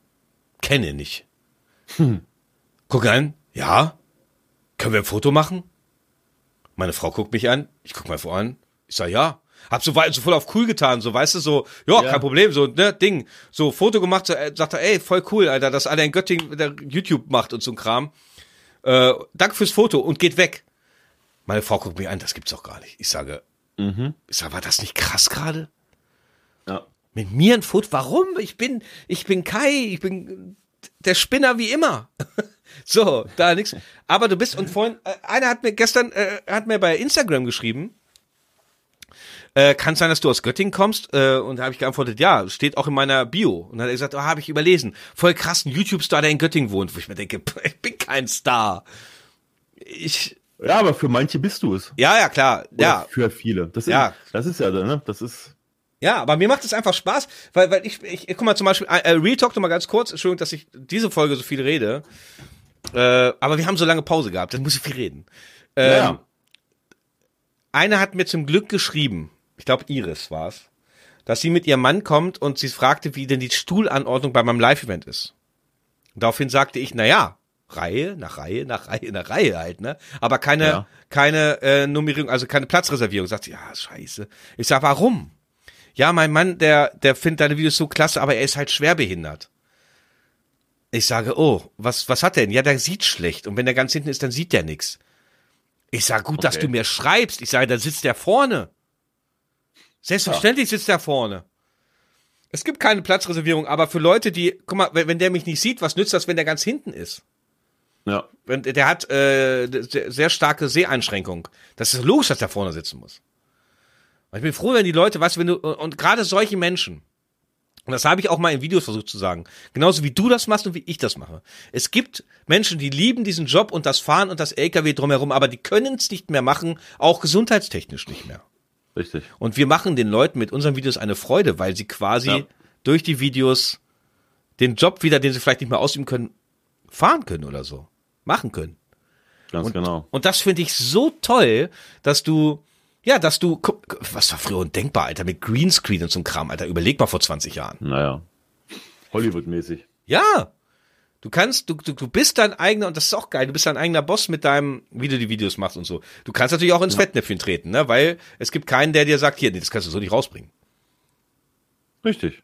S1: kenne nicht. Guck an, ja, können wir ein Foto machen? Meine Frau guckt mich an, ich guck mal vor an, ich sag ja. Hab so, weit- so voll auf cool getan, so weißt du, so, ja,
S2: Ja.
S1: kein Problem, so, ne, Ding. So, Foto gemacht, so, äh, sagt er, ey, voll cool, Alter, dass einer in Göttingen der YouTube macht und so ein Kram. Äh, danke fürs Foto und geht weg. Meine Frau guckt mich an, das gibt's doch gar nicht. Ich sage, ich sag, war das nicht krass gerade?
S2: Ja.
S1: Mit mir ein Foto? Warum? Ich bin, ich bin Kai, ich bin der Spinner wie immer. so, da nix. Aber du bist und vorhin, äh, einer hat mir gestern, äh, hat mir bei Instagram geschrieben, äh, kann sein, dass du aus Göttingen kommst? Äh, und da habe ich geantwortet, ja, steht auch in meiner Bio. Und dann hat er gesagt, oh, habe ich überlesen. Voll krass, ein YouTube-Star, der in Göttingen wohnt. Wo ich mir denke, ich bin kein Star. Ich,
S2: Ja, aber für manche bist du es.
S1: ja, ja, klar,
S2: Oder
S1: ja.
S2: Für viele. Das,
S1: Ja.
S2: ist, das ist ja, ne? Das ist.
S1: Ja, aber mir macht es einfach Spaß, weil, weil ich, ich, guck mal zum Beispiel, äh, Real Talk noch mal ganz kurz, Entschuldigung, dass ich diese Folge so viel rede, äh, aber wir haben so lange Pause gehabt, dann muss ich viel reden. Ähm,
S2: Ja.
S1: Eine hat mir zum Glück geschrieben, ich glaube Iris war's, dass sie mit ihrem Mann kommt und sie fragte, wie denn die Stuhlanordnung bei meinem Live-Event ist. Und daraufhin sagte ich, na ja, Reihe nach Reihe nach Reihe nach Reihe halt, ne? Aber keine,
S2: Ja.
S1: keine äh, Nummerierung, also keine Platzreservierung. Sagt sie, ja, scheiße. Ich sag, warum? Ja, mein Mann, der, der findet deine Videos so klasse, aber er ist halt schwerbehindert. Ich sage, oh, was, was hat der denn? Ja, der sieht schlecht. Und wenn der ganz hinten ist, dann sieht der nix. Ich sage, gut, dass
S2: Okay.
S1: du mir schreibst. Ich sage, da sitzt der vorne. Selbstverständlich sitzt der vorne. Es gibt keine Platzreservierung, aber für Leute, die, guck mal, wenn, wenn der mich nicht sieht, was nützt das, wenn der ganz hinten ist?
S2: Ja.
S1: Wenn, der hat äh, sehr, starke Seheinschränkung. Das ist logisch, dass der vorne sitzen muss. Ich bin froh, wenn die Leute, du, wenn du, und gerade solche Menschen, und das habe ich auch mal in Videos versucht zu sagen, genauso wie du das machst und wie ich das mache. Es gibt Menschen, die lieben diesen Job und das Fahren und das LKW drumherum, aber die können es nicht mehr machen, auch gesundheitstechnisch nicht mehr.
S2: Richtig.
S1: Und wir machen den Leuten mit unseren Videos eine Freude, weil sie quasi
S2: Ja.
S1: durch die Videos den Job wieder, den sie vielleicht nicht mehr ausüben können, fahren können oder so. Machen können.
S2: Ganz
S1: Und,
S2: genau.
S1: und das finde ich so toll, dass du, ja, dass du, guck, was war früher undenkbar, Alter, mit Greenscreen und so einem Kram, Alter, überleg mal vor 20 Jahren.
S2: Naja. Hollywood-mäßig.
S1: Ja. Du kannst, du, du, du bist dein eigener, und das ist auch geil, du bist dein eigener Boss mit deinem, wie du die Videos machst und so. Du kannst natürlich auch ins Fettnäpfchen treten, ne, weil es gibt keinen, der dir sagt, hier, nee, das kannst du so nicht rausbringen.
S2: Richtig.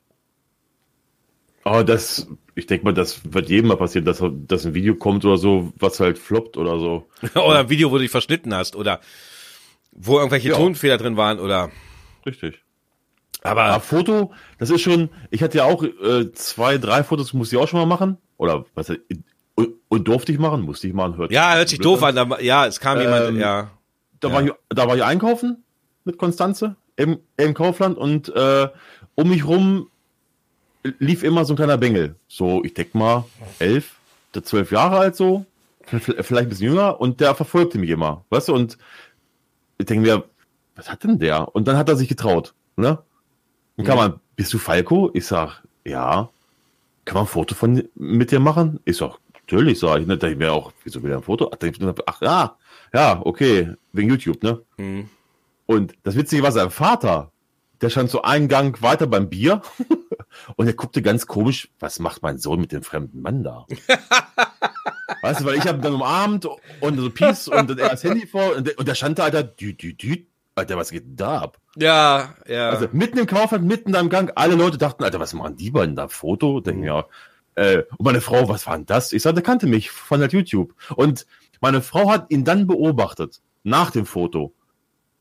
S2: Aber das, ich denke mal, das wird jedem mal passieren, dass, dass ein Video kommt oder so, was halt floppt oder so.
S1: oder ein Video, wo du dich verschnitten hast, oder wo irgendwelche
S2: Ja.
S1: Tonfehler drin waren, oder,
S2: Richtig.
S1: aber,
S2: Aber Foto, das ist schon, ich hatte ja auch äh, zwei, drei Fotos, musste ich auch schon mal machen. Oder was und, und durfte ich machen, musste ich machen. Hört
S1: ja, hört sich doof an, da, ja, es kam jemand,
S2: Ähm,
S1: ja.
S2: Da,
S1: Ja.
S2: war ich, da war ich einkaufen mit Konstanze im, im Kaufland und äh, um mich rum lief immer so ein kleiner Bengel. So, ich denke mal, elf, zwölf Jahre alt so, vielleicht ein bisschen jünger und der verfolgte mich immer, weißt du, und ich denke mir, was hat denn der? Und dann hat er sich getraut, ne? Und kann man, bist du Falco? Ich sag, ja. Kann man ein Foto von mit dir machen? Ich sag, natürlich, sag ich. Ne? Da ich mir auch, wieso will er ein Foto? Ach, ja, ja, okay, wegen YouTube, ne?
S1: Mhm.
S2: Und das Witzige war, sein Vater, der stand so einen Gang weiter beim Bier und er guckte ganz komisch, was macht mein Sohn mit dem fremden Mann da? weißt du, weil ich habe dann umarmt und so Peace und er das Handy vor und der, und der stand da, Alter, dü, dü, dü, Alter, was geht denn da ab?
S1: Ja, ja.
S2: Also mitten im Kaufland, mitten am Gang, alle Leute dachten, Alter, was machen die beiden da? Foto? Denken ja. Äh, und meine Frau, was war denn das? Ich sagte, der kannte mich von der YouTube. Und meine Frau hat ihn dann beobachtet, nach dem Foto.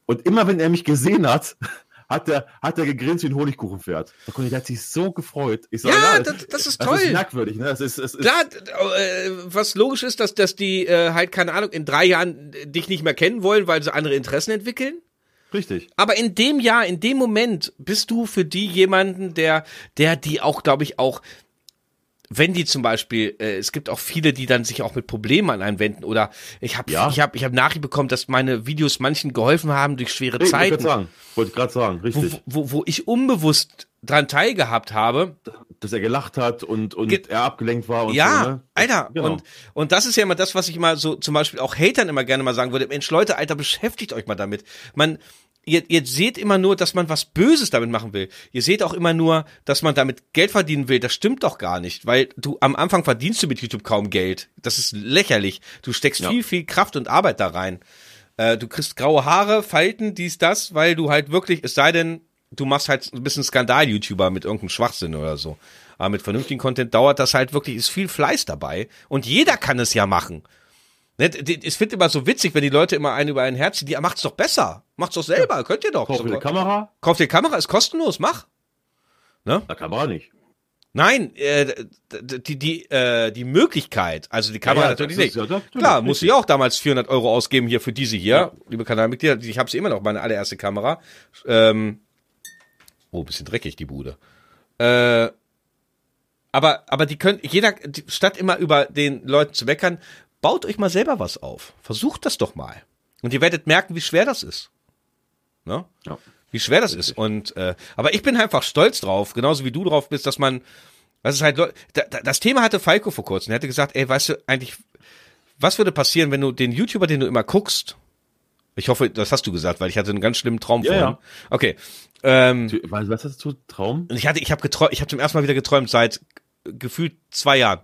S2: Und immer wenn er mich gesehen hat, hat er, hat er gegrinst wie ein Honigkuchenpferd. Der hat sich so gefreut. Ich sag,
S1: Ja, das- das ist
S2: Das
S1: toll.
S2: ist merkwürdig, ne? Das ist, das ist,
S1: Klar, d- äh, was logisch ist, dass, dass die äh, halt, keine Ahnung, in drei Jahren äh, dich nicht mehr kennen wollen, weil sie andere Interessen entwickeln.
S2: Richtig.
S1: Aber in dem Jahr, in dem Moment bist du für die jemanden, der, der die auch, glaube ich, auch, wenn die zum Beispiel, äh, es gibt auch viele, die dann sich auch mit Problemen an einen wenden oder ich habe
S2: Ja.
S1: ich habe ich habe Nachricht bekommen, dass meine Videos manchen geholfen haben durch schwere
S2: Ich wollte
S1: Zeiten,
S2: gerade sagen, wollte gerade sagen,
S1: wo,
S2: richtig.
S1: wo, wo ich unbewusst dran teilgehabt habe.
S2: Dass er gelacht hat und, und
S1: Ge-
S2: er abgelenkt war und
S1: Ja,
S2: so, ne?
S1: Alter,
S2: Genau.
S1: und, und das ist ja immer das, was ich mal so zum Beispiel auch Hatern immer gerne mal sagen würde. Mensch, Leute, Alter, beschäftigt euch mal damit. Man, ihr, ihr seht immer nur, dass man was Böses damit machen will. Ihr seht auch immer nur, dass man damit Geld verdienen will. Das stimmt doch gar nicht, weil du am Anfang verdienst du mit YouTube kaum Geld. Das ist lächerlich. Du steckst
S2: Ja.
S1: viel, viel Kraft und Arbeit da rein. Äh, du kriegst graue Haare, Falten, dies, das, weil du halt wirklich, es sei denn, du machst halt ein bisschen Skandal-YouTuber mit irgendeinem Schwachsinn oder so. Aber mit vernünftigem Content dauert das halt wirklich, ist viel Fleiß dabei. Und jeder kann es ja machen. Ne, d- d- Ich finde immer so witzig, wenn die Leute immer einen über ein Herz ziehen, die macht's doch besser. Macht's doch selber, könnt ihr doch.
S2: Kauf mir eine Kamera?
S1: Kauf dir Kamera, ist kostenlos, mach.
S2: Na, Kamera nicht.
S1: Nein, äh, die, die, äh, die Möglichkeit, also die Kamera
S2: Ja, ja,
S1: natürlich nicht.
S2: ja
S1: Klar, musste ich auch damals 400 Euro ausgeben hier für diese hier,
S2: Ja.
S1: liebe Kanalmitglieder. Ich habe sie immer noch, meine allererste Kamera. Ähm, oh, bisschen dreckig, die Bude. Äh, aber, aber die können, jeder, die, statt immer über den Leuten zu meckern, baut euch mal selber was auf. Versucht das doch mal. Und ihr werdet merken, wie schwer das ist. Ne?
S2: Ja.
S1: wie schwer das ist. Und äh, aber ich bin einfach stolz drauf, genauso wie du drauf bist, dass man, was ist halt, da, das Thema hatte Falco vor kurzem. Er hatte gesagt, ey, weißt du eigentlich, was würde passieren, wenn du den YouTuber, den du immer guckst, ich hoffe, das hast du gesagt, weil ich hatte einen ganz schlimmen Traum
S2: Ja,
S1: vorhin.
S2: ja.
S1: Okay. Ähm,
S2: Du- Was, hast du? Traum?
S1: ich hatte, ich habe geträumt, ich habe zum ersten Mal wieder geträumt seit gefühlt zwei Jahren.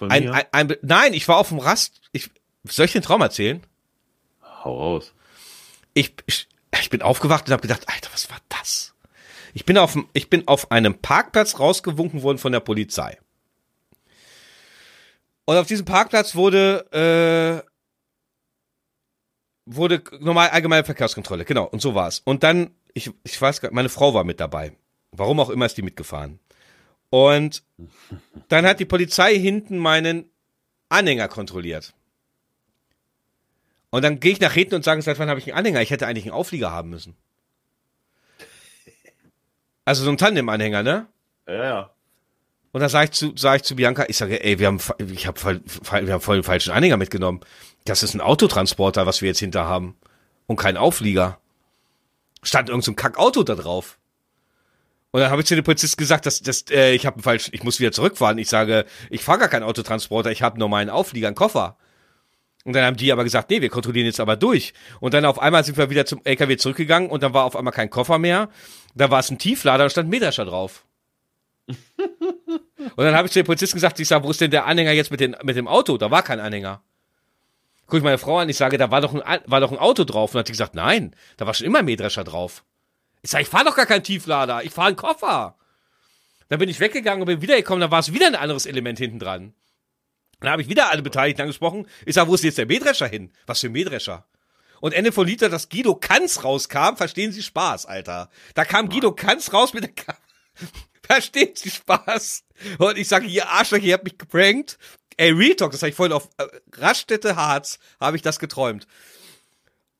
S2: Von
S1: Ein,
S2: mir?
S1: ein, ein, nein, ich war auf dem Rast. Ich, soll ich den Traum erzählen?
S2: Hau raus.
S1: Ich, ich, ich bin aufgewacht und habe gedacht, Alter, was war das? Ich bin auf, ich bin auf einem Parkplatz rausgewunken worden von der Polizei. Und auf diesem Parkplatz wurde, äh, wurde normal allgemeine Verkehrskontrolle, genau, und so war's. Und dann, ich, ich weiß gar meine Frau war mit dabei. Warum auch immer ist die mitgefahren. Und dann hat die Polizei hinten meinen Anhänger kontrolliert. Und dann gehe ich nach hinten und sage, seit wann habe ich einen Anhänger? Ich hätte eigentlich einen Auflieger haben müssen. Also so ein Tandem-Anhänger, ne?
S2: Ja, ja.
S1: Und dann sage ich zu, sag ich zu Bianca, ich sage, ey, wir haben, ich hab wir haben voll den falschen Anhänger mitgenommen. Das ist ein Autotransporter, was wir jetzt hinter haben. Und kein Auflieger. Stand irgend so ein Kackauto da drauf. Und dann habe ich zu dem Polizist gesagt, dass, dass äh, ich habe falschen, ich muss wieder zurückfahren. Ich sage, ich fahre gar keinen Autotransporter, ich habe nur meinen Auflieger, einen Koffer. Und dann haben die aber gesagt, nee, wir kontrollieren jetzt aber durch. Und dann auf einmal sind wir wieder zum LKW zurückgegangen und dann war auf einmal kein Koffer mehr. Da war es ein Tieflader und stand ein Mähdrescher drauf. Und dann habe ich zu dem Polizisten gesagt, ich sage, wo ist denn der Anhänger jetzt mit, den, mit dem Auto? Da war kein Anhänger. Guck ich meine Frau an, ich sage, da war doch ein, war doch ein Auto drauf. Und dann hat sie gesagt, nein, da war schon immer ein Mähdrescher drauf. Ich sage, ich fahre doch gar keinen Tieflader, ich fahre einen Koffer. Dann bin ich weggegangen und bin wiedergekommen, da war es wieder ein anderes Element hinten dran. Dann habe ich wieder alle Beteiligten angesprochen. Ich sage, wo ist jetzt der Mähdrescher hin? Was für ein Mähdrescher? Und Ende von Liter, dass Guido Kanz rauskam, verstehen Sie Spaß, Alter. Da kam Guido Kanz raus mit der Ka Verstehen Sie Spaß? Und ich sage, ihr Arschloch, ihr habt mich geprankt. Ey, Real Talk, das habe ich vorhin auf äh, Raststätte Harz, habe ich das geträumt.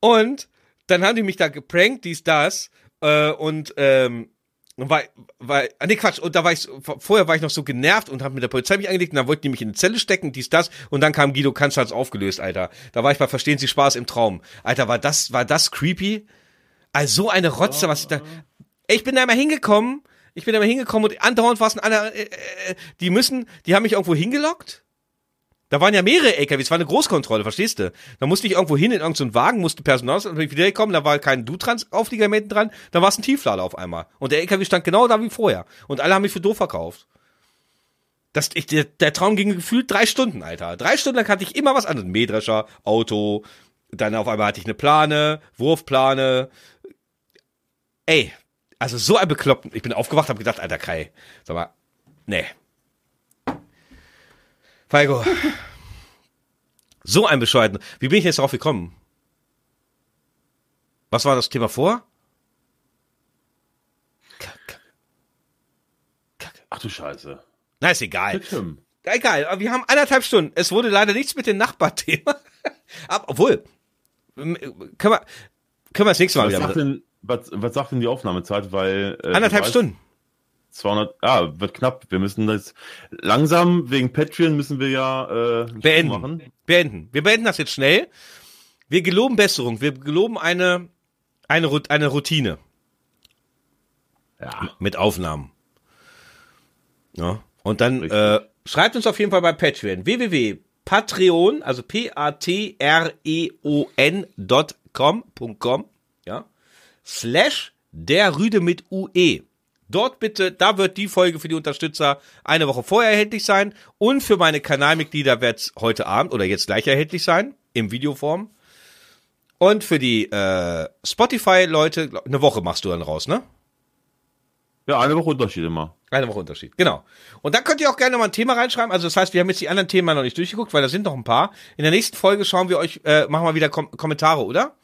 S1: Und dann haben die mich da geprankt, dies, das, äh, und, ähm, war, war, ah, nee, Quatsch, und da war ich, vorher war ich noch so genervt und habe mit der Polizei mich eingelegt und dann wollten die mich in eine Zelle stecken, dies, das, und dann kam Guido Kanz hat's aufgelöst, Alter. Da war ich bei Verstehen Sie Spaß im Traum. Alter, war das, war das creepy? Also so eine Rotze, was ich da, ich bin da immer hingekommen, ich bin da immer hingekommen und andauernd war es ein anderer, äh, äh, die müssen, die haben mich irgendwo hingelockt. Da waren ja mehrere LKWs, es war eine Großkontrolle, verstehst du? Da musste ich irgendwo hin in irgendeinen Wagen, musste Personal, wieder gekommen, da war kein Du-Trans-Auflieger mehr dran, da war es ein Tieflader auf einmal. Und der LKW stand genau da wie vorher. Und alle haben mich für doof verkauft. Das, ich, der, der Traum ging gefühlt drei Stunden, Alter. Drei Stunden lang hatte ich immer was anderes. Mähdrescher, Auto, dann auf einmal hatte ich eine Plane, Wurfplane. Ey, also so ein bekloppten. Ich bin aufgewacht, hab gedacht, Alter Kai, sag mal, nee. Falco. So ein bescheuerten. Wie bin ich jetzt darauf gekommen? Was war das Thema vor? Kacke. Kacke.
S2: Ach du Scheiße.
S1: Na, ist egal.
S2: Tim.
S1: Egal, aber wir haben anderthalb Stunden. Es wurde leider nichts mit dem Nachbarthema. Aber, obwohl, können wir, können wir das nächste Mal
S2: Was
S1: wieder
S2: sagt, denn, was, was sagt denn die Aufnahmezeit? Weil äh,
S1: Anderthalb
S2: weißt,
S1: Stunden.
S2: 200, ah, wird knapp. Wir müssen das langsam wegen Patreon müssen wir ja äh,
S1: Beenden.
S2: Machen.
S1: Beenden. Wir beenden das jetzt schnell. Wir geloben Besserung. Wir geloben eine, eine, eine Routine
S2: Ja.
S1: mit Aufnahmen. Ja. Und dann äh, schreibt uns auf jeden Fall bei Patreon. www.patreon, also p-a-t-r-e-o-n.com, ja, slash der Rüde mit UE. Dort bitte, da wird die Folge für die Unterstützer eine Woche vorher erhältlich sein und für meine Kanalmitglieder wird es heute Abend oder jetzt gleich erhältlich sein, im Videoform. Und für die äh, Spotify-Leute, eine Woche machst du dann raus, ne?
S2: Ja, eine Woche Unterschied immer.
S1: Eine Woche Unterschied, genau. Und dann könnt ihr auch gerne mal ein Thema reinschreiben. Also das heißt, wir haben jetzt die anderen Themen noch nicht durchgeguckt, weil da sind noch ein paar. In der nächsten Folge schauen wir euch, äh, machen wir wieder Kom Kommentare, oder?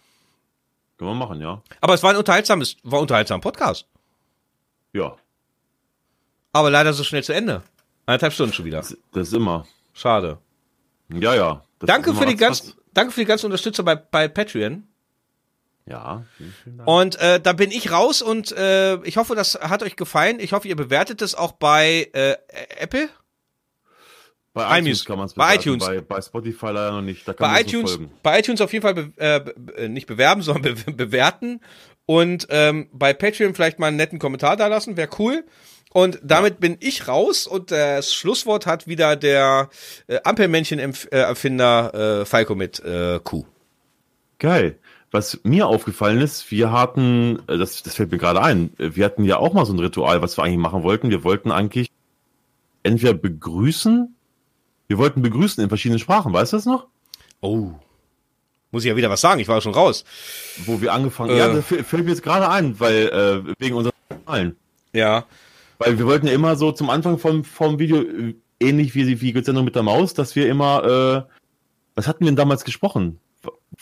S2: Können wir machen, ja.
S1: Aber es war ein unterhaltsames, war ein unterhaltsamer Podcast.
S2: Ja.
S1: Aber leider so schnell zu Ende. Eineinhalb Stunden schon wieder.
S2: Das, das ist immer.
S1: Schade.
S2: Ja, ja.
S1: Danke für die ganzen, danke für die ganzen Unterstützer bei, bei Patreon.
S2: Ja.
S1: Und äh, da bin ich raus und äh, ich hoffe, das hat euch gefallen. Ich hoffe, ihr bewertet es auch bei äh, Apple.
S2: Bei
S1: iTunes.
S2: kann man es
S1: Bei iTunes.
S2: Bei, bei Spotify leider noch nicht. Da kann
S1: Bei iTunes, bei iTunes auf jeden Fall be, äh, be, äh, nicht bewerben, sondern be, bewerten. und ähm, bei Patreon vielleicht mal einen netten Kommentar da lassen, wäre cool. Und damit bin ich raus und das Schlusswort hat wieder der äh, Ampelmännchen-Erfinder äh, Falco mit äh, Q.
S2: Geil. Was mir aufgefallen ist, wir hatten, äh, das, das fällt mir gerade ein, wir hatten ja auch mal so ein Ritual, was wir eigentlich machen wollten. Wir wollten eigentlich entweder begrüßen, wir wollten begrüßen in verschiedenen Sprachen, weißt du das noch?
S1: Oh. Muss ich ja wieder was sagen, ich war schon raus.
S2: Wo wir angefangen,
S1: Äh.
S2: ja, das fällt mir jetzt gerade ein, weil, äh, wegen unseren Zahlen.
S1: Ja.
S2: Weil wir wollten ja immer so zum Anfang vom, vom Video, äh, ähnlich wie, wie Götz mit der Maus, dass wir immer, äh, was hatten wir denn damals gesprochen?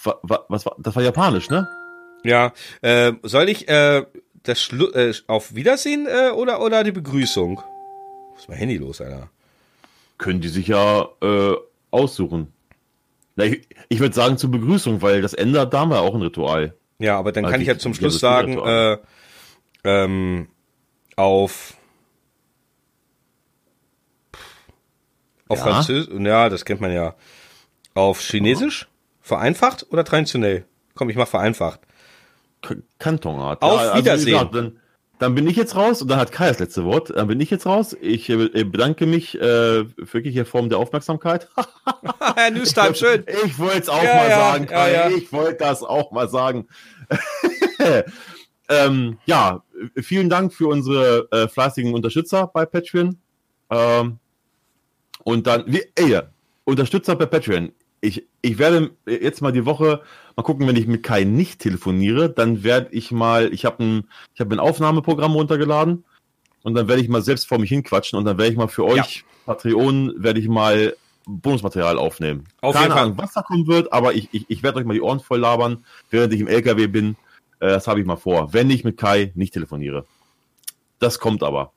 S2: Wa- wa- Was war, das war japanisch, ne?
S1: Ja. Äh, soll ich äh, das Schlu äh, auf Wiedersehen äh, oder, oder die Begrüßung? Was ist mein Handy los, Alter?
S2: Können die sich ja äh, aussuchen. Na, ich ich würde sagen zur Begrüßung, weil das Ende, da haben wir auch ein Ritual.
S1: Ja, aber dann
S2: Ah,
S1: kann ich ja zum Schluss sagen, äh, ähm, auf auf
S2: Ja.
S1: Französisch, ja, das kennt man ja. Auf Chinesisch? Vereinfacht oder traditionell? Komm, ich mach vereinfacht.
S2: Kantonart.
S1: Auf
S2: wie
S1: Wiedersehen.
S2: dann, dann bin ich jetzt raus und dann hat Kai das letzte Wort. Dann bin ich jetzt raus. Ich äh, bedanke mich äh, wirklich in Form der Aufmerksamkeit.
S1: Herr Newstime, schön.
S2: Ich wollte es auch
S1: Ja,
S2: mal
S1: ja,
S2: sagen, Kai.
S1: ja.
S2: Ich wollte das auch mal sagen. ähm, ja, vielen Dank für unsere äh, fleißigen Unterstützer bei Patreon. Ähm, und dann, wie, ey, Unterstützer bei Patreon. Ich, ich werde jetzt mal die Woche mal gucken, wenn ich mit Kai nicht telefoniere, dann werde ich mal, ich habe ein, ich habe ein Aufnahmeprogramm runtergeladen und dann werde ich mal selbst vor mich hinquatschen und dann werde ich mal für euch Patreon werde ich mal Bonusmaterial aufnehmen.
S1: Auf
S2: Keine. Ahnung, was da kommen wird, aber ich, ich, ich werde euch mal die Ohren voll labern, während ich im LKW bin. Äh, das habe ich mal vor, wenn ich mit Kai nicht telefoniere. Das kommt aber.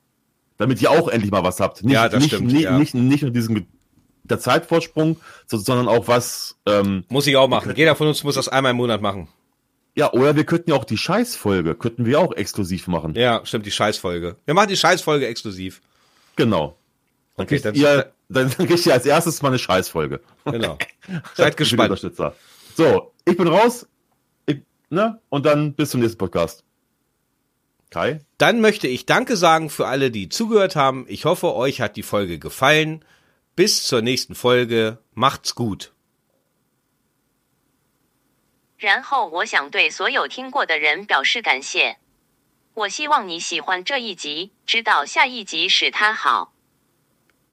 S2: Damit ihr auch endlich mal was habt. Nicht,
S1: Ja, das
S2: nicht,
S1: stimmt,
S2: Nicht,
S1: ja.
S2: nicht, nicht nur diesen der Zeitvorsprung, so, sondern auch was, ähm,
S1: Muss ich auch machen. Jeder von uns muss das einmal im Monat machen.
S2: ja, oder wir könnten ja auch die Scheißfolge, könnten wir auch exklusiv machen.
S1: Ja, stimmt, die Scheißfolge. Wir machen die Scheißfolge exklusiv.
S2: Genau. Dann
S1: Okay, dann-
S2: ihr, dann, dann kriegt ihr als erstes mal eine Scheißfolge.
S1: Genau. Seid gespannt.
S2: Unterstützer. So, ich bin raus. Ich, ne? Und dann bis zum nächsten Podcast. Kai?
S1: Dann möchte ich Danke sagen für alle, die zugehört haben. Ich hoffe, euch hat die Folge gefallen. Bis zur nächsten Folge. Macht's gut.
S6: 然后我想对所有听过的人表示感谢。我希望你喜欢这一集，直到下一集使它好。